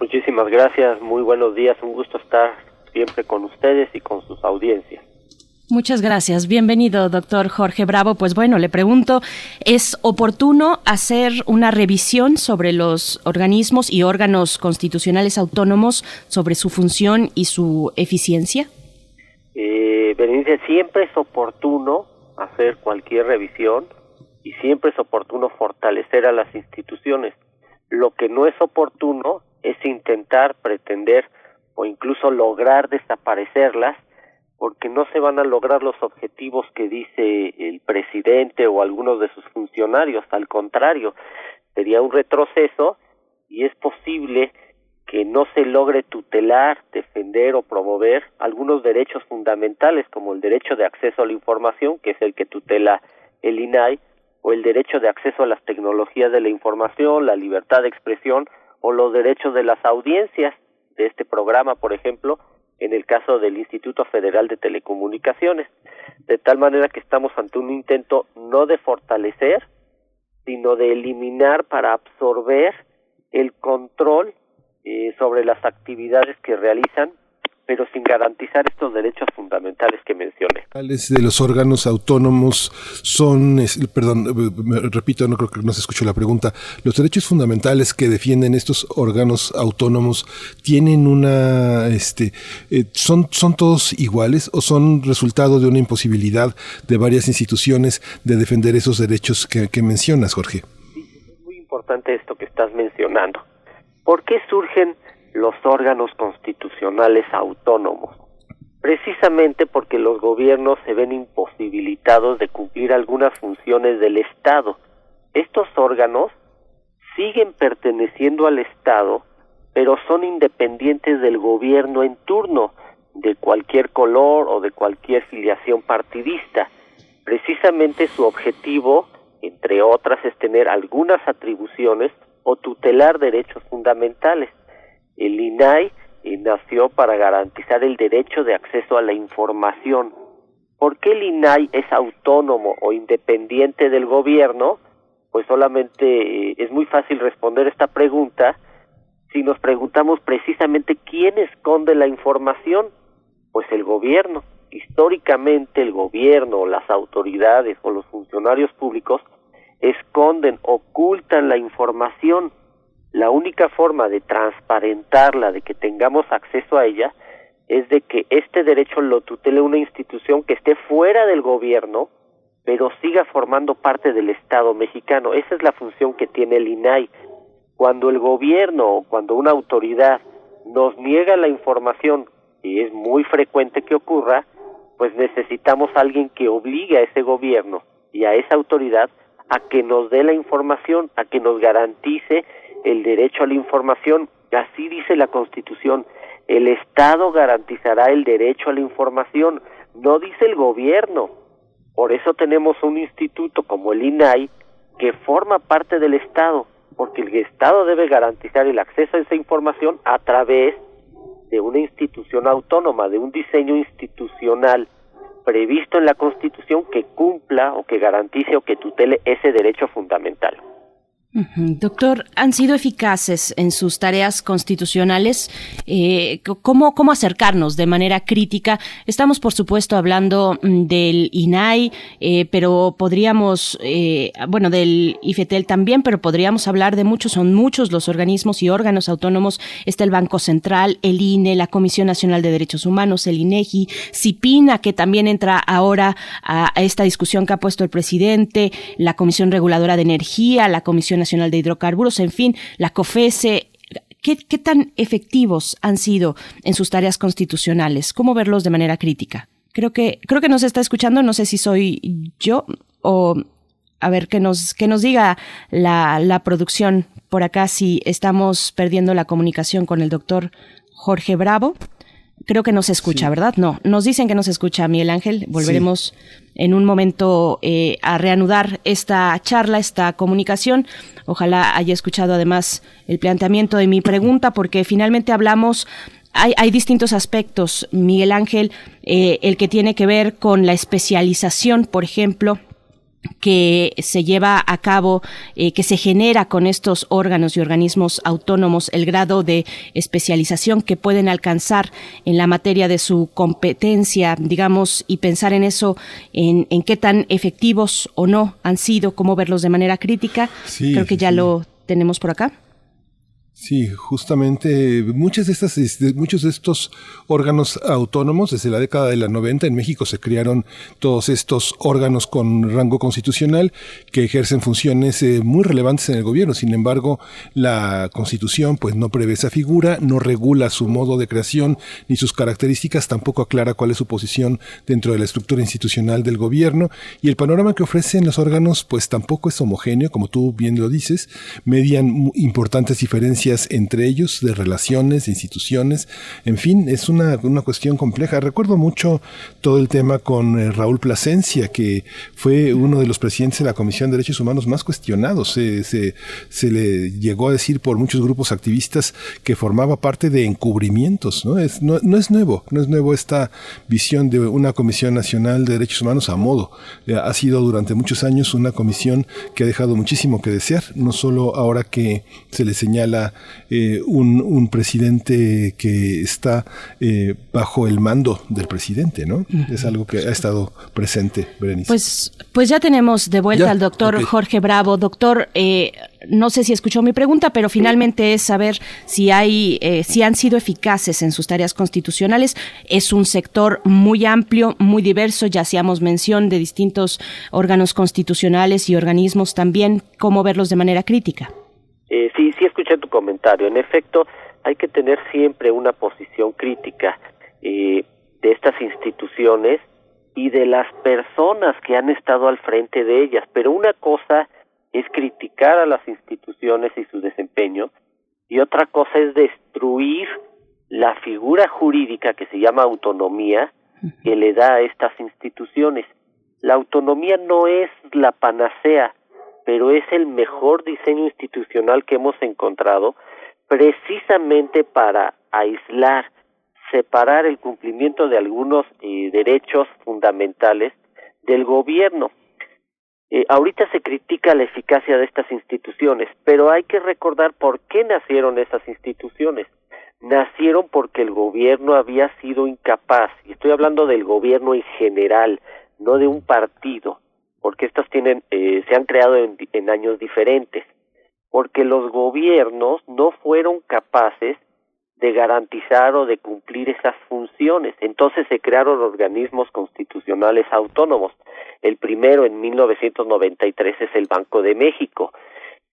Muchísimas gracias, muy buenos días, un gusto estar siempre con ustedes y con sus audiencias. Muchas gracias. Bienvenido, doctor Jorge Bravo. Pues bueno, le pregunto, ¿es oportuno hacer una revisión sobre los organismos y órganos constitucionales autónomos, sobre su función y su eficiencia? Eh, Berenice, siempre es oportuno hacer cualquier revisión y siempre es oportuno fortalecer a las instituciones. Lo que no es oportuno es intentar, pretender o incluso lograr desaparecerlas porque no se van a lograr los objetivos que dice el presidente o algunos de sus funcionarios, al contrario, sería un retroceso y es posible que no se logre tutelar, defender o promover algunos derechos fundamentales como el derecho de acceso a la información, que es el que tutela el INAI, o el derecho de acceso a las tecnologías de la información, la libertad de expresión o los derechos de las audiencias de este programa, por ejemplo, en el caso del Instituto Federal de Telecomunicaciones, de tal manera que estamos ante un intento no de fortalecer, sino de eliminar para absorber el control eh, sobre las actividades que realizan pero sin garantizar estos derechos fundamentales que mencioné. De los órganos autónomos son, perdón, repito, no creo que no se escuchó la pregunta, los derechos fundamentales que defienden estos órganos autónomos tienen una, este, eh, son, son todos iguales o son resultado de una imposibilidad de varias instituciones de defender esos derechos que, que mencionas, Jorge. Sí, es muy importante esto que estás mencionando. ¿Por qué surgen los órganos constitucionales autónomos, precisamente porque los gobiernos se ven imposibilitados de cumplir algunas funciones del Estado. Estos órganos siguen perteneciendo al Estado, pero son independientes del gobierno en turno, de cualquier color o de cualquier filiación partidista. Precisamente su objetivo, entre otras, es tener algunas atribuciones o tutelar derechos fundamentales. El INAI eh, nació para garantizar el derecho de acceso a la información. ¿Por qué el INAI es autónomo o independiente del gobierno? Pues solamente eh, es muy fácil responder esta pregunta si nos preguntamos precisamente quién esconde la información. Pues el gobierno. Históricamente el gobierno, las autoridades o los funcionarios públicos esconden, ocultan la información la única forma de transparentarla, de que tengamos acceso a ella, es de que este derecho lo tutele una institución que esté fuera del gobierno, pero siga formando parte del Estado mexicano. Esa es la función que tiene el INAI. Cuando el gobierno o cuando una autoridad nos niega la información, y es muy frecuente que ocurra, pues necesitamos alguien que obligue a ese gobierno y a esa autoridad a que nos dé la información, a que nos garantice el derecho a la información, así dice la Constitución, el Estado garantizará el derecho a la información, no dice el gobierno. Por eso tenemos un instituto como el INAI que forma parte del Estado, porque el Estado debe garantizar el acceso a esa información a través de una institución autónoma, de un diseño institucional previsto en la Constitución que cumpla o que garantice o que tutele ese derecho fundamental. Doctor, ¿han sido eficaces en sus tareas constitucionales? Eh, ¿cómo, ¿Cómo acercarnos de manera crítica? Estamos, por supuesto, hablando mm, del INAI, eh, pero podríamos, eh, bueno, del IFETEL también, pero podríamos hablar de muchos, son muchos los organismos y órganos autónomos. Está el Banco Central, el INE, la Comisión Nacional de Derechos Humanos, el INEGI, CIPINA, que también entra ahora a, a esta discusión que ha puesto el presidente, la Comisión Reguladora de Energía, la Comisión Nacional de Hidrocarburos, en fin, la COFESE. ¿Qué, ¿Qué tan efectivos han sido en sus tareas constitucionales? ¿Cómo verlos de manera crítica? Creo que, creo que nos está escuchando, no sé si soy yo o a ver que nos, que nos diga la, la producción por acá si estamos perdiendo la comunicación con el doctor Jorge Bravo. Creo que no se escucha, ¿verdad? No, nos dicen que no se escucha, Miguel Ángel. Volveremos en un momento eh, a reanudar esta charla, esta comunicación. Ojalá haya escuchado además el planteamiento de mi pregunta, porque finalmente hablamos hay, hay, distintos aspectos, Miguel Ángel, eh, el que tiene que ver con la especialización, por ejemplo, que se lleva a cabo, eh, que se genera con estos órganos y organismos autónomos, el grado de especialización que pueden alcanzar en la materia de su competencia, digamos, y pensar en eso, en, en qué tan efectivos o no han sido, cómo verlos de manera crítica. Sí, Creo que ya sí. lo tenemos por acá. Sí, justamente muchas de estas, de muchos de estos órganos autónomos, desde la década de la 90 en México se crearon todos estos órganos con rango constitucional que ejercen funciones eh, muy relevantes en el gobierno. Sin embargo, la Constitución pues no prevé esa figura, no regula su modo de creación ni sus características, tampoco aclara cuál es su posición dentro de la estructura institucional del gobierno y el panorama que ofrecen los órganos pues tampoco es homogéneo, como tú bien lo dices, median importantes diferencias entre ellos de relaciones, de instituciones, en fin, es una, una cuestión compleja. Recuerdo mucho todo el tema con eh, Raúl Plasencia, que fue uno de los presidentes de la Comisión de Derechos Humanos más cuestionados. Se, se, le llegó a decir por muchos grupos activistas que formaba parte de encubrimientos. ¿no? Es, no es nuevo, no es nuevo esta visión de una Comisión Nacional de Derechos Humanos a modo. Eh, ha sido durante muchos años una comisión que ha dejado muchísimo que desear, no solo ahora que se le señala eh, un, un, presidente que está eh, bajo el mando del presidente, ¿no? Es algo que ha estado presente, Berenice. Pues, pues ya tenemos de vuelta ya, al doctor okay. Jorge Bravo. Doctor, eh, no sé si escuchó mi pregunta, pero finalmente es saber si hay, eh, si han sido eficaces en sus tareas constitucionales. Es un sector muy amplio, muy diverso. Ya hacíamos mención de distintos órganos constitucionales y organismos también. ¿Cómo verlos de manera crítica? Eh, sí, sí escuché tu comentario. En efecto, hay que tener siempre una posición crítica eh, de estas instituciones y de las personas que han estado al frente de ellas. Pero una cosa es criticar a las instituciones y su desempeño y otra cosa es destruir la figura jurídica que se llama autonomía que le da a estas instituciones. La autonomía no es la panacea, pero es el mejor diseño institucional que hemos encontrado precisamente para aislar, separar el cumplimiento de algunos eh, derechos fundamentales del gobierno. Eh, ahorita se critica la eficacia de estas instituciones, pero hay que recordar por qué nacieron esas instituciones. Nacieron porque el gobierno había sido incapaz, y estoy hablando del gobierno en general, no de un partido, porque estas tienen, eh, se han creado en, en años diferentes, porque los gobiernos no fueron capaces de garantizar o de cumplir esas funciones. Entonces se crearon organismos constitucionales autónomos. El primero en 1993 es el Banco de México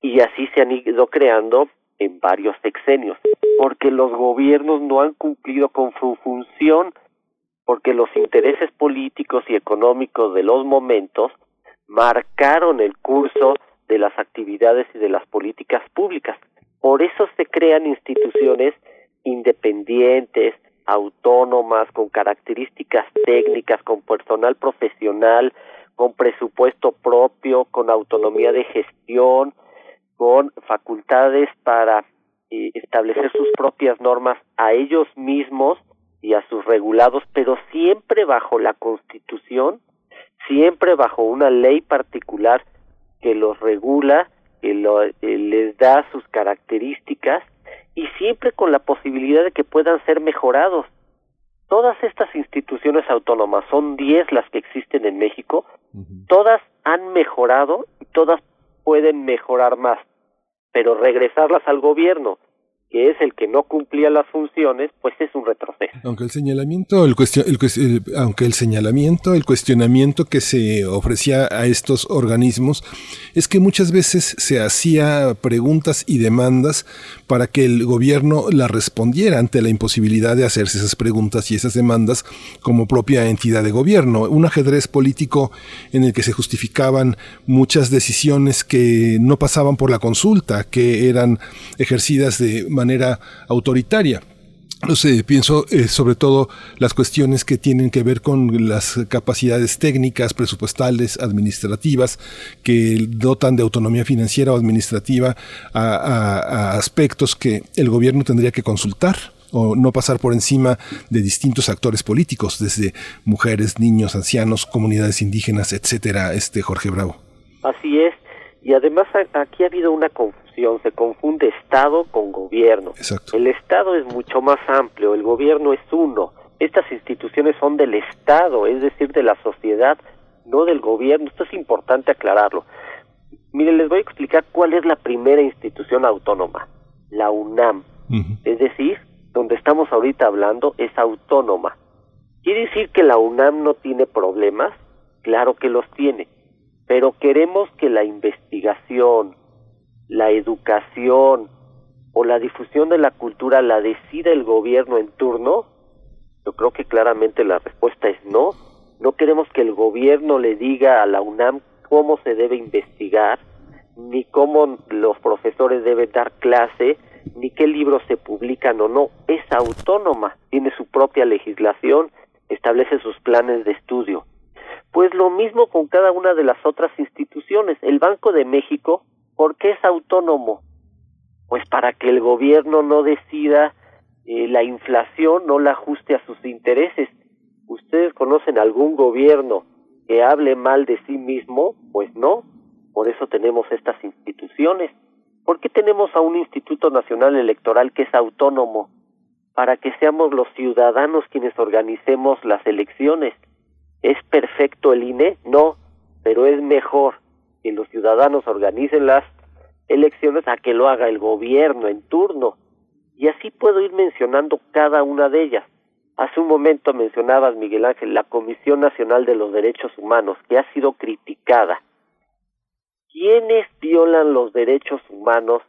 y así se han ido creando en varios sexenios, porque los gobiernos no han cumplido con su función, porque los intereses políticos y económicos de los momentos marcaron el curso de las actividades y de las políticas públicas. Por eso se crean instituciones independientes, autónomas, con características técnicas, con personal profesional, con presupuesto propio, con autonomía de gestión, con facultades para eh, establecer sus propias normas a ellos mismos y a sus regulados, pero siempre bajo la Constitución, siempre bajo una ley particular que los regula, que lo, eh, les da sus características y siempre con la posibilidad de que puedan ser mejorados. Todas estas instituciones autónomas, son 10 las que existen en México, todas han mejorado y todas pueden mejorar más, pero regresarlas al gobierno que es el que no cumplía las funciones, pues es un retroceso. Aunque el señalamiento, el, el, aunque el señalamiento, el cuestionamiento que se ofrecía a estos organismos es que muchas veces se hacía preguntas y demandas para que el gobierno la respondiera ante la imposibilidad de hacerse esas preguntas y esas demandas como propia entidad de gobierno. Un ajedrez político en el que se justificaban muchas decisiones que no pasaban por la consulta, que eran ejercidas de manera autoritaria. No sé, pienso eh, sobre todo las cuestiones que tienen que ver con las capacidades técnicas, presupuestales, administrativas, que dotan de autonomía financiera o administrativa a, aspectos que el gobierno tendría que consultar o no pasar por encima de distintos actores políticos, desde mujeres, niños, ancianos, comunidades indígenas, etcétera, este Jorge Bravo. Así es, y además aquí ha habido una confusión se confunde Estado con gobierno. El Estado es mucho más amplio, el gobierno es uno. Estas instituciones son del Estado, es decir, de la sociedad, no del gobierno. Esto es importante aclararlo. Miren, les voy a explicar cuál es la primera institución autónoma, la UNAM. Es decir, donde estamos ahorita hablando es autónoma. ¿Quiere decir que la UNAM no tiene problemas? Claro que los tiene, pero queremos que la investigación, la educación o la difusión de la cultura la decida el gobierno en turno? Yo creo que claramente la respuesta es no. No queremos que el gobierno le diga a la UNAM cómo se debe investigar, ni cómo los profesores deben dar clase, ni qué libros se publican o no. Es autónoma, tiene su propia legislación, establece sus planes de estudio. Pues lo mismo con cada una de las otras instituciones. El Banco de México ¿Por qué es autónomo? Pues para que el gobierno no decida eh, la inflación, no la ajuste a sus intereses. ¿Ustedes conocen algún gobierno que hable mal de sí mismo? Pues no. Por eso tenemos estas instituciones. ¿Por qué tenemos a un Instituto Nacional Electoral que es autónomo? Para que seamos los ciudadanos quienes organicemos las elecciones. ¿Es perfecto el INE? No, pero es mejor que los ciudadanos organicen las elecciones a que lo haga el gobierno en turno. Y así puedo ir mencionando cada una de ellas. Hace un momento mencionabas, Miguel Ángel, la Comisión Nacional de los Derechos Humanos, que ha sido criticada. ¿Quiénes violan los derechos humanos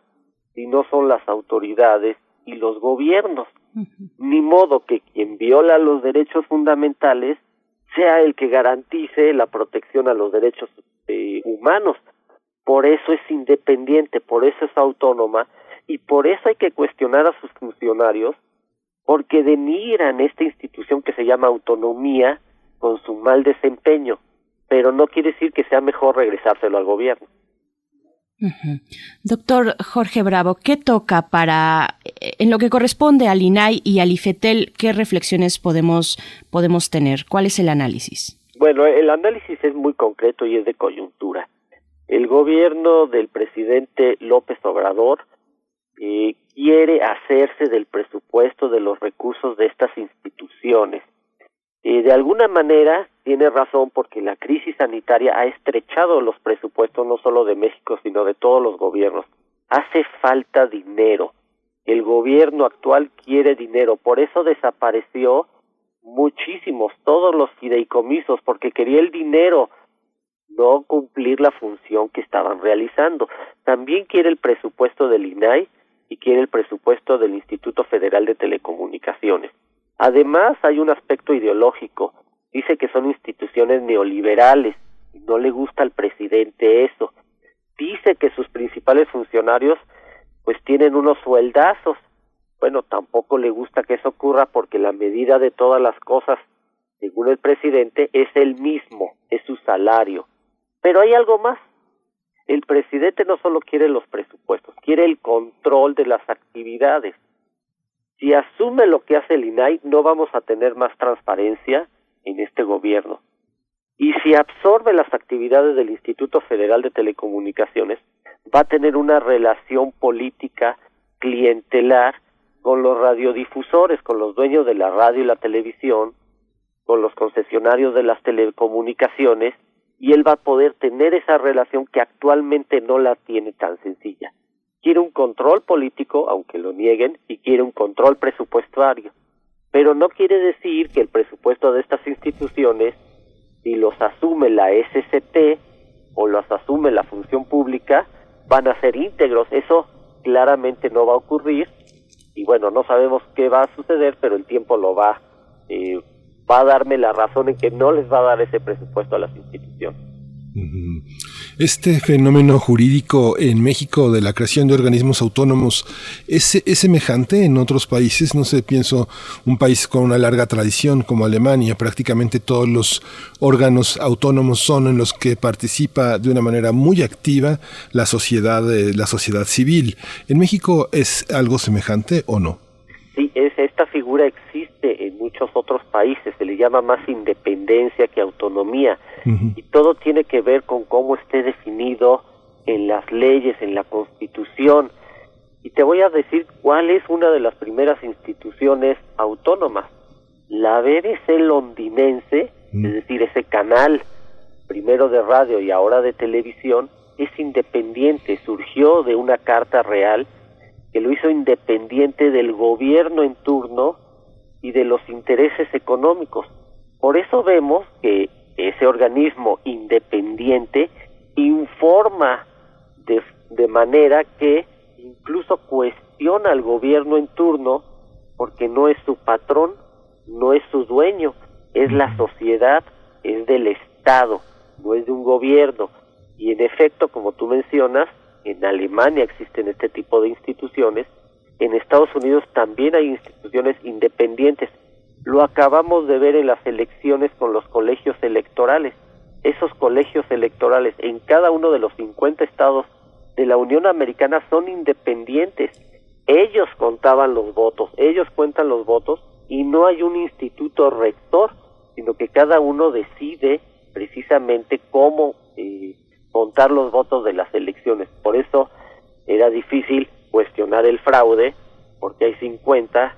si no son las autoridades y los gobiernos? Ni modo que quien viola los derechos fundamentales sea el que garantice la protección a los derechos eh, humanos. Por eso es independiente, por eso es autónoma y por eso hay que cuestionar a sus funcionarios porque denigran esta institución que se llama autonomía con su mal desempeño, pero no quiere decir que sea mejor regresárselo al gobierno. Doctor Jorge Bravo, ¿qué toca para, en lo que corresponde al INAI y al IFETEL, qué reflexiones podemos, podemos tener? ¿Cuál es el análisis? Bueno, el análisis es muy concreto y es de coyuntura. El gobierno del presidente López Obrador eh, quiere hacerse del presupuesto de los recursos de estas instituciones. Eh, de alguna manera tiene razón porque la crisis sanitaria ha estrechado los presupuestos no solo de México sino de todos los gobiernos. Hace falta dinero. El gobierno actual quiere dinero, por eso desapareció muchísimos, todos los fideicomisos, porque quería el dinero, no cumplir la función que estaban realizando. También quiere el presupuesto del INAI y quiere el presupuesto del Instituto Federal de Telecomunicaciones. Además, hay un aspecto ideológico. Dice que son instituciones neoliberales y no le gusta al presidente eso. Dice que sus principales funcionarios pues tienen unos sueldazos Bueno, tampoco le gusta que eso ocurra porque la medida de todas las cosas, según el presidente, es el mismo, es su salario. Pero hay algo más. El presidente no solo quiere los presupuestos, quiere el control de las actividades. Si asume lo que hace el INAI, no vamos a tener más transparencia en este gobierno. Y si absorbe las actividades del Instituto Federal de Telecomunicaciones, va a tener una relación política clientelar con los radiodifusores, con los dueños de la radio y la televisión, con los concesionarios de las telecomunicaciones, y él va a poder tener esa relación que actualmente no la tiene tan sencilla. Quiere un control político, aunque lo nieguen, y quiere un control presupuestario. Pero no quiere decir que el presupuesto de estas instituciones, si los asume la SCT o los asume la función pública, van a ser íntegros. Eso claramente no va a ocurrir. Y bueno, no sabemos qué va a suceder, pero el tiempo lo va eh, va a darme la razón en que no les va a dar ese presupuesto a las instituciones. Este fenómeno jurídico en México de la creación de organismos autónomos ¿es, semejante en otros países. No sé, pienso un país con una larga tradición como Alemania. Prácticamente todos los órganos autónomos son en los que participa de una manera muy activa la sociedad, eh, la sociedad civil. ¿En México es algo semejante o no? Sí, es, esta figura existe en muchos otros países, se le llama más independencia que autonomía y todo tiene que ver con cómo esté definido en las leyes, en la constitución. Y te voy a decir cuál es una de las primeras instituciones autónomas. La BBC londinense, es decir, ese canal primero de radio y ahora de televisión, es independiente, surgió de una carta real que lo hizo independiente del gobierno en turno y de los intereses económicos. Por eso vemos que ese organismo independiente informa de, de manera que incluso cuestiona al gobierno en turno porque no es su patrón, no es su dueño, es la sociedad, es del Estado, no es de un gobierno. Y en efecto, como tú mencionas, en Alemania existen este tipo de instituciones, en Estados Unidos también hay instituciones independientes. Lo acabamos de ver en las elecciones con los colegios electorales. Esos colegios electorales en cada uno de los 50 estados de la Unión Americana son independientes. Ellos contaban los votos, ellos cuentan los votos y no hay un instituto rector, sino que cada uno decide precisamente cómo eh, contar los votos de las elecciones. Por eso era difícil cuestionar el fraude, porque hay 50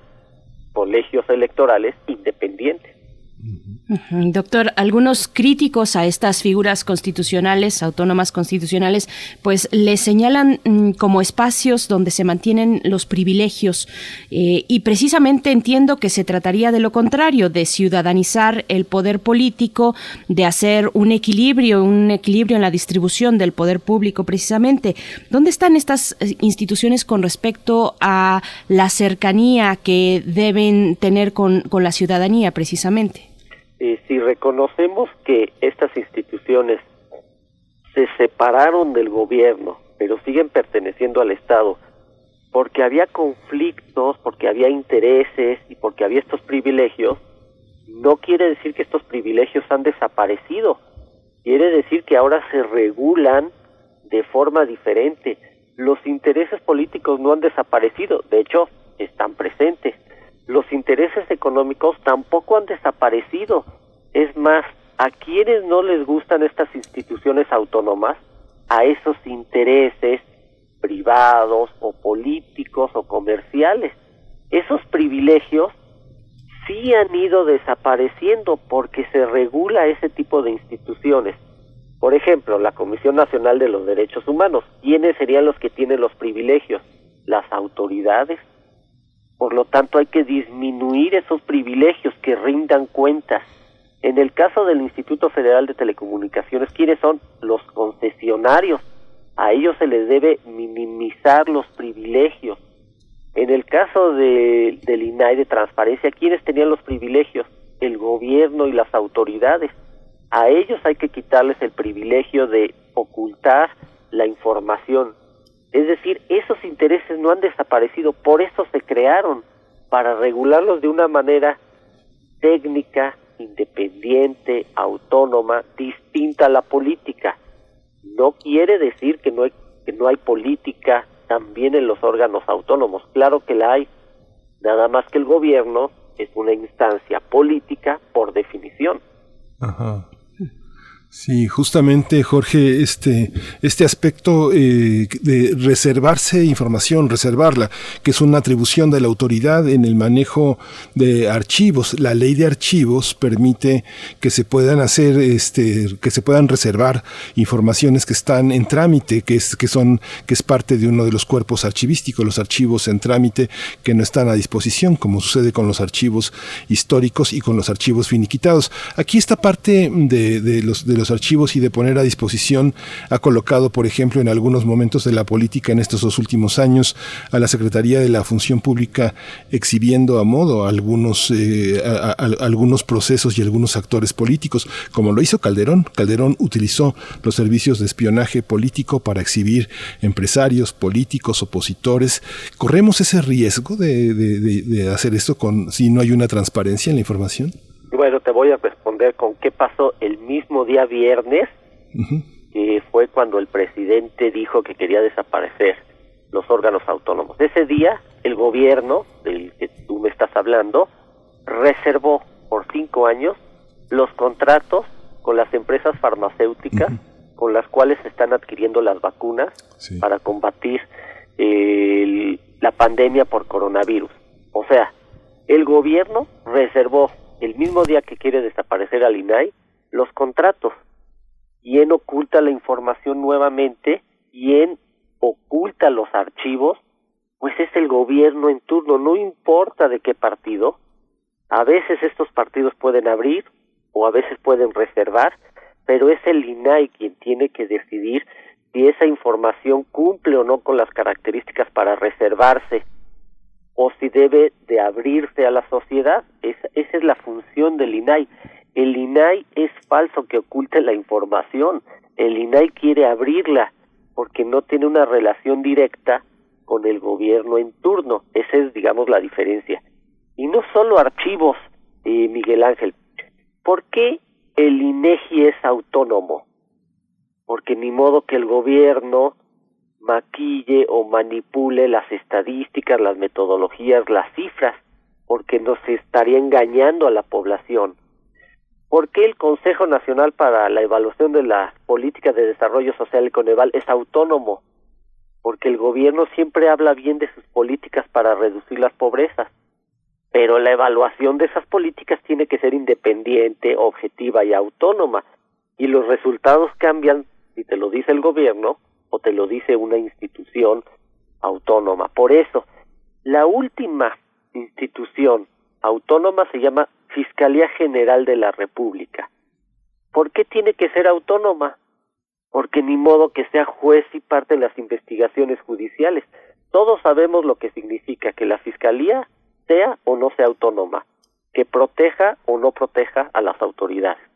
colegios electorales independientes. Doctor, algunos críticos a estas figuras constitucionales, autónomas constitucionales, pues le señalan mm, como espacios donde se mantienen los privilegios eh, y precisamente entiendo que se trataría de lo contrario, de ciudadanizar el poder político, de hacer un equilibrio, un equilibrio en la distribución del poder público precisamente. ¿Dónde están estas eh, instituciones con respecto a la cercanía que deben tener con, con la ciudadanía precisamente? Eh, si reconocemos que estas instituciones se separaron del gobierno, pero siguen perteneciendo al Estado, porque había conflictos, porque había intereses y porque había estos privilegios, no quiere decir que estos privilegios han desaparecido, quiere decir que ahora se regulan de forma diferente. Los intereses políticos no han desaparecido, de hecho, están presentes los intereses económicos tampoco han desaparecido. Es más, a quienes no les gustan estas instituciones autónomas, a esos intereses privados o políticos o comerciales. Esos privilegios sí han ido desapareciendo porque se regula ese tipo de instituciones. Por ejemplo, la Comisión Nacional de los Derechos Humanos. ¿Quiénes serían los que tienen los privilegios? Las autoridades por lo tanto, hay que disminuir esos privilegios que rindan cuentas. En el caso del Instituto Federal de Telecomunicaciones, ¿quiénes son? Los concesionarios. A ellos se les debe minimizar los privilegios. En el caso de, del INAI de transparencia, ¿quiénes tenían los privilegios? El gobierno y las autoridades. A ellos hay que quitarles el privilegio de ocultar la información. Es decir, esos intereses no han desaparecido, por eso se crearon, para regularlos de una manera técnica, independiente, autónoma, distinta a la política. No quiere decir que no hay, que no hay política también en los órganos autónomos. Claro que la hay. Nada más que el gobierno es una instancia política por definición. Ajá. Sí, justamente, Jorge, este, este aspecto eh, de reservarse información, reservarla, que es una atribución de la autoridad en el manejo de archivos. La ley de archivos permite que se puedan hacer, este, que se puedan reservar informaciones que están en trámite, que es, que son, que es parte de uno de los cuerpos archivísticos, los archivos en trámite que no están a disposición, como sucede con los archivos históricos y con los archivos finiquitados. Aquí esta parte de, los, de los archivos y de poner a disposición ha colocado, por ejemplo, en algunos momentos de la política en estos dos últimos años a la Secretaría de la Función Pública exhibiendo a modo algunos, eh, algunos procesos y algunos actores políticos, como lo hizo Calderón. Calderón utilizó los servicios de espionaje político para exhibir empresarios, políticos, opositores. ¿Corremos ese riesgo de, hacer esto con, si no hay una transparencia en la información? Bueno, te voy a con qué pasó el mismo día viernes, que fue cuando el presidente dijo que quería desaparecer los órganos autónomos. Ese día, el gobierno, del que tú me estás hablando, reservó por cinco años los contratos con las empresas farmacéuticas con las cuales se están adquiriendo las vacunas sí. para combatir eh, la pandemia por coronavirus. O sea, el gobierno reservó el mismo día que quiere desaparecer al INAI, los contratos. ¿Quién oculta la información nuevamente? ¿Quién oculta los archivos? Pues es el gobierno en turno, no importa de qué partido. A veces estos partidos pueden abrir o a veces pueden reservar, pero es el INAI quien tiene que decidir si esa información cumple o no con las características para reservarse o si debe de abrirse a la sociedad. Esa, es la función del INAI. El INAI es falso que oculte la información. El INAI quiere abrirla porque no tiene una relación directa con el gobierno en turno. Esa es, digamos, la diferencia. Y no solo archivos, eh, Miguel Ángel. ¿Por qué el INEGI es autónomo? Porque ni modo que el gobierno maquille o manipule las estadísticas, las metodologías, las cifras, porque nos estaría engañando a la población. ¿Por qué el Consejo Nacional para la Evaluación de las Políticas de Desarrollo Social y Coneval es autónomo? Porque el gobierno siempre habla bien de sus políticas para reducir las pobrezas, pero la evaluación de esas políticas tiene que ser independiente, objetiva y autónoma, y los resultados cambian si te lo dice el gobierno o te lo dice una institución autónoma. Por eso, la última institución autónoma se llama Fiscalía General de la República. ¿Por qué tiene que ser autónoma? Porque ni modo que sea juez y parte de las investigaciones judiciales. Todos sabemos lo que significa que la Fiscalía sea o no sea autónoma, que proteja o no proteja a las autoridades.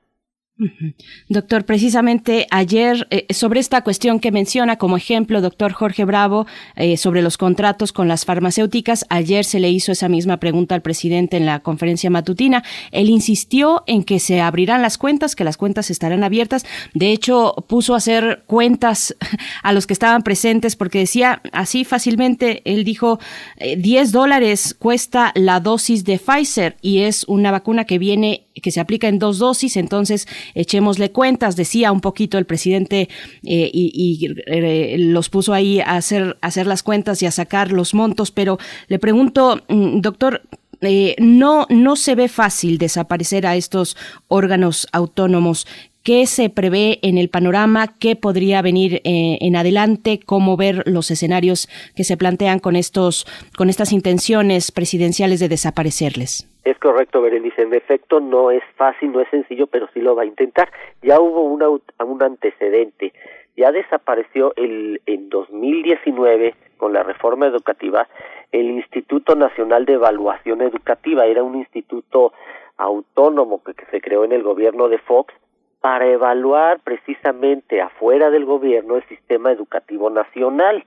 Doctor, precisamente ayer eh, sobre esta cuestión que menciona como ejemplo, doctor Jorge Bravo, eh, sobre los contratos con las farmacéuticas, ayer se le hizo esa misma pregunta al presidente en la conferencia matutina. Él insistió en que se abrirán las cuentas, que las cuentas estarán abiertas. De hecho, puso a hacer cuentas [LAUGHS] a los que estaban presentes porque decía así fácilmente, él dijo, eh, 10 dólares cuesta la dosis de Pfizer y es una vacuna que viene que se aplica en dos dosis, entonces echémosle cuentas, decía un poquito el presidente eh, y, eh, los puso ahí a hacer, a hacer las cuentas y a sacar los montos, pero le pregunto, mm, doctor, eh, no, no se ve fácil desaparecer a estos órganos autónomos. ¿Qué se prevé en el panorama? ¿Qué podría venir eh, en adelante? ¿Cómo ver los escenarios que se plantean con estos, con estas intenciones presidenciales de desaparecerles? Es correcto, Berenice. En efecto, no es fácil, no es sencillo, pero sí lo va a intentar. Ya hubo una, un antecedente. Ya desapareció el, en 2019, con la reforma educativa, el Instituto Nacional de Evaluación Educativa. Era un instituto autónomo que, que se creó en el gobierno de Fox para evaluar precisamente afuera del gobierno el sistema educativo nacional.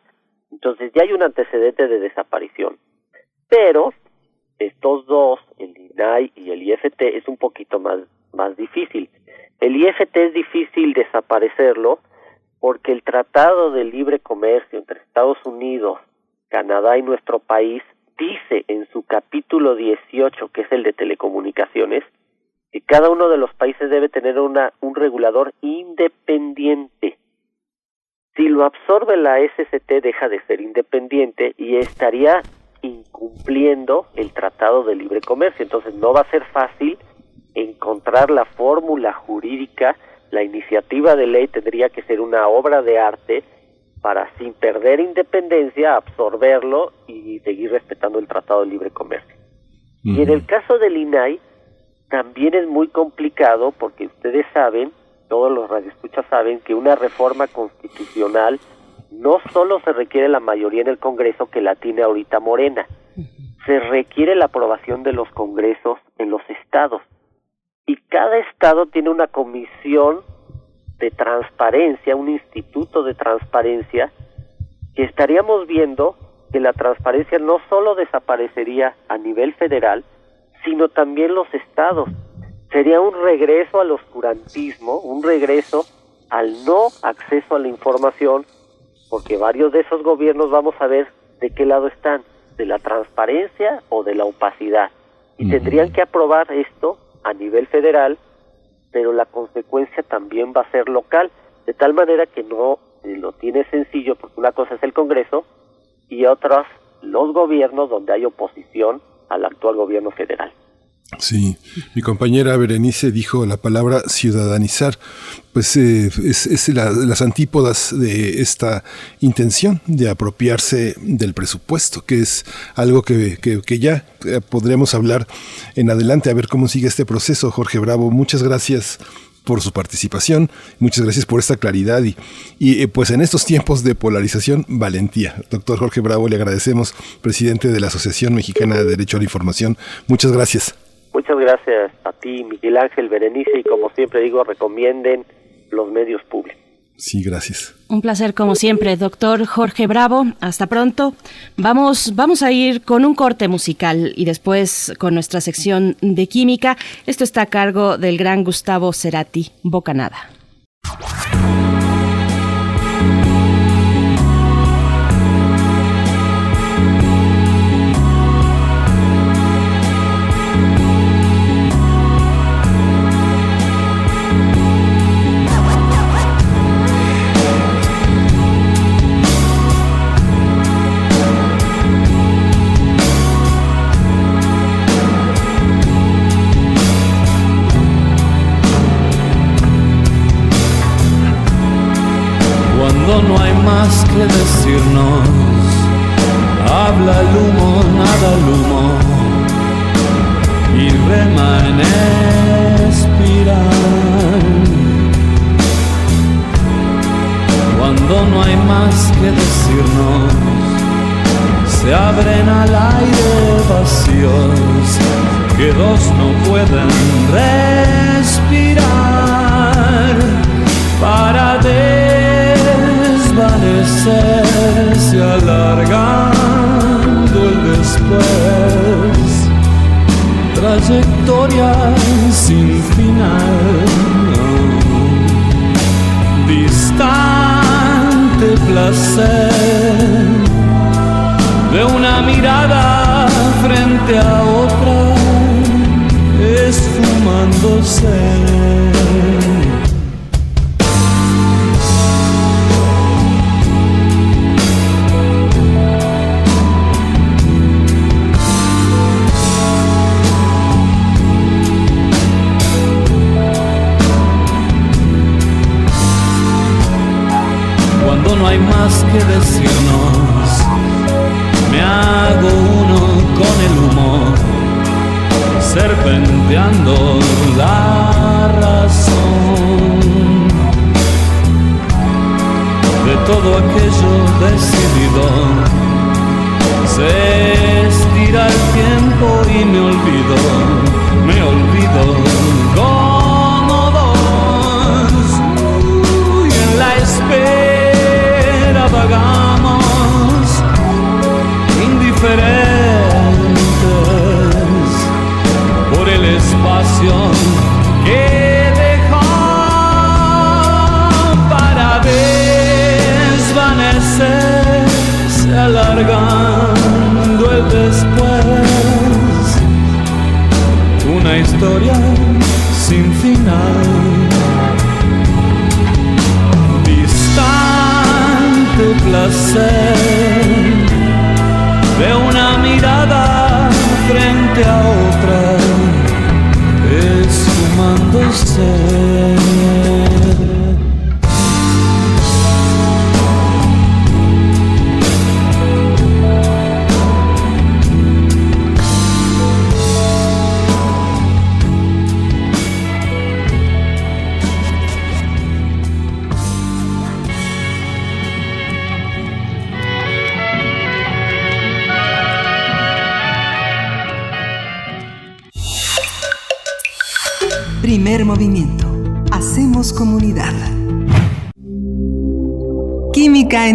Entonces ya hay un antecedente de desaparición. Pero estos dos, el INAI y el IFT, es un poquito más, más difícil. El IFT es difícil desaparecerlo porque el Tratado de Libre Comercio entre Estados Unidos, Canadá y nuestro país dice en su capítulo 18, que es el de telecomunicaciones, que cada uno de los países debe tener una, un regulador independiente. Si lo absorbe la SCT deja de ser independiente y estaría incumpliendo el Tratado de Libre Comercio. Entonces no va a ser fácil encontrar la fórmula jurídica, la iniciativa de ley tendría que ser una obra de arte para sin perder independencia absorberlo y seguir respetando el Tratado de Libre Comercio. Y en el caso del INAI también es muy complicado porque ustedes saben, todos los radioescuchas saben que una reforma constitucional no solo se requiere la mayoría en el Congreso que la tiene ahorita Morena, se requiere la aprobación de los congresos en los estados. Y cada estado tiene una comisión de transparencia, un instituto de transparencia, que estaríamos viendo que la transparencia no solo desaparecería a nivel federal, sino también los estados. Sería un regreso al oscurantismo, un regreso al no acceso a la información, porque varios de esos gobiernos vamos a ver de qué lado están, de la transparencia o de la opacidad. Y tendrían que aprobar esto a nivel federal, pero la consecuencia también va a ser local, de tal manera que no eh, lo tiene sencillo, porque una cosa es el Congreso y otras los gobiernos donde hay oposición al actual gobierno federal. Sí, mi compañera Berenice dijo la palabra ciudadanizar, pues eh, es, las antípodas de esta intención de apropiarse del presupuesto, que es algo que, que, ya eh, podremos hablar en adelante, a ver cómo sigue este proceso. Jorge Bravo, muchas gracias por su participación, muchas gracias por esta claridad y, y eh, pues en estos tiempos de polarización, valentía. Doctor Jorge Bravo, le agradecemos, presidente de la Asociación Mexicana de Derecho a la Información. Muchas gracias. Muchas gracias a ti, Miguel Ángel Berenice, y como siempre digo, recomienden los medios públicos. Sí, gracias. Un placer como siempre, doctor Jorge Bravo. Hasta pronto. Vamos, vamos a ir con un corte musical y después con nuestra sección de química. Esto está a cargo del gran Gustavo Cerati, Bocanada. Placer de una mirada frente a otra, esfumándose.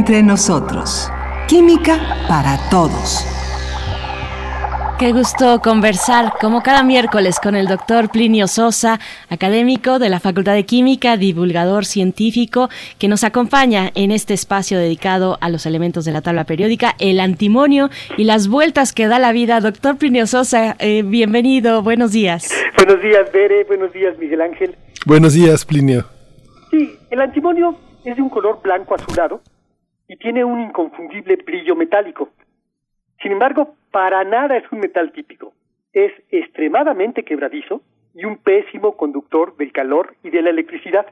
Entre nosotros. Química para todos. Qué gusto conversar, como cada miércoles, con el doctor Plinio Sosa, académico de la Facultad de Química, divulgador científico, que nos acompaña en este espacio dedicado a los elementos de la tabla periódica, el antimonio y las vueltas que da la vida. Doctor Plinio Sosa, eh, bienvenido, buenos días. Buenos días, Bere, buenos días, Miguel Ángel. Buenos días, Plinio. Sí, el antimonio es de un color blanco azulado y tiene un inconfundible brillo metálico. Sin embargo, para nada es un metal típico. Es extremadamente quebradizo y un pésimo conductor del calor y de la electricidad.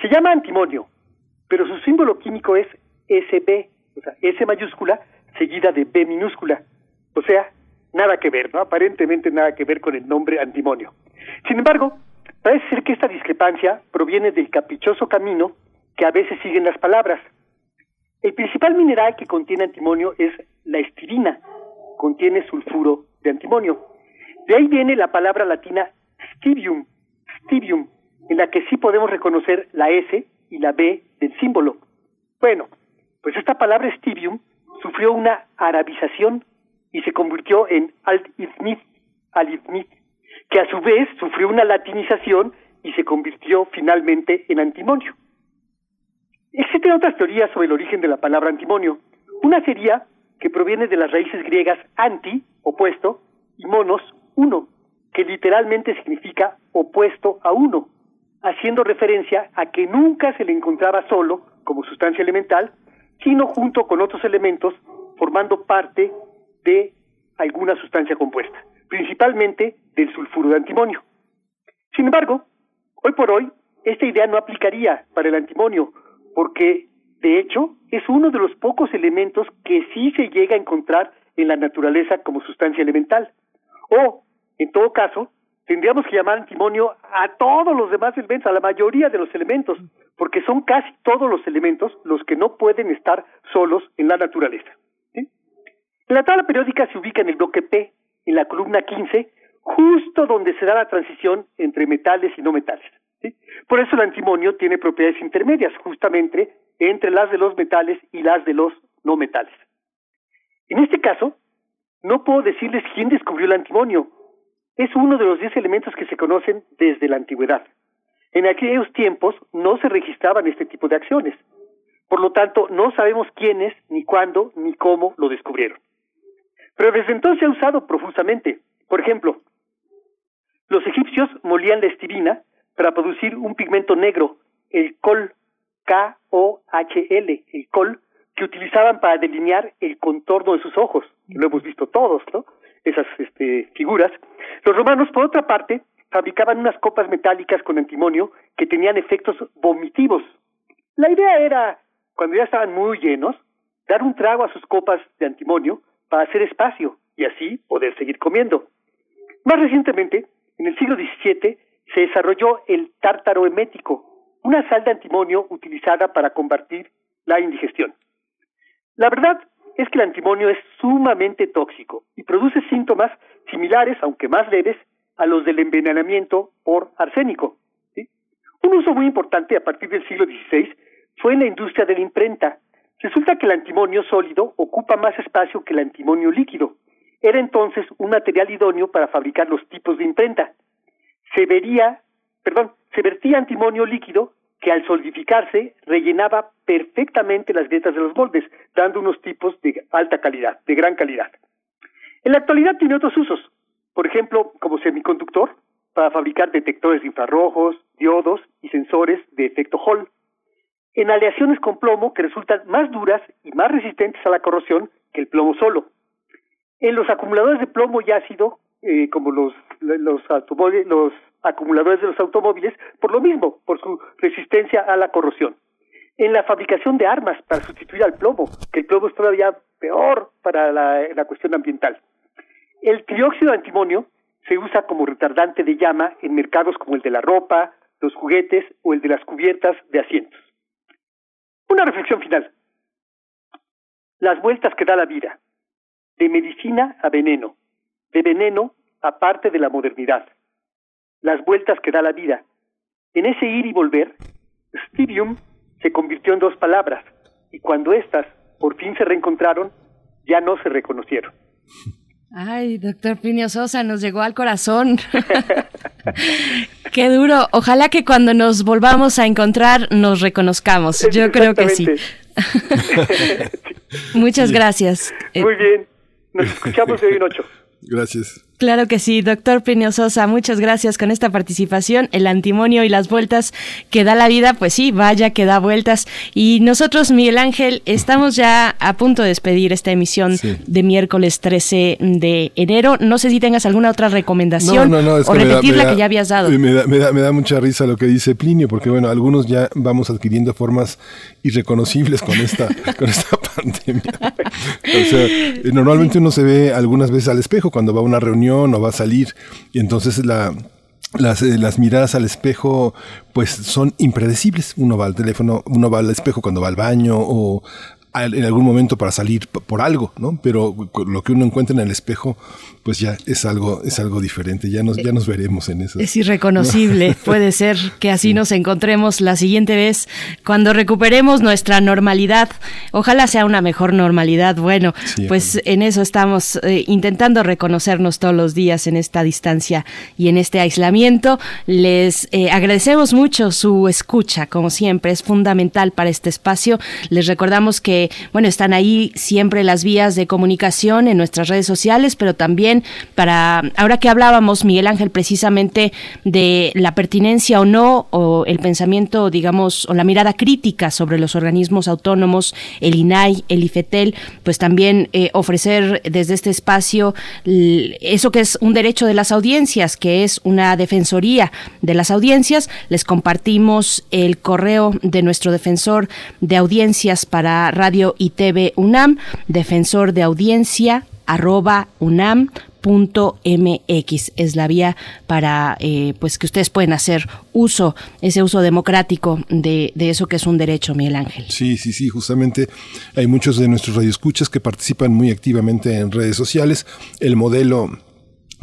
Se llama antimonio, pero su símbolo químico es SB, o sea, S mayúscula seguida de B minúscula. O sea, nada que ver, ¿no? Aparentemente nada que ver con el nombre antimonio. Sin embargo, parece ser que esta discrepancia proviene del caprichoso camino que a veces siguen las palabras. El principal mineral que contiene antimonio es la estirina, contiene sulfuro de antimonio. De ahí viene la palabra latina stibium, stibium, en la que sí podemos reconocer la S y la B del símbolo. Bueno, pues esta palabra stibium sufrió una arabización y se convirtió en al-iznit, al que a su vez sufrió una latinización y se convirtió finalmente en antimonio. Existen otras teorías sobre el origen de la palabra antimonio. Una sería que proviene de las raíces griegas anti, opuesto, y monos, uno, que literalmente significa opuesto a uno, haciendo referencia a que nunca se le encontraba solo como sustancia elemental, sino junto con otros elementos formando parte de alguna sustancia compuesta, principalmente del sulfuro de antimonio. Sin embargo, hoy por hoy, esta idea no aplicaría para el antimonio, porque, de hecho, es uno de los pocos elementos que sí se llega a encontrar en la naturaleza como sustancia elemental. O, en todo caso, tendríamos que llamar antimonio a todos los demás elementos, a la mayoría de los elementos, porque son casi todos los elementos los que no pueden estar solos en la naturaleza. La tabla periódica se ubica en el bloque P, en la columna 15, justo donde se da la transición entre metales y no metales. Por eso el antimonio tiene propiedades intermedias, justamente entre las de los metales y las de los no metales. En este caso, no puedo decirles quién descubrió el antimonio. Es uno de los diez elementos que se conocen desde la antigüedad. En aquellos tiempos no se registraban este tipo de acciones. Por lo tanto, no sabemos quiénes, ni cuándo, ni cómo lo descubrieron. Pero desde entonces se ha usado profusamente. Por ejemplo, los egipcios molían la estirina para producir un pigmento negro, el col, K-O-H-L, el col, que utilizaban para delinear el contorno de sus ojos. Lo hemos visto todos, ¿no? Esas este, figuras. Los romanos, por otra parte, fabricaban unas copas metálicas con antimonio que tenían efectos vomitivos. La idea era, cuando ya estaban muy llenos, dar un trago a sus copas de antimonio para hacer espacio y así poder seguir comiendo. Más recientemente, en el siglo XVII, se desarrolló el tártaro emético, una sal de antimonio utilizada para combatir la indigestión. La verdad es que el antimonio es sumamente tóxico y produce síntomas similares, aunque más leves, a los del envenenamiento por arsénico. Un uso muy importante a partir del siglo XVI fue en la industria de la imprenta. Resulta que el antimonio sólido ocupa más espacio que el antimonio líquido. Era entonces un material idóneo para fabricar los tipos de imprenta. Se vertía antimonio líquido que al solidificarse rellenaba perfectamente las grietas de los moldes, dando unos tipos de alta calidad, de gran calidad. En la actualidad tiene otros usos, por ejemplo, como semiconductor, para fabricar detectores de infrarrojos, diodos y sensores de efecto Hall. En aleaciones con plomo que resultan más duras y más resistentes a la corrosión que el plomo solo. En los acumuladores de plomo y ácido, eh, como los, los, los acumuladores de los automóviles, por lo mismo, por su resistencia a la corrosión. En la fabricación de armas para sustituir al plomo, que el plomo es todavía peor para la cuestión ambiental. El trióxido de antimonio se usa como retardante de llama en mercados como el de la ropa, los juguetes o el de las cubiertas de asientos. Una reflexión final. Las vueltas que da la vida, de medicina a veneno, de veneno a parte de la modernidad. Las vueltas que da la vida. En ese ir y volver, Stibium se convirtió en dos palabras, y cuando éstas por fin se reencontraron, ya no se reconocieron. Ay, doctor Plinio Sosa, nos llegó al corazón. [LAUGHS] Qué duro. Ojalá que cuando nos volvamos a encontrar nos reconozcamos. Yo creo que sí. [LAUGHS] Muchas gracias. Muy bien. Nos escuchamos de hoy en ocho. Gracias. Claro que sí, doctor Plinio Sosa, muchas gracias con esta participación. El antimonio y las vueltas que da la vida, pues sí, vaya que da vueltas. Y nosotros, Miguel Ángel, estamos ya a punto de despedir esta emisión de miércoles 13 de enero. No sé si tengas alguna otra recomendación o repetir la que ya habías dado. Me da, me, da, me da mucha risa lo que dice Plinio, porque bueno, algunos ya vamos adquiriendo formas irreconocibles con esta, [LAUGHS] con esta [LAUGHS] pandemia. O sea, normalmente uno se ve algunas veces al espejo cuando va a una reunión o va a salir. Y entonces la, las, eh, las, miradas al espejo pues son impredecibles. Uno va al teléfono, uno va al espejo cuando va al baño o en algún momento para salir por algo, ¿no? Pero lo que uno encuentra en el espejo, pues ya es algo, es algo diferente. Ya nos, ya nos veremos en eso. Es irreconocible. [LAUGHS] Puede ser que así nos encontremos la siguiente vez cuando recuperemos nuestra normalidad. Ojalá sea una mejor normalidad. Bueno, pues en eso estamos eh, intentando reconocernos todos los días en esta distancia y en este aislamiento. Les eh, agradecemos mucho su escucha, como siempre, es fundamental para este espacio. Les recordamos que bueno, están ahí siempre las vías de comunicación en nuestras redes sociales, pero también para, ahora que hablábamos, Miguel Ángel, precisamente de la pertinencia o no, o el pensamiento, digamos, o la mirada crítica sobre los organismos autónomos, el INAI, el IFETEL, pues también eh, ofrecer desde este espacio eso que es un derecho de las audiencias, que es una defensoría de las audiencias. Les compartimos el correo de nuestro defensor de audiencias para Radio y TV UNAM, defensor de audiencia arroba unam .mx es la vía para eh, pues que ustedes pueden hacer uso ese uso democrático de, de, eso que es un derecho Miguel Ángel. Sí sí sí justamente hay muchos de nuestros radioescuchas que participan muy activamente en redes sociales. El modelo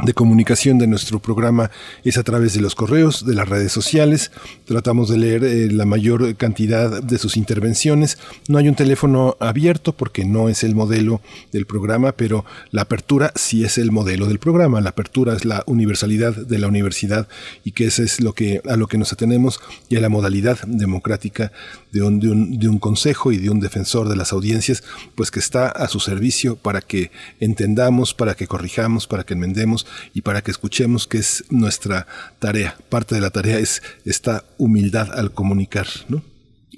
de comunicación de nuestro programa es a través de los correos, de las redes sociales. Tratamos de leer eh, la mayor cantidad de sus intervenciones. No hay un teléfono abierto porque no es el modelo del programa, pero la apertura sí es el modelo del programa. La apertura es la universalidad de la universidad y que eso es lo que, a lo que nos atenemos y a la modalidad democrática de un, de un, de un consejo y de un defensor de las audiencias, pues que está a su servicio para que entendamos, para que corrijamos, para que enmendemos y para que escuchemos que es nuestra tarea. Parte de la tarea es esta humildad al comunicar, ¿no?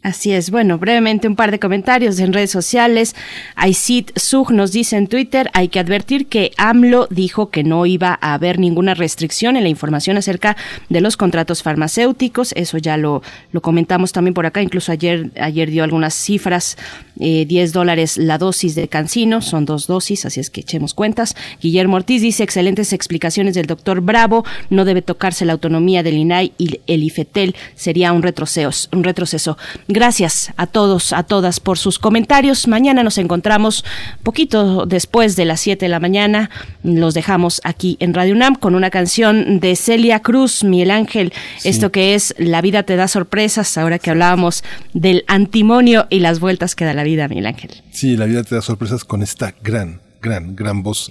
Así es. Bueno, brevemente un par de comentarios en redes sociales. Aisit Sug nos dice en Twitter, hay que advertir que AMLO dijo que no iba a haber ninguna restricción en la información acerca de los contratos farmacéuticos. Eso ya lo, lo comentamos también por acá. Incluso ayer, ayer dio algunas cifras. Eh, 10 dólares la dosis de Cancino, son dos dosis, así es que echemos cuentas. Guillermo Ortiz dice, excelentes explicaciones del doctor Bravo, no debe tocarse la autonomía del INAI y el IFETEL, sería un retroceso. Un retroceso. Gracias a todos, a todas por sus comentarios. Mañana nos encontramos poquito después de las 7 de la mañana. Los dejamos aquí en Radio UNAM con una canción de Celia Cruz, Miguel Ángel. Esto que es La vida te da sorpresas, ahora que hablábamos del antimonio y las vueltas que da la vida, Miguel Ángel. Sí, La vida te da sorpresas con esta gran gran, gran voz,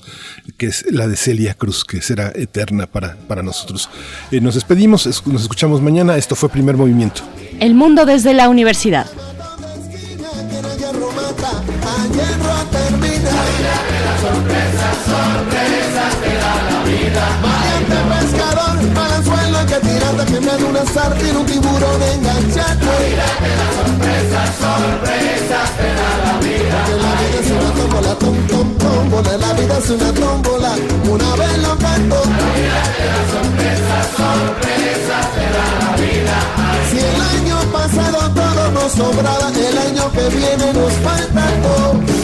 que es la de Celia Cruz, que será eterna para, para nosotros. Eh, nos despedimos, nos escuchamos mañana. Esto fue Primer Movimiento. El mundo desde la universidad. Sorpresa, sorpresa, la vida. Valiente pescador, una sardina, un tiburón enganchado. La vida te da sorpresas, sorpresas te da la vida. Porque la vida es una tom, tómbola. La vida es una tómbola, una vez lo canto. La vida te da sorpresas, sorpresas te da la vida. Si el año pasado todo nos sobraba, el año que viene nos falta todo.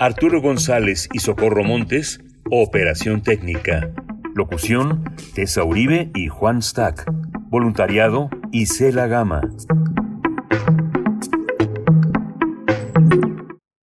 Arturo González y Socorro Montes, Operación Técnica. Locución, Tessa Uribe y Juan Stack. Voluntariado, Isela Gama.